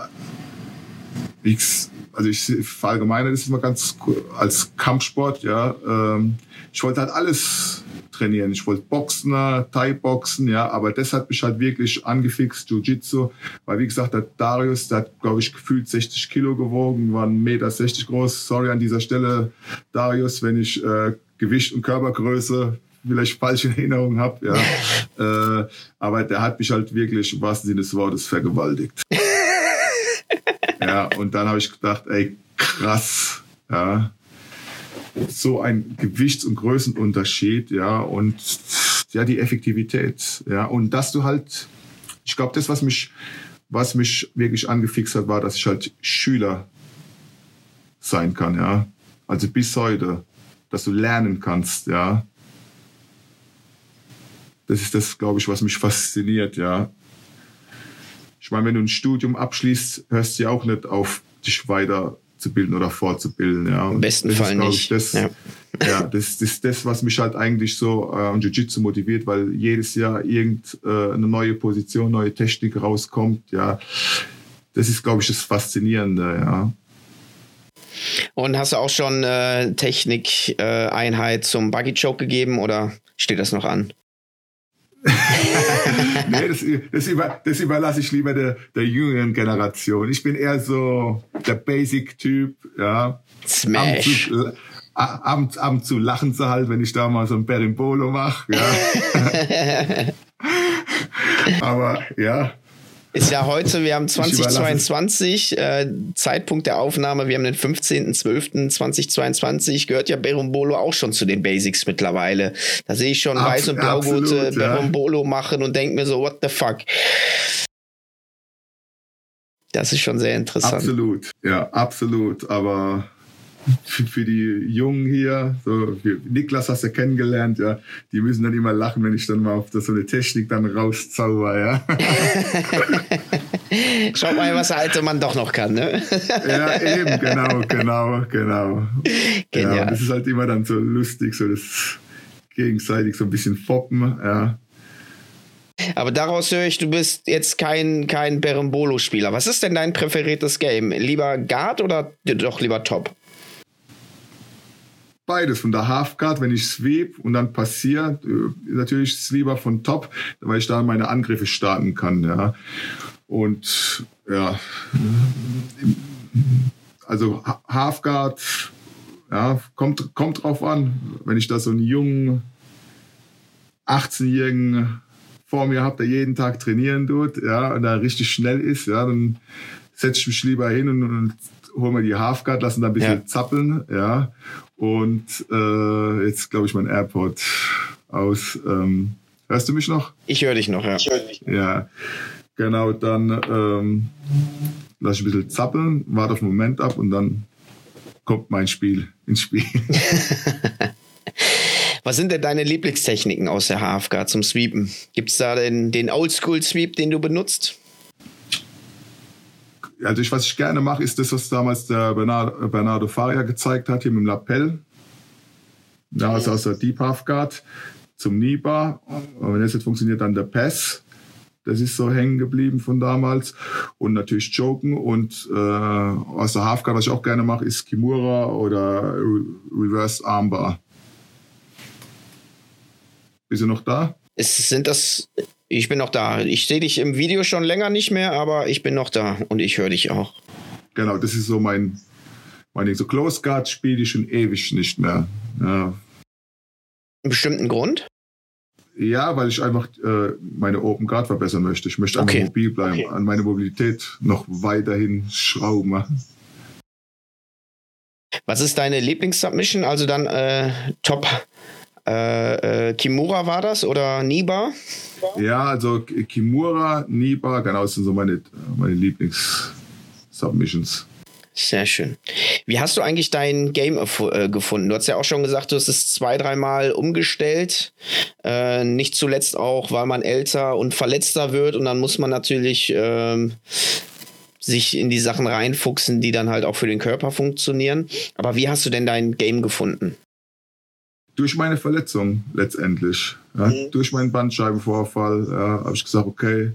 also ich verallgemeine das immer ganz als Kampfsport, ja. Ähm, ich wollte halt alles trainieren. Ich wollte Boxen, Thai-Boxen, ja, aber das hat mich halt wirklich angefixt, Jiu-Jitsu, weil wie gesagt, der Darius, der hat, glaube ich, gefühlt 60 Kilo gewogen, war 1,60 Meter groß. Sorry an dieser Stelle, Darius, wenn ich äh, Gewicht und Körpergröße vielleicht falsche Erinnerungen habe, ja. äh, aber der hat mich halt wirklich im wahrsten Sinne des Wortes vergewaltigt. ja, und dann habe ich gedacht, ey, krass, ja. So ein Gewichts- und Größenunterschied, ja, und ja, die Effektivität, ja, und dass du halt, ich glaube, das, was mich, was mich wirklich angefixt hat, war, dass ich halt Schüler sein kann, ja. Also bis heute, dass du lernen kannst, ja das ist das, glaube ich, was mich fasziniert, ja. Ich meine, wenn du ein Studium abschließt, hörst du ja auch nicht auf, dich weiterzubilden oder fortzubilden, ja. Im besten Fall ist, nicht. Ich, das, ja. ja, das, ist das, was mich halt eigentlich so äh, Jiu-Jitsu motiviert, weil jedes Jahr irgendeine äh, neue Position, neue Technik rauskommt, ja. Das ist, glaube ich, das Faszinierende, ja. Und hast du auch schon äh, Technik-Einheit äh, zum Buggy Choke gegeben oder steht das noch an? nee, das, das, über, das überlasse ich lieber der, der jüngeren Generation. Ich bin eher so der Basic-Typ, ja. Smash. Ab, ab, ab zu lachen zu halt, wenn ich da mal so ein Berimbolo mache, ja. Aber ja, ist ja heute, wir haben 2022, äh, Zeitpunkt der Aufnahme, wir haben den 15.12.2022, gehört ja Berumbolo auch schon zu den Basics mittlerweile. Da sehe ich schon Abs Weiß- und Blaugurte ja. Berumbolo machen und denke mir so, what the fuck. Das ist schon sehr interessant. Absolut, ja, absolut. Aber für die Jungen hier, so Niklas hast du kennengelernt, ja, die müssen dann immer lachen, wenn ich dann mal auf das, so eine Technik dann rauszauber, ja. Schau mal, was der alte Mann doch noch kann, ne? ja, eben, genau, genau, genau. Genial. Ja, das ist halt immer dann so lustig, so das gegenseitig so ein bisschen foppen, ja. Aber daraus höre ich, du bist jetzt kein, kein Berimbolo-Spieler. Was ist denn dein präferiertes Game? Lieber Guard oder doch lieber Top? Beides. Von der Halfguard, wenn ich sweep und dann passiert, äh, natürlich ist es lieber von Top, weil ich da meine Angriffe starten kann. Ja. Und ja, also Halfguard, ja, kommt, kommt drauf an. Wenn ich da so einen jungen 18-Jährigen vor mir habe, der jeden Tag trainieren tut, ja, und da richtig schnell ist, ja, dann setze ich mich lieber hin und, und hole mir die Halfguard, lassen da ein bisschen ja. zappeln, ja. Und äh, jetzt glaube ich mein AirPod aus. Ähm, hörst du mich noch? Ich höre dich noch, ja. Ich höre dich. Ja, genau. Dann ähm, lasse ich ein bisschen zappeln, warte auf den Moment ab und dann kommt mein Spiel ins Spiel. Was sind denn deine Lieblingstechniken aus der HFK zum Sweepen? Gibt es da den, den Oldschool-Sweep, den du benutzt? Also ich, was ich gerne mache, ist das, was damals der Bernardo, Bernardo Faria gezeigt hat, hier mit dem Lapel. Ja, also aus der Deep Half Guard zum Niba. Und wenn das jetzt funktioniert, dann der Pass. Das ist so hängen geblieben von damals. Und natürlich Joken. Und äh, aus der Half Guard, was ich auch gerne mache, ist Kimura oder Re Reverse Armbar. Bist du noch da? Es sind das. Ich bin noch da. Ich sehe dich im Video schon länger nicht mehr, aber ich bin noch da und ich höre dich auch. Genau, das ist so mein, mein so Close Guard spiele ich schon ewig nicht mehr. Ja. Einen bestimmten Grund? Ja, weil ich einfach äh, meine Open Guard verbessern möchte. Ich möchte Okay. einfach mobil bleiben, Okay. an meine Mobilität noch weiterhin schrauben. Was ist deine Lieblingssubmission? Also dann äh, Top äh, äh, Kimura war das oder Niba? Ja, also Kimura, Niba, genau, das sind so meine, meine Lieblings-Submissions. Sehr schön. Wie hast du eigentlich dein Game äh, gefunden? Du hast ja auch schon gesagt, du hast es zwei, dreimal umgestellt. Äh, nicht zuletzt auch, weil man älter und verletzter wird und dann muss man natürlich ähm, sich in die Sachen reinfuchsen, die dann halt auch für den Körper funktionieren. Aber wie hast du denn dein Game gefunden? Durch meine Verletzung letztendlich, ja, Mhm. durch meinen Bandscheibenvorfall, ja, habe ich gesagt, okay,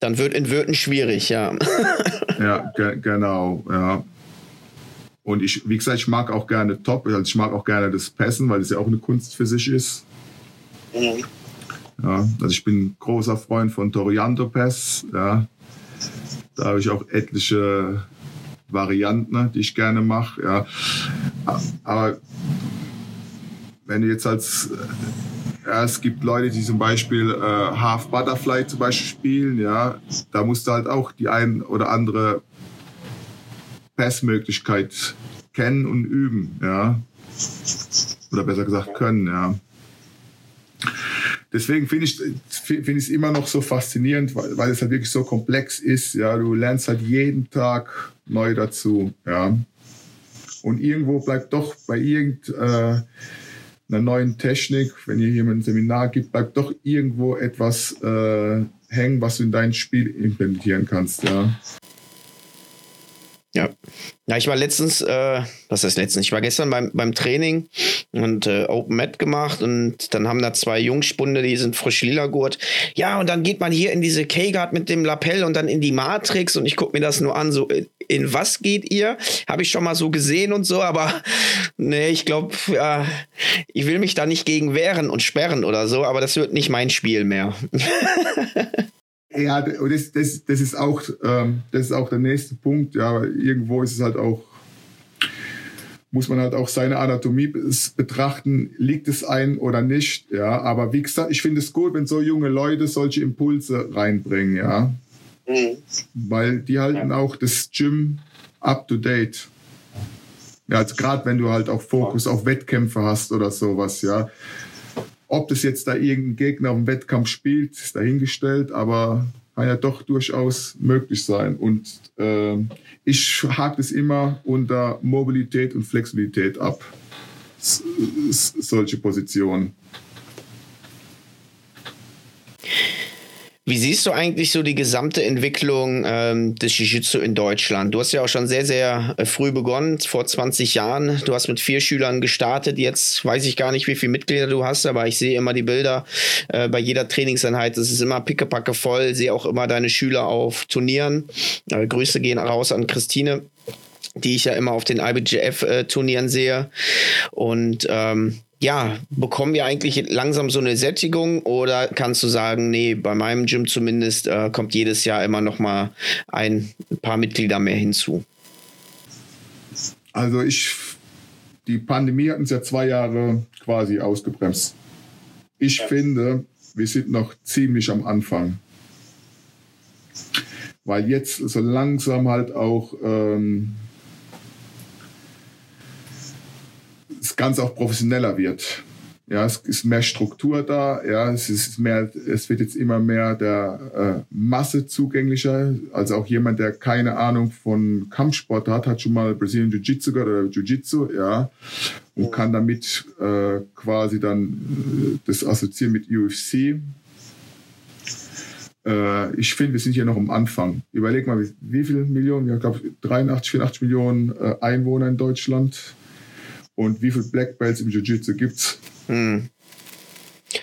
Dann wird in Würden schwierig, ja. Ja, ge genau, ja. Und ich, wie gesagt, ich mag auch gerne Top, also ich mag auch gerne das Passen, weil es ja auch eine Kunst für sich ist. Ja, also ich bin großer Freund von Torianto Pass, ja. Da habe ich auch etliche Varianten, ne, die ich gerne mache, ja. Aber wenn du jetzt als ja, es gibt Leute, die zum Beispiel äh, Half Butterfly zum Beispiel spielen, ja, da musst du halt auch die ein oder andere Passmöglichkeit kennen und üben, ja. Oder besser gesagt können, ja. Deswegen finde ich finde ich es immer noch so faszinierend, weil, weil es halt wirklich so komplex ist, ja. Du lernst halt jeden Tag neu dazu, ja. Und irgendwo bleibt doch bei irgend äh, neuen Technik, wenn ihr jemand ein Seminar gibt, bleibt doch irgendwo etwas äh, hängen, was du in dein Spiel implementieren kannst, ja. Ja. Ja, ich war letztens, äh, was heißt letztens? Ich war gestern beim, beim Training und äh, Open Mat gemacht und dann haben da zwei Jungspunde, die sind frisch lila Gurt. Ja, und dann geht man hier in diese K-Guard mit dem Lapel und dann in die Matrix und ich gucke mir das nur an, so in, in was geht ihr? Habe ich schon mal so gesehen und so, aber nee, ich glaube, ja, ich will mich da nicht gegen wehren und sperren oder so, aber das wird nicht mein Spiel mehr. Ja, und das, das, das, ist auch, ähm, das ist auch der nächste Punkt. Ja, irgendwo ist es halt auch, muss man halt auch seine Anatomie betrachten, liegt es ein oder nicht. Ja, aber wie gesagt, ich finde es gut, wenn so junge Leute solche Impulse reinbringen. Ja, weil die halten auch das Gym up to date. Ja, also gerade wenn du halt auch Fokus auf Wettkämpfe hast oder sowas, ja. Ob das jetzt da irgendein Gegner im Wettkampf spielt, ist dahingestellt, aber kann ja doch durchaus möglich sein. Und ähm, ich hake das immer unter Mobilität und Flexibilität ab. S solche Positionen. Wie siehst du eigentlich so die gesamte Entwicklung ähm, des Jiu-Jitsu in Deutschland? Du hast ja auch schon sehr, sehr äh, früh begonnen, vor 20 Jahren. Du hast mit vier Schülern gestartet. Jetzt weiß ich gar nicht, wie viele Mitglieder du hast, aber ich sehe immer die Bilder äh, bei jeder Trainingseinheit. Es ist immer pickepacke voll. Sehe auch immer deine Schüler auf Turnieren. Äh, Grüße gehen raus an Christine die ich ja immer auf den IBJF-Turnieren sehe. Und ähm, ja, bekommen wir eigentlich langsam so eine Sättigung oder kannst du sagen, nee, bei meinem Gym zumindest äh, kommt jedes Jahr immer noch mal ein paar Mitglieder mehr hinzu? Also ich, die Pandemie hat uns ja zwei Jahre quasi ausgebremst. Ich finde, wir sind noch ziemlich am Anfang. Weil jetzt so langsam halt auch ähm, das Ganze auch professioneller wird. Ja, es ist mehr Struktur da. Ja, es ist mehr, es wird jetzt immer mehr der äh, Masse zugänglicher. Also auch jemand, der keine Ahnung von Kampfsport hat, hat schon mal Brazilian Jiu-Jitsu gehört oder Jiu-Jitsu, ja, und kann damit äh, quasi dann äh, das assoziieren mit UFC. äh, ich finde, wir sind hier noch am Anfang. Überleg mal, wie, wie viele Millionen? Ich glaube, 83, 84 Millionen äh, Einwohner in Deutschland. Und wie viele Black Belts im Jiu-Jitsu gibt's? Hm.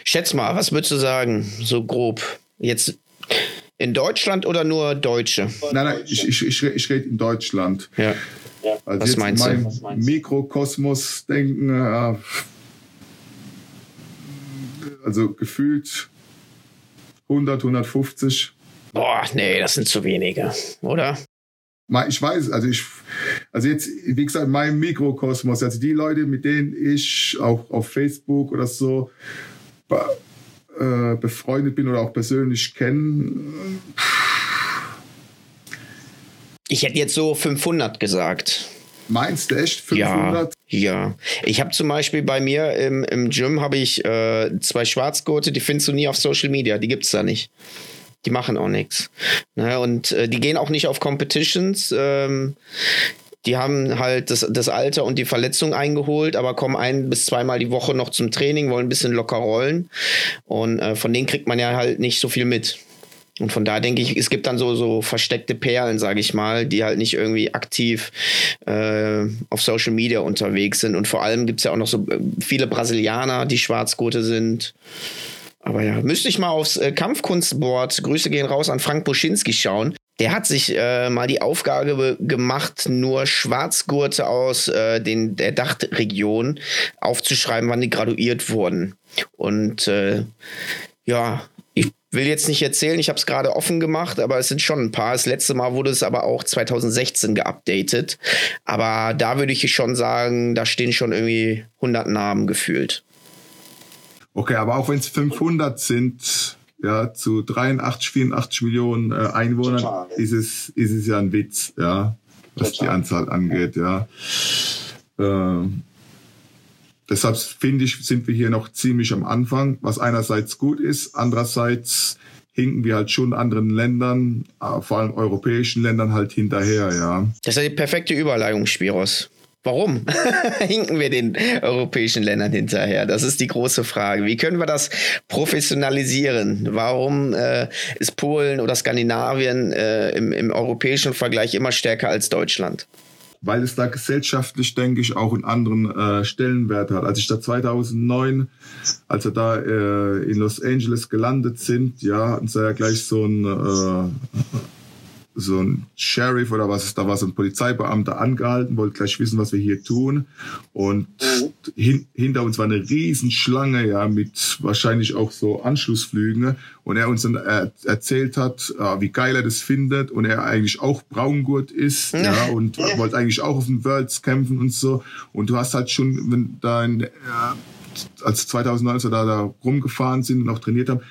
Schätz mal, was würdest du sagen, so grob? Jetzt in Deutschland oder nur Deutsche? Nein, nein, ich, ich, ich, ich rede in Deutschland. Ja. Also was jetzt meinst mein du? Mikrokosmos denken, äh, also gefühlt 100, 150. Boah, nee, das sind zu wenige, oder? Ich weiß, also ich, also jetzt, wie gesagt, mein Mikrokosmos, also die Leute, mit denen ich auch auf Facebook oder so äh, befreundet bin oder auch persönlich kenne. Ich hätte jetzt so 500 gesagt. Meinst du echt 500? Ja, ja. Ich habe zum Beispiel bei mir im, im Gym habe ich äh, zwei Schwarzgurte, die findest du nie auf Social Media, die gibt es da nicht. Die machen auch nichts. Ne? Und äh, die gehen auch nicht auf Competitions. Ähm, die haben halt das, das Alter und die Verletzung eingeholt, aber kommen ein bis zweimal die Woche noch zum Training, wollen ein bisschen locker rollen. Und äh, von denen kriegt man ja halt nicht so viel mit. Und von da denke ich, es gibt dann so, so versteckte Perlen, sage ich mal, die halt nicht irgendwie aktiv äh, auf Social Media unterwegs sind. Und vor allem gibt es ja auch noch so äh, viele Brasilianer, die Schwarzgurte sind. Aber ja, müsste ich mal aufs äh, Kampfkunstboard, Grüße gehen raus an Frank Buschinski schauen. Der hat sich äh, mal die Aufgabe gemacht, nur Schwarzgurte aus äh, den, der Dachregion aufzuschreiben, wann die graduiert wurden. Und äh, ja, ich will jetzt nicht erzählen, ich habe es gerade offen gemacht, aber es sind schon ein paar. Das letzte Mal wurde es aber auch 2016 geupdatet. Aber da würde ich schon sagen, da stehen schon irgendwie 100 Namen gefühlt. Okay, aber auch wenn es 500 sind, ja, zu 83, 84 Millionen äh, Einwohnern ist es, ist es ja ein Witz, ja, was die Anzahl angeht, ja. Äh, deshalb finde ich, sind wir hier noch ziemlich am Anfang, was einerseits gut ist, andererseits hinken wir halt schon anderen Ländern, äh, vor allem europäischen Ländern halt hinterher, ja. Das ist die perfekte Überleitung, Spiros. Warum hinken wir den europäischen Ländern hinterher? Das ist die große Frage. Wie können wir das professionalisieren? Warum äh, ist Polen oder Skandinavien äh, im, im europäischen Vergleich immer stärker als Deutschland? Weil es da gesellschaftlich, denke ich, auch einen anderen äh, Stellenwert hat. Als ich da 2009, als wir da äh, in Los Angeles gelandet sind, ja, hatten sie ja gleich so ein äh, so ein Sheriff oder was ist da war, so ein Polizeibeamter angehalten, wollte gleich wissen, was wir hier tun. Und hin, hinter uns war eine Riesenschlange, ja, mit wahrscheinlich auch so Anschlussflügen. Und er uns dann er, erzählt hat, äh, wie geil er das findet und er eigentlich auch Braungurt ist, ja, ja und ja. wollte eigentlich auch auf den Worlds kämpfen und so. Und du hast halt schon, wenn dein, ja, als 2019 da, da rumgefahren sind und auch trainiert haben,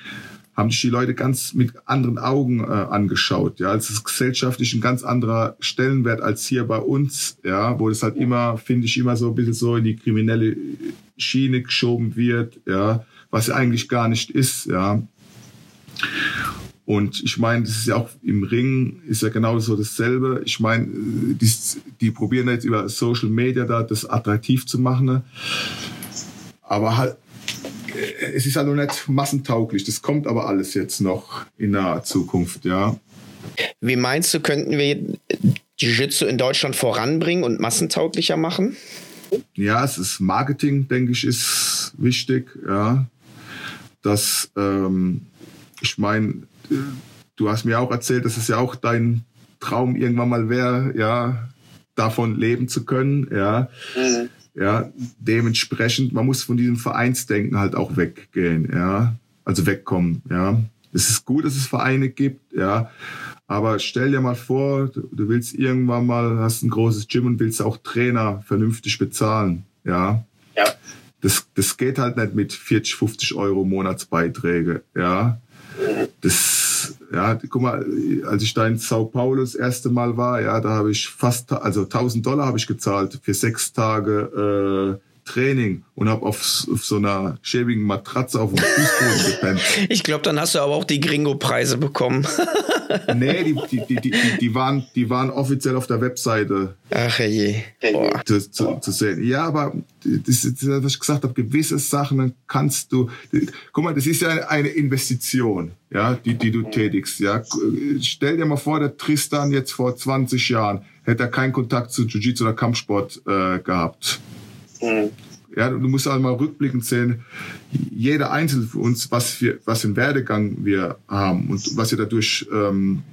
haben sich die Leute ganz mit anderen Augen äh, angeschaut. Ja, es ist gesellschaftlich ein ganz anderer Stellenwert als hier bei uns, ja, wo das halt immer, finde ich, immer so ein bisschen so in die kriminelle Schiene geschoben wird, ja, was eigentlich gar nicht ist, ja. Und ich meine, das ist ja auch im Ring ist ja genauso dasselbe. Ich meine, die, die probieren jetzt über Social Media da das attraktiv zu machen. Ne? Aber halt es ist halt noch nicht massentauglich. Das kommt aber alles jetzt noch in naher Zukunft, ja. Wie meinst du, könnten wir Jiu-Jitsu in Deutschland voranbringen und massentauglicher machen? Ja, es ist Marketing, denke ich, ist wichtig, ja. Das, ähm, ich meine, du hast mir auch erzählt, dass es ja auch dein Traum irgendwann mal wäre, ja, davon leben zu können, ja. Mhm. Ja, dementsprechend, man muss von diesem Vereinsdenken halt auch weggehen, ja. Also wegkommen, ja. Es ist gut, dass es Vereine gibt, ja. Aber stell dir mal vor, du, willst irgendwann mal, hast ein großes Gym und willst auch Trainer vernünftig bezahlen, ja. Ja. Das, das geht halt nicht mit 40, 50 Euro Monatsbeiträge, ja. Das, ja, guck mal, als ich da in Sao Paulo das erste Mal war, ja, da habe ich fast, also 1000 Dollar habe ich gezahlt für sechs Tage äh, Training und habe auf, auf, so einer schäbigen Matratze auf dem Fußboden gepennt. Ich glaube, dann hast du aber auch die Gringo-Preise bekommen. nee, die, die, die, die, waren, die waren offiziell auf der Webseite. Ach je. Zu, zu, zu, sehen. Ja, aber das ist, was ich gesagt habe, gewisse Sachen kannst du. Guck mal, das ist ja eine Investition, ja, die, die du tätigst. Ja. Stell dir mal vor, der Tristan jetzt vor 20 Jahren hätte er keinen Kontakt zu Jiu-Jitsu oder Kampfsport äh, gehabt. Ja, du musst halt rückblickend sehen, jeder Einzelne für uns, was wir, was für einen Werdegang wir haben und was wir dadurch ähm,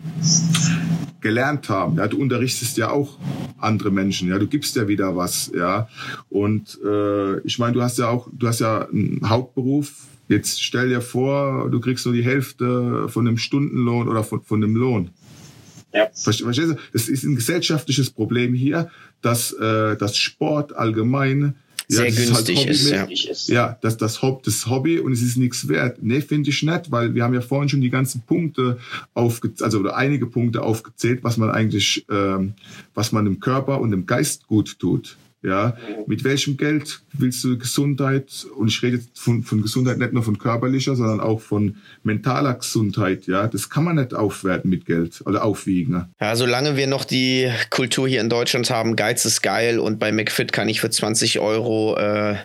gelernt haben. Ja, du unterrichtest ja auch andere Menschen. Ja, du gibst ja wieder was. Ja, und äh, ich meine, du hast ja auch, du hast ja einen Hauptberuf. Jetzt stell dir vor, du kriegst nur die Hälfte von einem Stundenlohn oder von, von einem Lohn. Ja. Verstehst du? Das ist ein gesellschaftliches Problem hier, dass, äh, dass Sport allgemein sehr ja, günstig halt ist. Ja, ja das, das, Hobby, das Hobby und es ist nichts wert. Nee, finde ich nicht, weil wir haben ja vorhin schon die ganzen Punkte aufgezählt, also oder einige Punkte aufgezählt, was man eigentlich, ähm, was man dem Körper und dem Geist gut tut. Ja, mit welchem Geld willst du Gesundheit, und ich rede von, von Gesundheit nicht nur von körperlicher, sondern auch von mentaler Gesundheit, ja, das kann man nicht aufwerten mit Geld oder aufwiegen. Ja, solange wir noch die Kultur hier in Deutschland haben, Geiz ist geil und bei McFit kann ich für 20 Euro äh,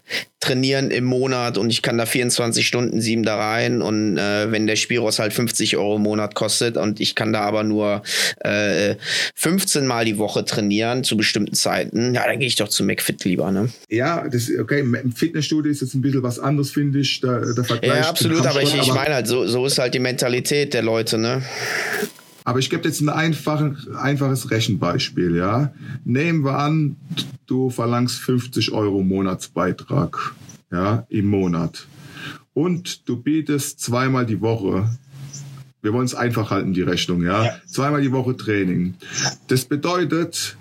trainieren im Monat und ich kann da 24 Stunden sieben da rein und äh, wenn der Spiros halt 50 Euro im Monat kostet und ich kann da aber nur äh, 15 Mal die Woche trainieren zu bestimmten Zeiten, ja, dann gehe ich doch zu McFit lieber, ne? Ja, das, okay, im Fitnessstudio ist jetzt ein bisschen was anderes, finde ich, der, der Vergleich. Ja, absolut, aber ich, ich meine halt, so, so ist halt die Mentalität der Leute, ne? Aber ich gebe jetzt ein einfachen, einfaches Rechenbeispiel, ja. Nehmen wir an, du verlangst 50 Euro Monatsbeitrag, ja, im Monat. Und du bietest zweimal die Woche wir wollen es einfach halten, die Rechnung, ja? ja. Zweimal die Woche Training. Das bedeutet,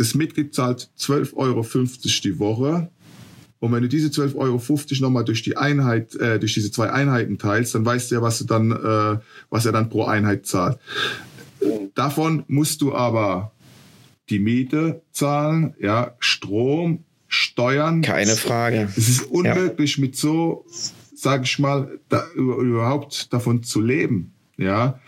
das Mitglied zahlt 12,50 Euro die Woche. Und wenn du diese 12,50 Euro nochmal durch die Einheit, äh, durch diese zwei Einheiten teilst, dann weißt du ja, was du dann, äh, was er dann pro Einheit zahlt. Davon musst du aber die Miete zahlen, ja, Strom, Steuern. Keine Frage. Es ist unmöglich ja. mit so, sag ich mal, da, überhaupt davon zu leben, ja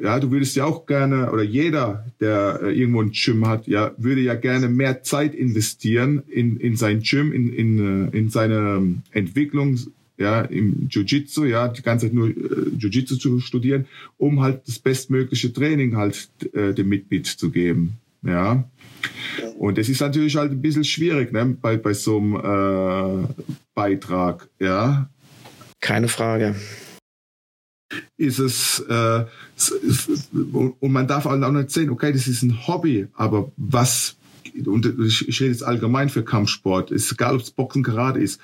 ja, du würdest ja auch gerne, oder jeder, der äh, irgendwo ein Gym hat, ja, würde ja gerne mehr Zeit investieren in, in sein Gym, in, in, äh, in seine Entwicklung, ja, im Jiu-Jitsu, ja, die ganze Zeit nur äh, Jiu-Jitsu zu studieren, um halt das bestmögliche Training halt äh, dem Mitglied zu geben, ja. Und das ist natürlich halt ein bisschen schwierig, ne, bei, bei so einem äh, Beitrag, ja. Keine Frage ist es, äh, und man darf auch nicht sehen, okay, das ist ein Hobby, aber was, und ich, rede jetzt allgemein für Kampfsport, ist egal, ob es Boxen gerade ist,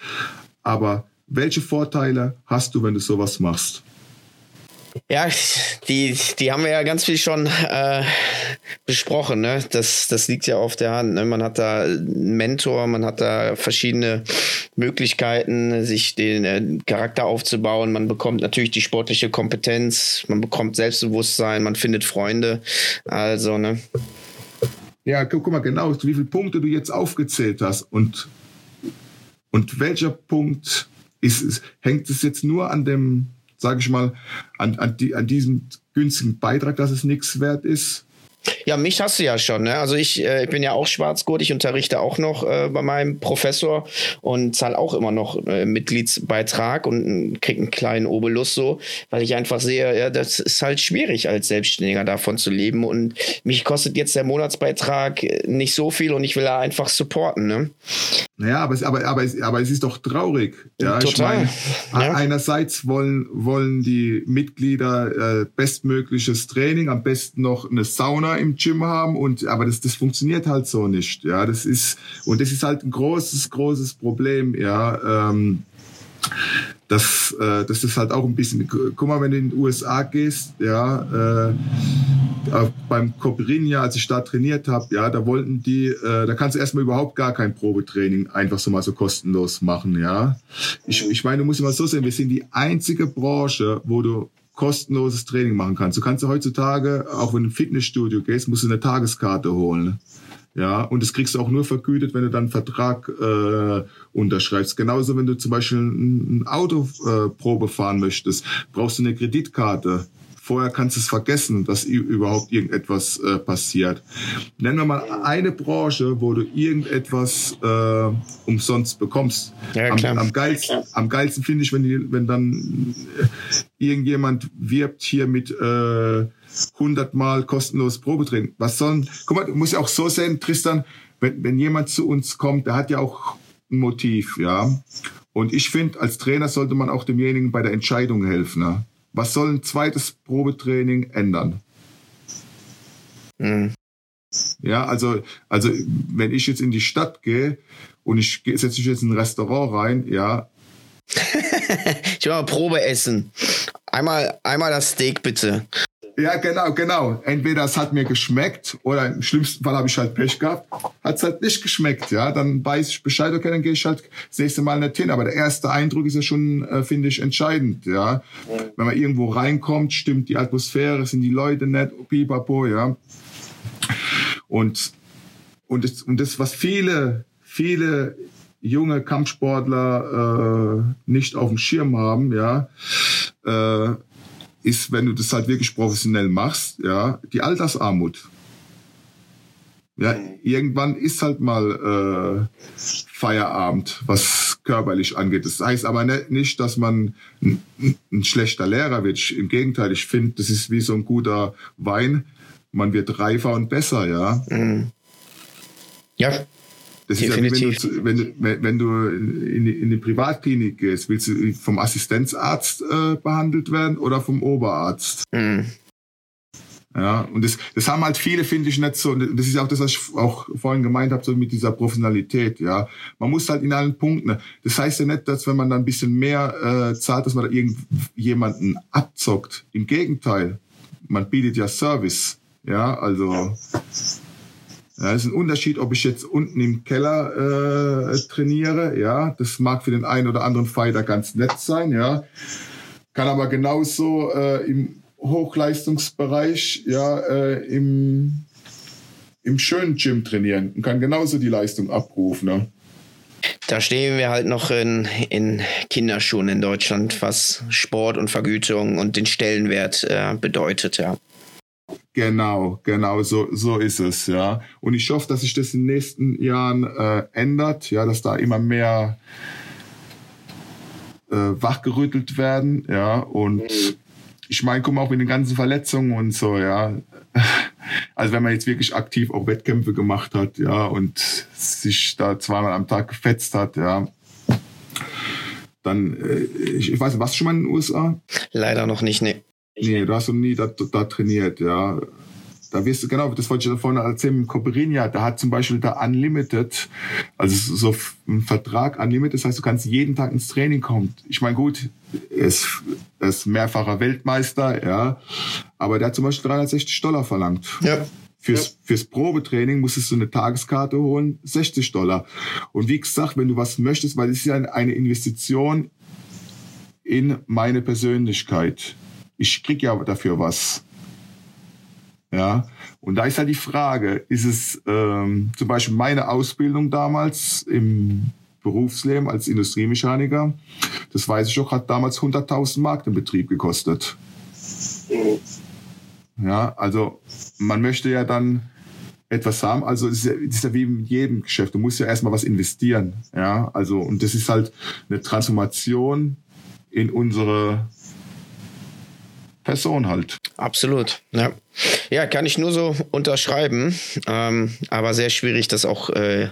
aber welche Vorteile hast du, wenn du sowas machst? Ja, die, die haben wir ja ganz viel schon äh, besprochen. Ne? Das, das liegt ja auf der Hand. Ne? Man hat da einen Mentor, man hat da verschiedene Möglichkeiten, sich den äh, Charakter aufzubauen. Man bekommt natürlich die sportliche Kompetenz, man bekommt Selbstbewusstsein, man findet Freunde. Also, ne? Ja, guck, mal genau, wie viele Punkte du jetzt aufgezählt hast und, und welcher Punkt ist, ist hängt es jetzt nur an dem sage ich mal, an, an, die, an diesem günstigen Beitrag, dass es nichts wert ist? Ja, mich hast du ja schon. Ne? Also ich, äh, bin ja auch Schwarzgurt, ich unterrichte auch noch äh, bei meinem Professor und zahle auch immer noch äh, Mitgliedsbeitrag und kriege einen kleinen Obolus so, weil ich einfach sehe, ja, das ist halt schwierig als Selbstständiger davon zu leben und mich kostet jetzt der Monatsbeitrag äh, nicht so viel und ich will da einfach supporten. Ne? Naja, aber es, aber, aber, es, aber es ist doch traurig. Ja, Total. Ich mein, ja. Einerseits wollen, wollen die Mitglieder äh, bestmögliches Training, am besten noch eine Sauna im Gym haben und aber das, das funktioniert halt so nicht. Ja, das ist und das ist halt ein großes, großes Problem. Ja, ähm, das, äh, das ist halt auch ein bisschen. Guck mal, wenn du in den USA gehst, ja, äh, beim Coprinha, als ich da trainiert habe, ja, da wollten die, äh, da kannst du erstmal überhaupt gar kein Probetraining einfach so mal so kostenlos machen, ja. Ich, ich meine, du musst immer so sehen, wir sind die einzige Branche, wo du kostenloses Training machen kannst. Du kannst ja heutzutage, auch wenn du ein Fitnessstudio gehst, musst du eine Tageskarte holen. Ja, und das kriegst du auch nur vergütet, wenn du dann einen Vertrag äh, unterschreibst. Genauso, wenn du zum Beispiel ein, ein Auto äh, Probe fahren möchtest, brauchst du eine Kreditkarte. Vorher kannst du es vergessen, dass überhaupt irgendetwas äh, passiert. Nennen wir mal eine Branche, wo du irgendetwas äh, umsonst bekommst. Ja, am, klar. am geilsten, am geilsten finde ich, wenn, die, wenn dann äh, irgendjemand wirbt hier mit äh, 100 Mal kostenlos Probetraining. Was sollen, guck mal, du musst ja auch so sehen, Tristan, wenn, wenn jemand zu uns kommt, der hat ja auch ein Motiv, ja. Und ich finde, als Trainer sollte man auch demjenigen bei der Entscheidung helfen. Ne? Was soll ein zweites Probetraining ändern? Mhm. Ja, also, also wenn ich jetzt in die Stadt gehe und ich setze mich jetzt in ein Restaurant rein, ja, Ich will mal Probe essen. Einmal, einmal das Steak bitte. Ja, genau, genau. Entweder es hat mir geschmeckt oder im schlimmsten Fall habe ich halt Pech gehabt. Hat es halt nicht geschmeckt, ja. Dann weiß ich Bescheid, okay, dann gehe ich halt das nächste Mal nicht hin. Aber der erste Eindruck ist ja schon, äh, finde ich, entscheidend, ja. Wenn man irgendwo reinkommt, stimmt die Atmosphäre, sind die Leute nett, pipapo, ja. Und, und, das, und das, was viele, viele junge Kampfsportler äh, nicht auf dem Schirm haben, ja, äh, ist, wenn du das halt wirklich professionell machst, ja, die Altersarmut. Ja, irgendwann ist halt mal äh, Feierabend, was körperlich angeht. Das heißt aber ne, nicht, dass man ein, ein schlechter Lehrer wird. Im Gegenteil, ich finde, das ist wie so ein guter Wein. Man wird reifer und besser, ja. Mhm. Ja, Das Definitiv. ist ja wenn du, wenn, wenn du in die, in die Privatklinik gehst, willst du vom Assistenzarzt äh, behandelt werden oder vom Oberarzt? mhm. Ja, und das, das haben halt viele, finde ich, nicht so. Und das ist auch das, was ich auch vorhin gemeint habe, so mit dieser Professionalität. Ja, man muss halt in allen Punkten. Das heißt ja nicht, dass wenn man dann ein bisschen mehr äh, zahlt, dass man da irgendjemanden abzockt. Im Gegenteil, man bietet ja Service. Ja, also es ist ein Unterschied, ob ich jetzt unten im Keller äh, trainiere. Ja, das mag für den einen oder anderen Fighter ganz nett sein. Ja, kann aber genauso äh, im Hochleistungsbereich ja äh, im im schönen Gym trainieren und kann genauso die Leistung abrufen. Ne? Da stehen wir halt noch in, in Kinderschuhen in Deutschland, was Sport und Vergütung und den Stellenwert äh, bedeutet, ja. Genau, genau, so, so ist es, ja. Und ich hoffe, dass sich das in den nächsten Jahren äh, ändert, ja, dass da immer mehr äh, wachgerüttelt werden, ja. Und ich meine, guck mal, auch mit den ganzen Verletzungen und so, ja. Also wenn man jetzt wirklich aktiv auch Wettkämpfe gemacht hat, ja, und sich da zweimal am Tag gefetzt hat, ja, dann, äh, ich, ich weiß nicht, warst du schon mal in den USA? Leider noch nicht, ne. Nee, du hast noch nie da, da trainiert, ja. Da wirst du, genau, das wollte ich da vorne erzählen, mit Coperinia, da hat zum Beispiel da Unlimited, also so ein Vertrag Unlimited, das heißt, du kannst jeden Tag ins Training kommen. Ich meine, gut, er ist, er ist mehrfacher Weltmeister, ja, aber der hat zum Beispiel 360 Dollar verlangt. Ja. Fürs, fürs Probetraining musstest du eine Tageskarte holen, 60 Dollar. Und wie gesagt, wenn du was möchtest, weil es ist ja eine Investition in meine Persönlichkeit. Ich krieg ja dafür was. Ja, und da ist halt die Frage, ist es ähm, zum Beispiel meine Ausbildung damals im Berufsleben als Industriemechaniker, das weiß ich auch, hat damals 100.000 Mark den Betrieb gekostet. Ja, also man möchte ja dann etwas haben. Also es ist, ja, es ist ja wie in jedem Geschäft. Du musst ja erstmal was investieren. Ja, also und das ist halt eine Transformation in unsere Person halt. Absolut, ja. Ja, kann ich nur so unterschreiben. Ähm, aber sehr schwierig, das auch äh,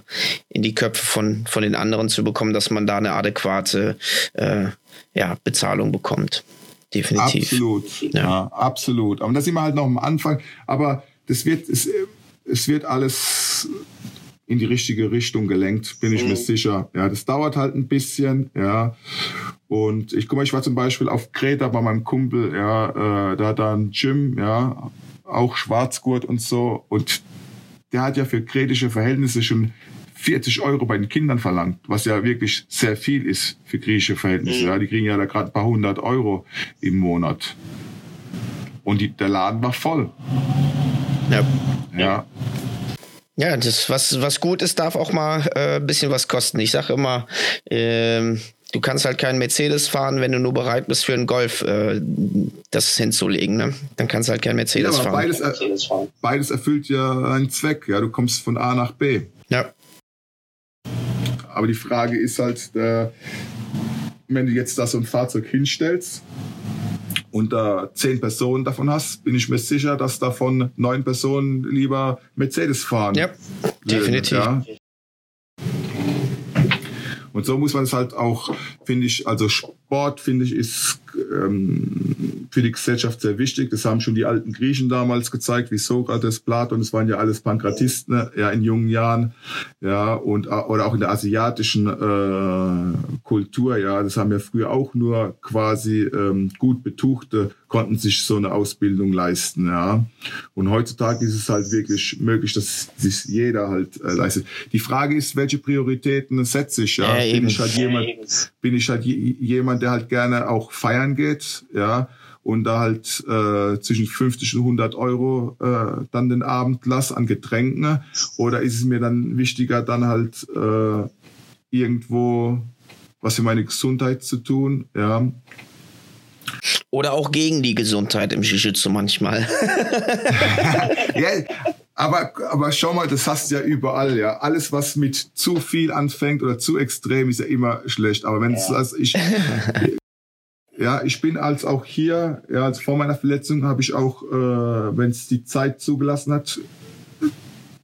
in die Köpfe von, von den anderen zu bekommen, dass man da eine adäquate äh, ja, Bezahlung bekommt. Definitiv. Absolut, ja. Ja. absolut. Aber da sind wir halt noch am Anfang. Aber das wird, es, es wird alles in die richtige Richtung gelenkt, bin ich mir sicher. Ja, das dauert halt ein bisschen, ja. Und ich guck mal, ich war zum Beispiel auf Kreta bei meinem Kumpel, ja, äh, da hat er ein Gym, ja, auch Schwarzgurt und so. Und der hat ja für kretische Verhältnisse schon 40 Euro bei den Kindern verlangt, was ja wirklich sehr viel ist für griechische Verhältnisse. Ja, die kriegen ja da gerade ein paar hundert Euro im Monat. Und die, der Laden war voll. Ja. Ja. Ja, das, was, was gut ist, darf auch mal ein äh, bisschen was kosten. Ich sage immer, ähm, du kannst halt keinen Mercedes fahren, wenn du nur bereit bist, für einen Golf äh, das hinzulegen. Ne? Dann kannst du halt keinen Mercedes ja, fahren. Beides, er, beides erfüllt ja einen Zweck. Ja, du kommst von A nach B. Ja. Aber die Frage ist halt, äh, wenn du jetzt da so ein Fahrzeug hinstellst und da zehn Personen davon hast, bin ich mir sicher, dass davon neun Personen lieber Mercedes fahren. Ja, definitiv. Ja. Und so muss man es halt auch, finde ich, also Sport, finde ich, ist ähm, für die Gesellschaft sehr wichtig. Das haben schon die alten Griechen damals gezeigt, wie Sokrates, Platon, das waren ja alles Pankratisten, ne, ja, in jungen Jahren, ja, und, oder auch in der asiatischen äh, Kultur, ja, das haben ja früher auch nur quasi ähm, gut Betuchte konnten sich so eine Ausbildung leisten, ja. Und heutzutage ist es halt wirklich möglich, dass sich jeder halt äh, leistet. Die Frage ist, welche Prioritäten setze ich, ja. ja bin ich halt jemand, bin ich halt jemand, der halt gerne auch feiern geht, ja und da halt äh, zwischen 50 und 100 Euro äh, dann den Abend lass an Getränken oder ist es mir dann wichtiger dann halt äh, irgendwo was für meine Gesundheit zu tun ja oder auch gegen die Gesundheit im Jiu-Jitsu manchmal. ja, aber, aber schau mal, das hast du ja überall, ja. Alles, was mit zu viel anfängt oder zu extrem, ist ja immer schlecht. Aber wenn es, ja. also ich, ja, ich bin als auch hier, ja, also vor meiner Verletzung habe ich auch, äh, wenn es die Zeit zugelassen hat,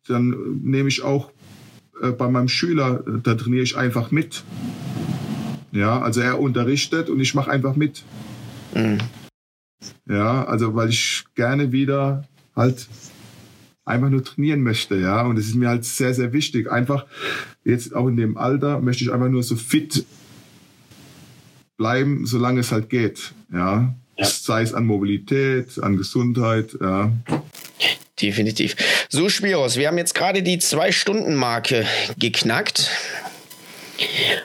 dann nehme ich auch äh, bei meinem Schüler, da trainiere ich einfach mit. Ja, also er unterrichtet und ich mache einfach mit. Mhm. Ja, also weil ich gerne wieder halt einfach nur trainieren möchte, ja. Und es ist mir halt sehr, sehr wichtig. Einfach jetzt auch in dem Alter möchte ich einfach nur so fit bleiben, solange es halt geht, ja. ja. Sei es an Mobilität, an Gesundheit, ja. Definitiv. So, Spiros, wir haben jetzt gerade die Zwei-Stunden-Marke geknackt.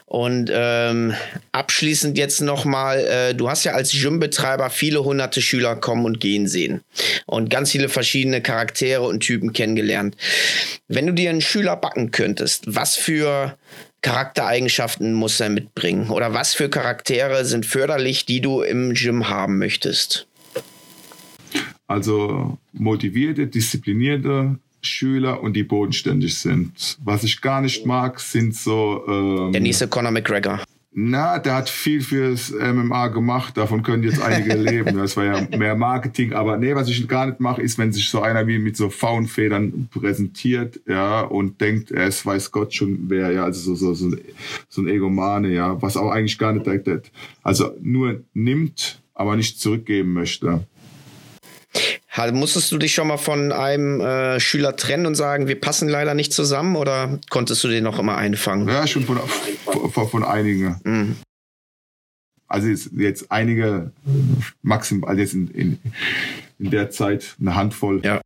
Und ähm, abschließend jetzt nochmal, äh, du hast ja als Gymbetreiber viele hunderte Schüler kommen und gehen sehen und ganz viele verschiedene Charaktere und Typen kennengelernt. Wenn du dir einen Schüler backen könntest, was für Charaktereigenschaften muss er mitbringen? Oder was für Charaktere sind förderlich, die du im Gym haben möchtest? Also motivierte, disziplinierte, Schüler und die bodenständig sind. Was ich gar nicht mag, sind so. Ähm, der nächste Conor McGregor. Na, der hat viel fürs MMA gemacht, davon können jetzt einige leben. Das war ja mehr Marketing, aber nee, was ich gar nicht mache, ist, wenn sich so einer wie mit so Faunfedern präsentiert, ja, und denkt, ist weiß Gott schon wer, ja, also so, so, so, so ein Egomane, ja, was auch eigentlich gar nicht direkt, also nur nimmt, aber nicht zurückgeben möchte. Musstest du dich schon mal von einem äh, Schüler trennen und sagen, wir passen leider nicht zusammen oder konntest du den noch immer einfangen? Ja, schon von, von, von einigen. Mhm. Also jetzt, jetzt einige, maximal, also jetzt in, in, in der Zeit eine Handvoll. Ja.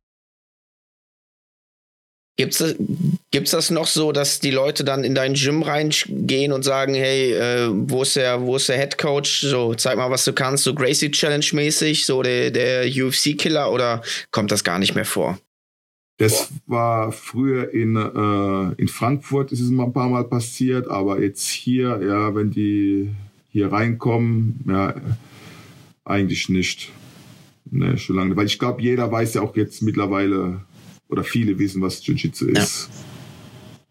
Gibt es das noch so, dass die Leute dann in dein Gym reingehen und sagen, hey, äh, wo ist der, wo ist der Head Coach? So, zeig mal, was du kannst, so Gracie Challenge mäßig, so der, der UFC-Killer oder kommt das gar nicht mehr vor? Das war früher in, äh, in Frankfurt, ist es mal ein paar Mal passiert, aber jetzt hier, ja, wenn die hier reinkommen, ja, eigentlich nicht. Ne, schon lange. Weil ich glaube, jeder weiß ja auch jetzt mittlerweile, oder viele wissen, was Jiu-Jitsu ist. Ja.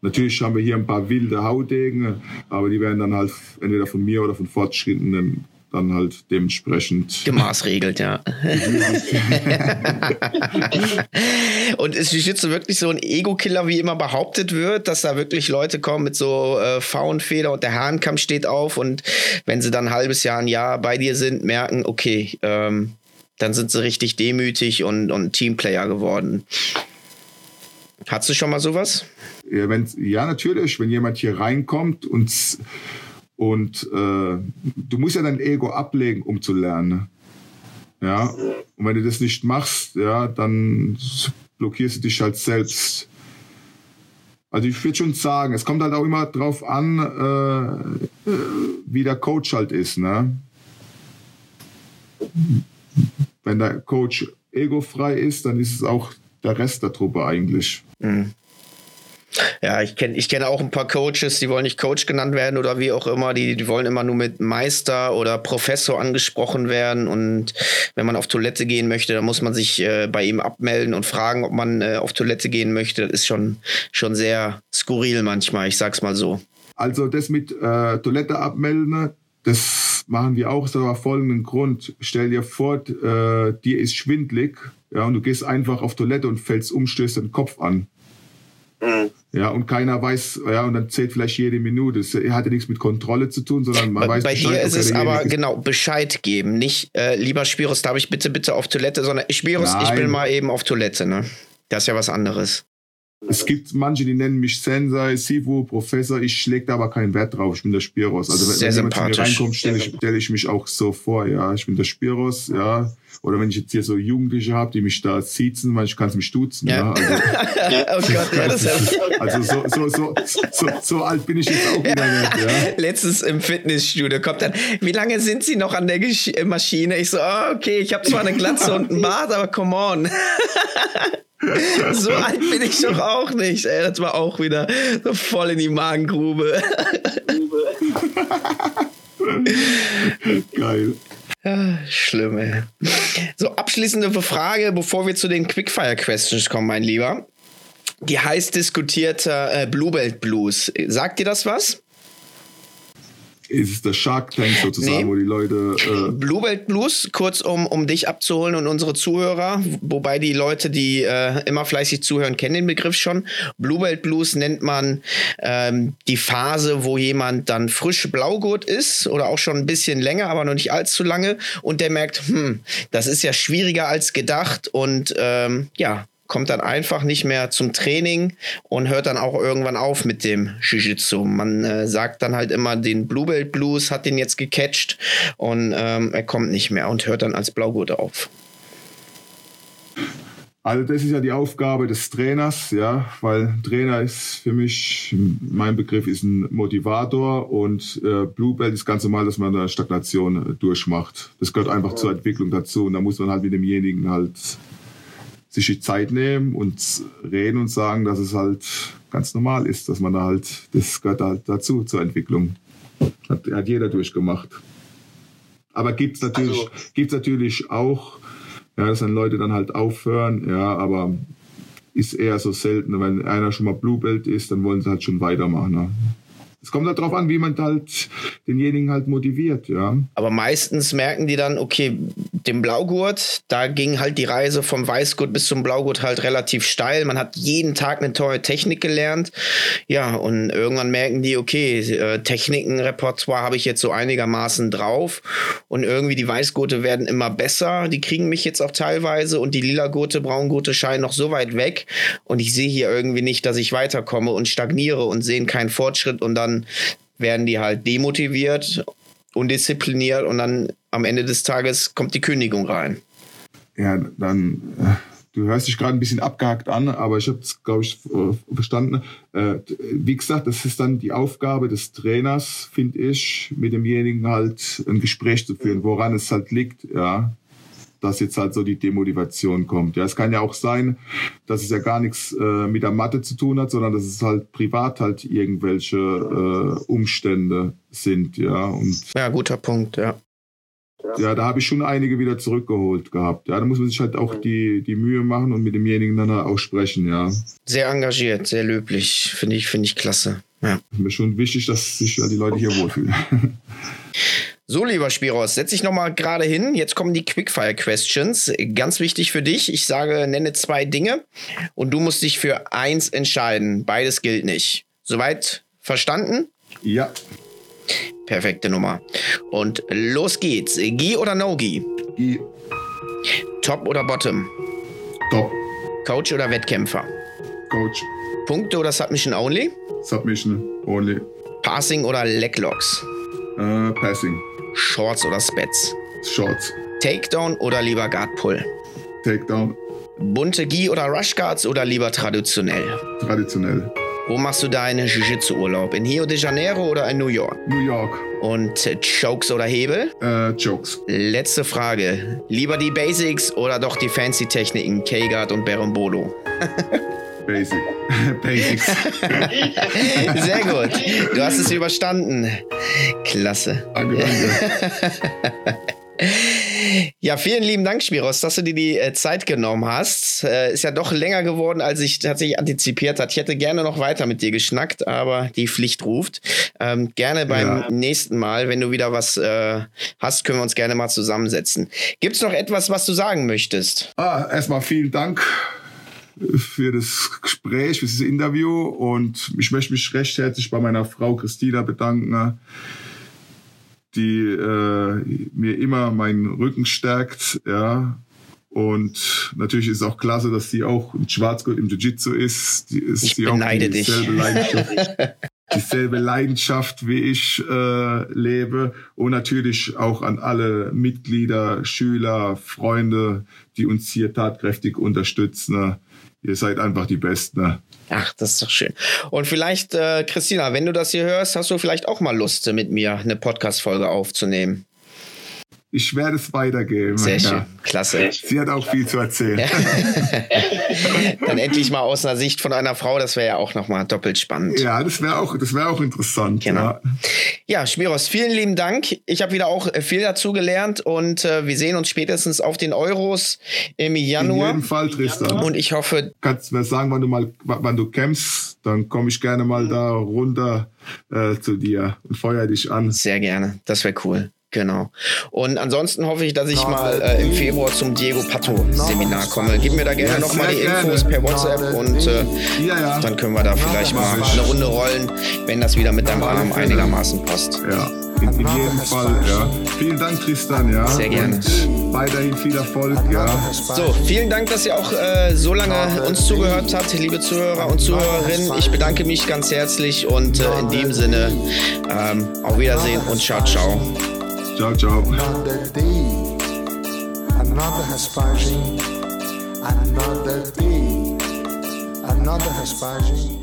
Natürlich haben wir hier ein paar wilde Haudegen, aber die werden dann halt entweder von mir oder von Fortschrittenden dann halt dementsprechend gemaßregelt, ja. und ist Jiu-Jitsu wirklich so ein Ego-Killer, wie immer behauptet wird, dass da wirklich Leute kommen mit so äh, Faunfeder und der Hahnkamm steht auf und wenn sie dann ein halbes Jahr, ein Jahr bei dir sind, merken, okay, ähm, dann sind sie richtig demütig und, und Teamplayer geworden. Hattest du schon mal sowas? Ja, wenn, ja, natürlich. Wenn jemand hier reinkommt und, und äh, du musst ja dein Ego ablegen, um zu lernen. Ja, und wenn du das nicht machst, ja, dann blockierst du dich halt selbst. Also ich würde schon sagen, es kommt halt auch immer drauf an, äh, wie der Coach halt ist. Ne? Wenn der Coach egofrei ist, dann ist es auch der Rest der Truppe eigentlich. Mhm. Ja, ich kenne ich kenn auch ein paar Coaches, die wollen nicht Coach genannt werden oder wie auch immer. Die, die wollen immer nur mit Meister oder Professor angesprochen werden. Und wenn man auf Toilette gehen möchte, dann muss man sich äh, bei ihm abmelden und fragen, ob man äh, auf Toilette gehen möchte. Das ist schon, schon sehr skurril manchmal, ich sag's mal so. Also das mit äh, Toilette abmelden, das machen wir auch aus aber folgenden Grund. Stell dir vor, äh, dir ist schwindlig ja, und du gehst einfach auf Toilette und fällst um, stößt den Kopf an. Mhm. Ja, und keiner weiß, ja, und dann zählt vielleicht jede Minute. Es hat ja nichts mit Kontrolle zu tun, sondern man bei, weiß Bei Bescheid, dir ist es aber, genau, Bescheid geben. Nicht, äh, lieber Spiros, darf ich bitte, bitte auf Toilette, sondern Spiros, ich Nein. will mal eben auf Toilette, ne? Das ist ja was anderes. Es gibt manche, die nennen mich Sensei, Sifu, Professor. Ich schläge da aber keinen Wert drauf. Ich bin der Spiros. Also wenn, Sehr wenn jemand zu mir reinkommt, stelle ich, stell ich mich auch so vor. Ja, ich bin der Spiros. Ja. Oder wenn ich jetzt hier so Jugendliche habe, die mich da siezen, weil ich kann mich duzen. Ja. Ja. Also, oh Gott, ja, das ist ja. also so, so, so, so, so alt bin ich jetzt auch wieder nicht. Ja. Letztens im Fitnessstudio kommt dann, wie lange sind Sie noch an der Gesch äh, Maschine? Ich so, oh, okay, ich habe zwar eine Glatze und einen Bart, aber come on. so alt bin ich doch auch nicht. Ey, das war auch wieder so voll in die Magengrube. Geil. Ja, schlimm, ey. So, abschließende Frage, bevor wir zu den Quickfire Questions kommen, mein Lieber. Die heiß diskutierte äh, Bluebelt Blues. Sagt dir das was? Ist es der Shark Tank sozusagen, Nee. wo die Leute. Äh, Bluebelt Blues, kurz um, um dich abzuholen und unsere Zuhörer, wobei die Leute, die äh, immer fleißig zuhören, kennen den Begriff schon. Bluebelt Blues nennt man ähm, die Phase, wo jemand dann frisch Blaugurt ist oder auch schon ein bisschen länger, aber noch nicht allzu lange und der merkt, hm, das ist ja schwieriger als gedacht und ähm, ja, kommt dann einfach nicht mehr zum Training und hört dann auch irgendwann auf mit dem Jiu-Jitsu. Man äh, sagt dann halt immer, den Bluebelt Blues hat den jetzt gecatcht und ähm, er kommt nicht mehr und hört dann als Blaugurt auf. Also das ist ja die Aufgabe des Trainers, ja, weil Trainer ist für mich, mein Begriff ist ein Motivator und äh, Blue ist ganz normal, dass man eine Stagnation äh, durchmacht. Das gehört einfach zur Entwicklung dazu und da muss man halt mit demjenigen halt sich die Zeit nehmen und reden und sagen, dass es halt ganz normal ist, dass man da halt, das gehört halt dazu zur Entwicklung. Hat, hat jeder durchgemacht. Aber gibt's natürlich, Also- gibt's natürlich auch, ja, dass dann Leute dann halt aufhören, ja, aber ist eher so selten. Wenn einer schon mal Bluebelt ist, dann wollen sie halt schon weitermachen. Ne? Es kommt halt darauf an, wie man halt denjenigen halt motiviert, ja. Aber meistens merken die dann, okay, dem Blaugurt, da ging halt die Reise vom Weißgurt bis zum Blaugurt halt relativ steil. Man hat jeden Tag eine teure Technik gelernt. Ja, und irgendwann merken die, okay, äh, Technikenrepertoire habe ich jetzt so einigermaßen drauf. Und irgendwie die Weißgurte werden immer besser. Die kriegen mich jetzt auch teilweise. Und die Lila-Gurte, Braungurte scheinen noch so weit weg. Und ich sehe hier irgendwie nicht, dass ich weiterkomme und stagniere und sehen keinen Fortschritt. Und dann werden die halt demotiviert, undiszipliniert und dann am Ende des Tages kommt die Kündigung rein. Ja, dann, äh, du hörst dich gerade ein bisschen abgehackt an, aber ich habe es, glaube ich, äh, verstanden. Äh, wie gesagt, das ist dann die Aufgabe des Trainers, finde ich, mit demjenigen halt ein Gespräch zu führen, woran es halt liegt, ja. Dass jetzt halt so die Demotivation kommt. Ja, es kann ja auch sein, dass es ja gar nichts äh, mit der Mathe zu tun hat, sondern dass es halt privat halt irgendwelche äh, Umstände sind, ja. Und Ja, guter Punkt, ja. ja, da habe ich schon einige wieder zurückgeholt gehabt. Ja, da muss man sich halt auch die, die Mühe machen und mit demjenigen dann auch sprechen, ja. Sehr engagiert, sehr löblich. Finde ich, finde ich klasse. Ja. Mir schon wichtig, dass sich ja die Leute hier wohlfühlen. So, lieber Spiros, setz dich nochmal gerade hin. Jetzt kommen die Quickfire-Questions. Ganz wichtig für dich. Ich sage, nenne zwei Dinge und du musst dich für eins entscheiden. Beides gilt nicht. Soweit verstanden? ja, Perfekte Nummer. Und los geht's. Gi oder No-Gi? I, Top oder Bottom? top, Coach oder Wettkämpfer? Coach, Punkte oder Submission Only? Submission, only, Passing oder Leglocks? äh, Passing, Shorts oder Spets? Shorts, Takedown oder lieber Guard Pull? Takedown, Bunte Gi oder Rush Guards oder lieber traditionell? traditionell, Wo machst du deinen Jiu-Jitsu-Urlaub? In Rio de Janeiro oder in New York? New York, Und äh, Chokes oder Hebel? äh, Jokes, Letzte Frage. Lieber die Basics oder doch die fancy Techniken K-Guard und Berimbolo? Basic. Basics. Sehr gut. Du hast es überstanden. Klasse. Danke, danke. Ja, vielen lieben Dank, Spiros, dass du dir die äh, Zeit genommen hast. Äh, ist ja doch länger geworden, als ich tatsächlich antizipiert hat. Ich hätte gerne noch weiter mit dir geschnackt, aber die Pflicht ruft. Ähm, gerne beim ja. nächsten Mal, wenn du wieder was äh, hast, können wir uns gerne mal zusammensetzen. Gibt es noch etwas, was du sagen möchtest? Ah, erstmal vielen Dank für das Gespräch, für dieses Interview und ich möchte mich recht herzlich bei meiner Frau Christina bedanken die äh, mir immer meinen Rücken stärkt, ja. Und natürlich ist es auch klasse, dass sie auch ein Schwarzgurt im Jiu-Jitsu ist. Die ist ich die beneide auch dieselbe dich. Leidenschaft, dieselbe Leidenschaft wie ich äh, lebe. Und natürlich auch an alle Mitglieder, Schüler, Freunde, die uns hier tatkräftig unterstützen. Ihr seid einfach die Besten. Ach, das ist doch schön. Und vielleicht, äh, Christina, wenn du das hier hörst, hast du vielleicht auch mal Lust, mit mir eine Podcast-Folge aufzunehmen. Ich werde es weitergeben. Sehr schön, ja. klasse. Sie hat auch viel zu erzählen. Ja. Dann endlich mal aus einer Sicht von einer Frau, das wäre ja auch nochmal doppelt spannend. Ja, das wäre auch, das auch interessant. Genau. Ja, ja Spiros, vielen lieben Dank. Ich habe wieder auch äh, viel dazu gelernt und äh, wir sehen uns spätestens auf den Euros im Januar. In jedem Fall, Tristan. Und ich hoffe. Kannst du mir sagen, wann du mal, wann du kämpfst, dann komme ich gerne mal da runter äh, zu dir und feuer dich an. Sehr gerne. Das wäre cool. Genau. Und ansonsten hoffe ich, dass ich mal äh, im Februar zum Diego Pato Seminar komme. Gib mir da gerne ja, nochmal die Infos per WhatsApp und äh, ja, ja. dann können wir da vielleicht mal eine Runde rollen, wenn das wieder mit deinem Arm einigermaßen passt. Ja. In, in jedem Fall, ja. Vielen Dank, Tristan, ja. Sehr gerne. Und weiterhin viel Erfolg, ja. So, vielen Dank, dass ihr auch äh, so lange uns zugehört habt, liebe Zuhörer und Zuhörerinnen. Ich bedanke mich ganz herzlich und äh, in dem Sinne ähm, auf Wiedersehen und ciao, ciao. Ciao, ciao. Another day, another Hespagin, another day, another Hespagin.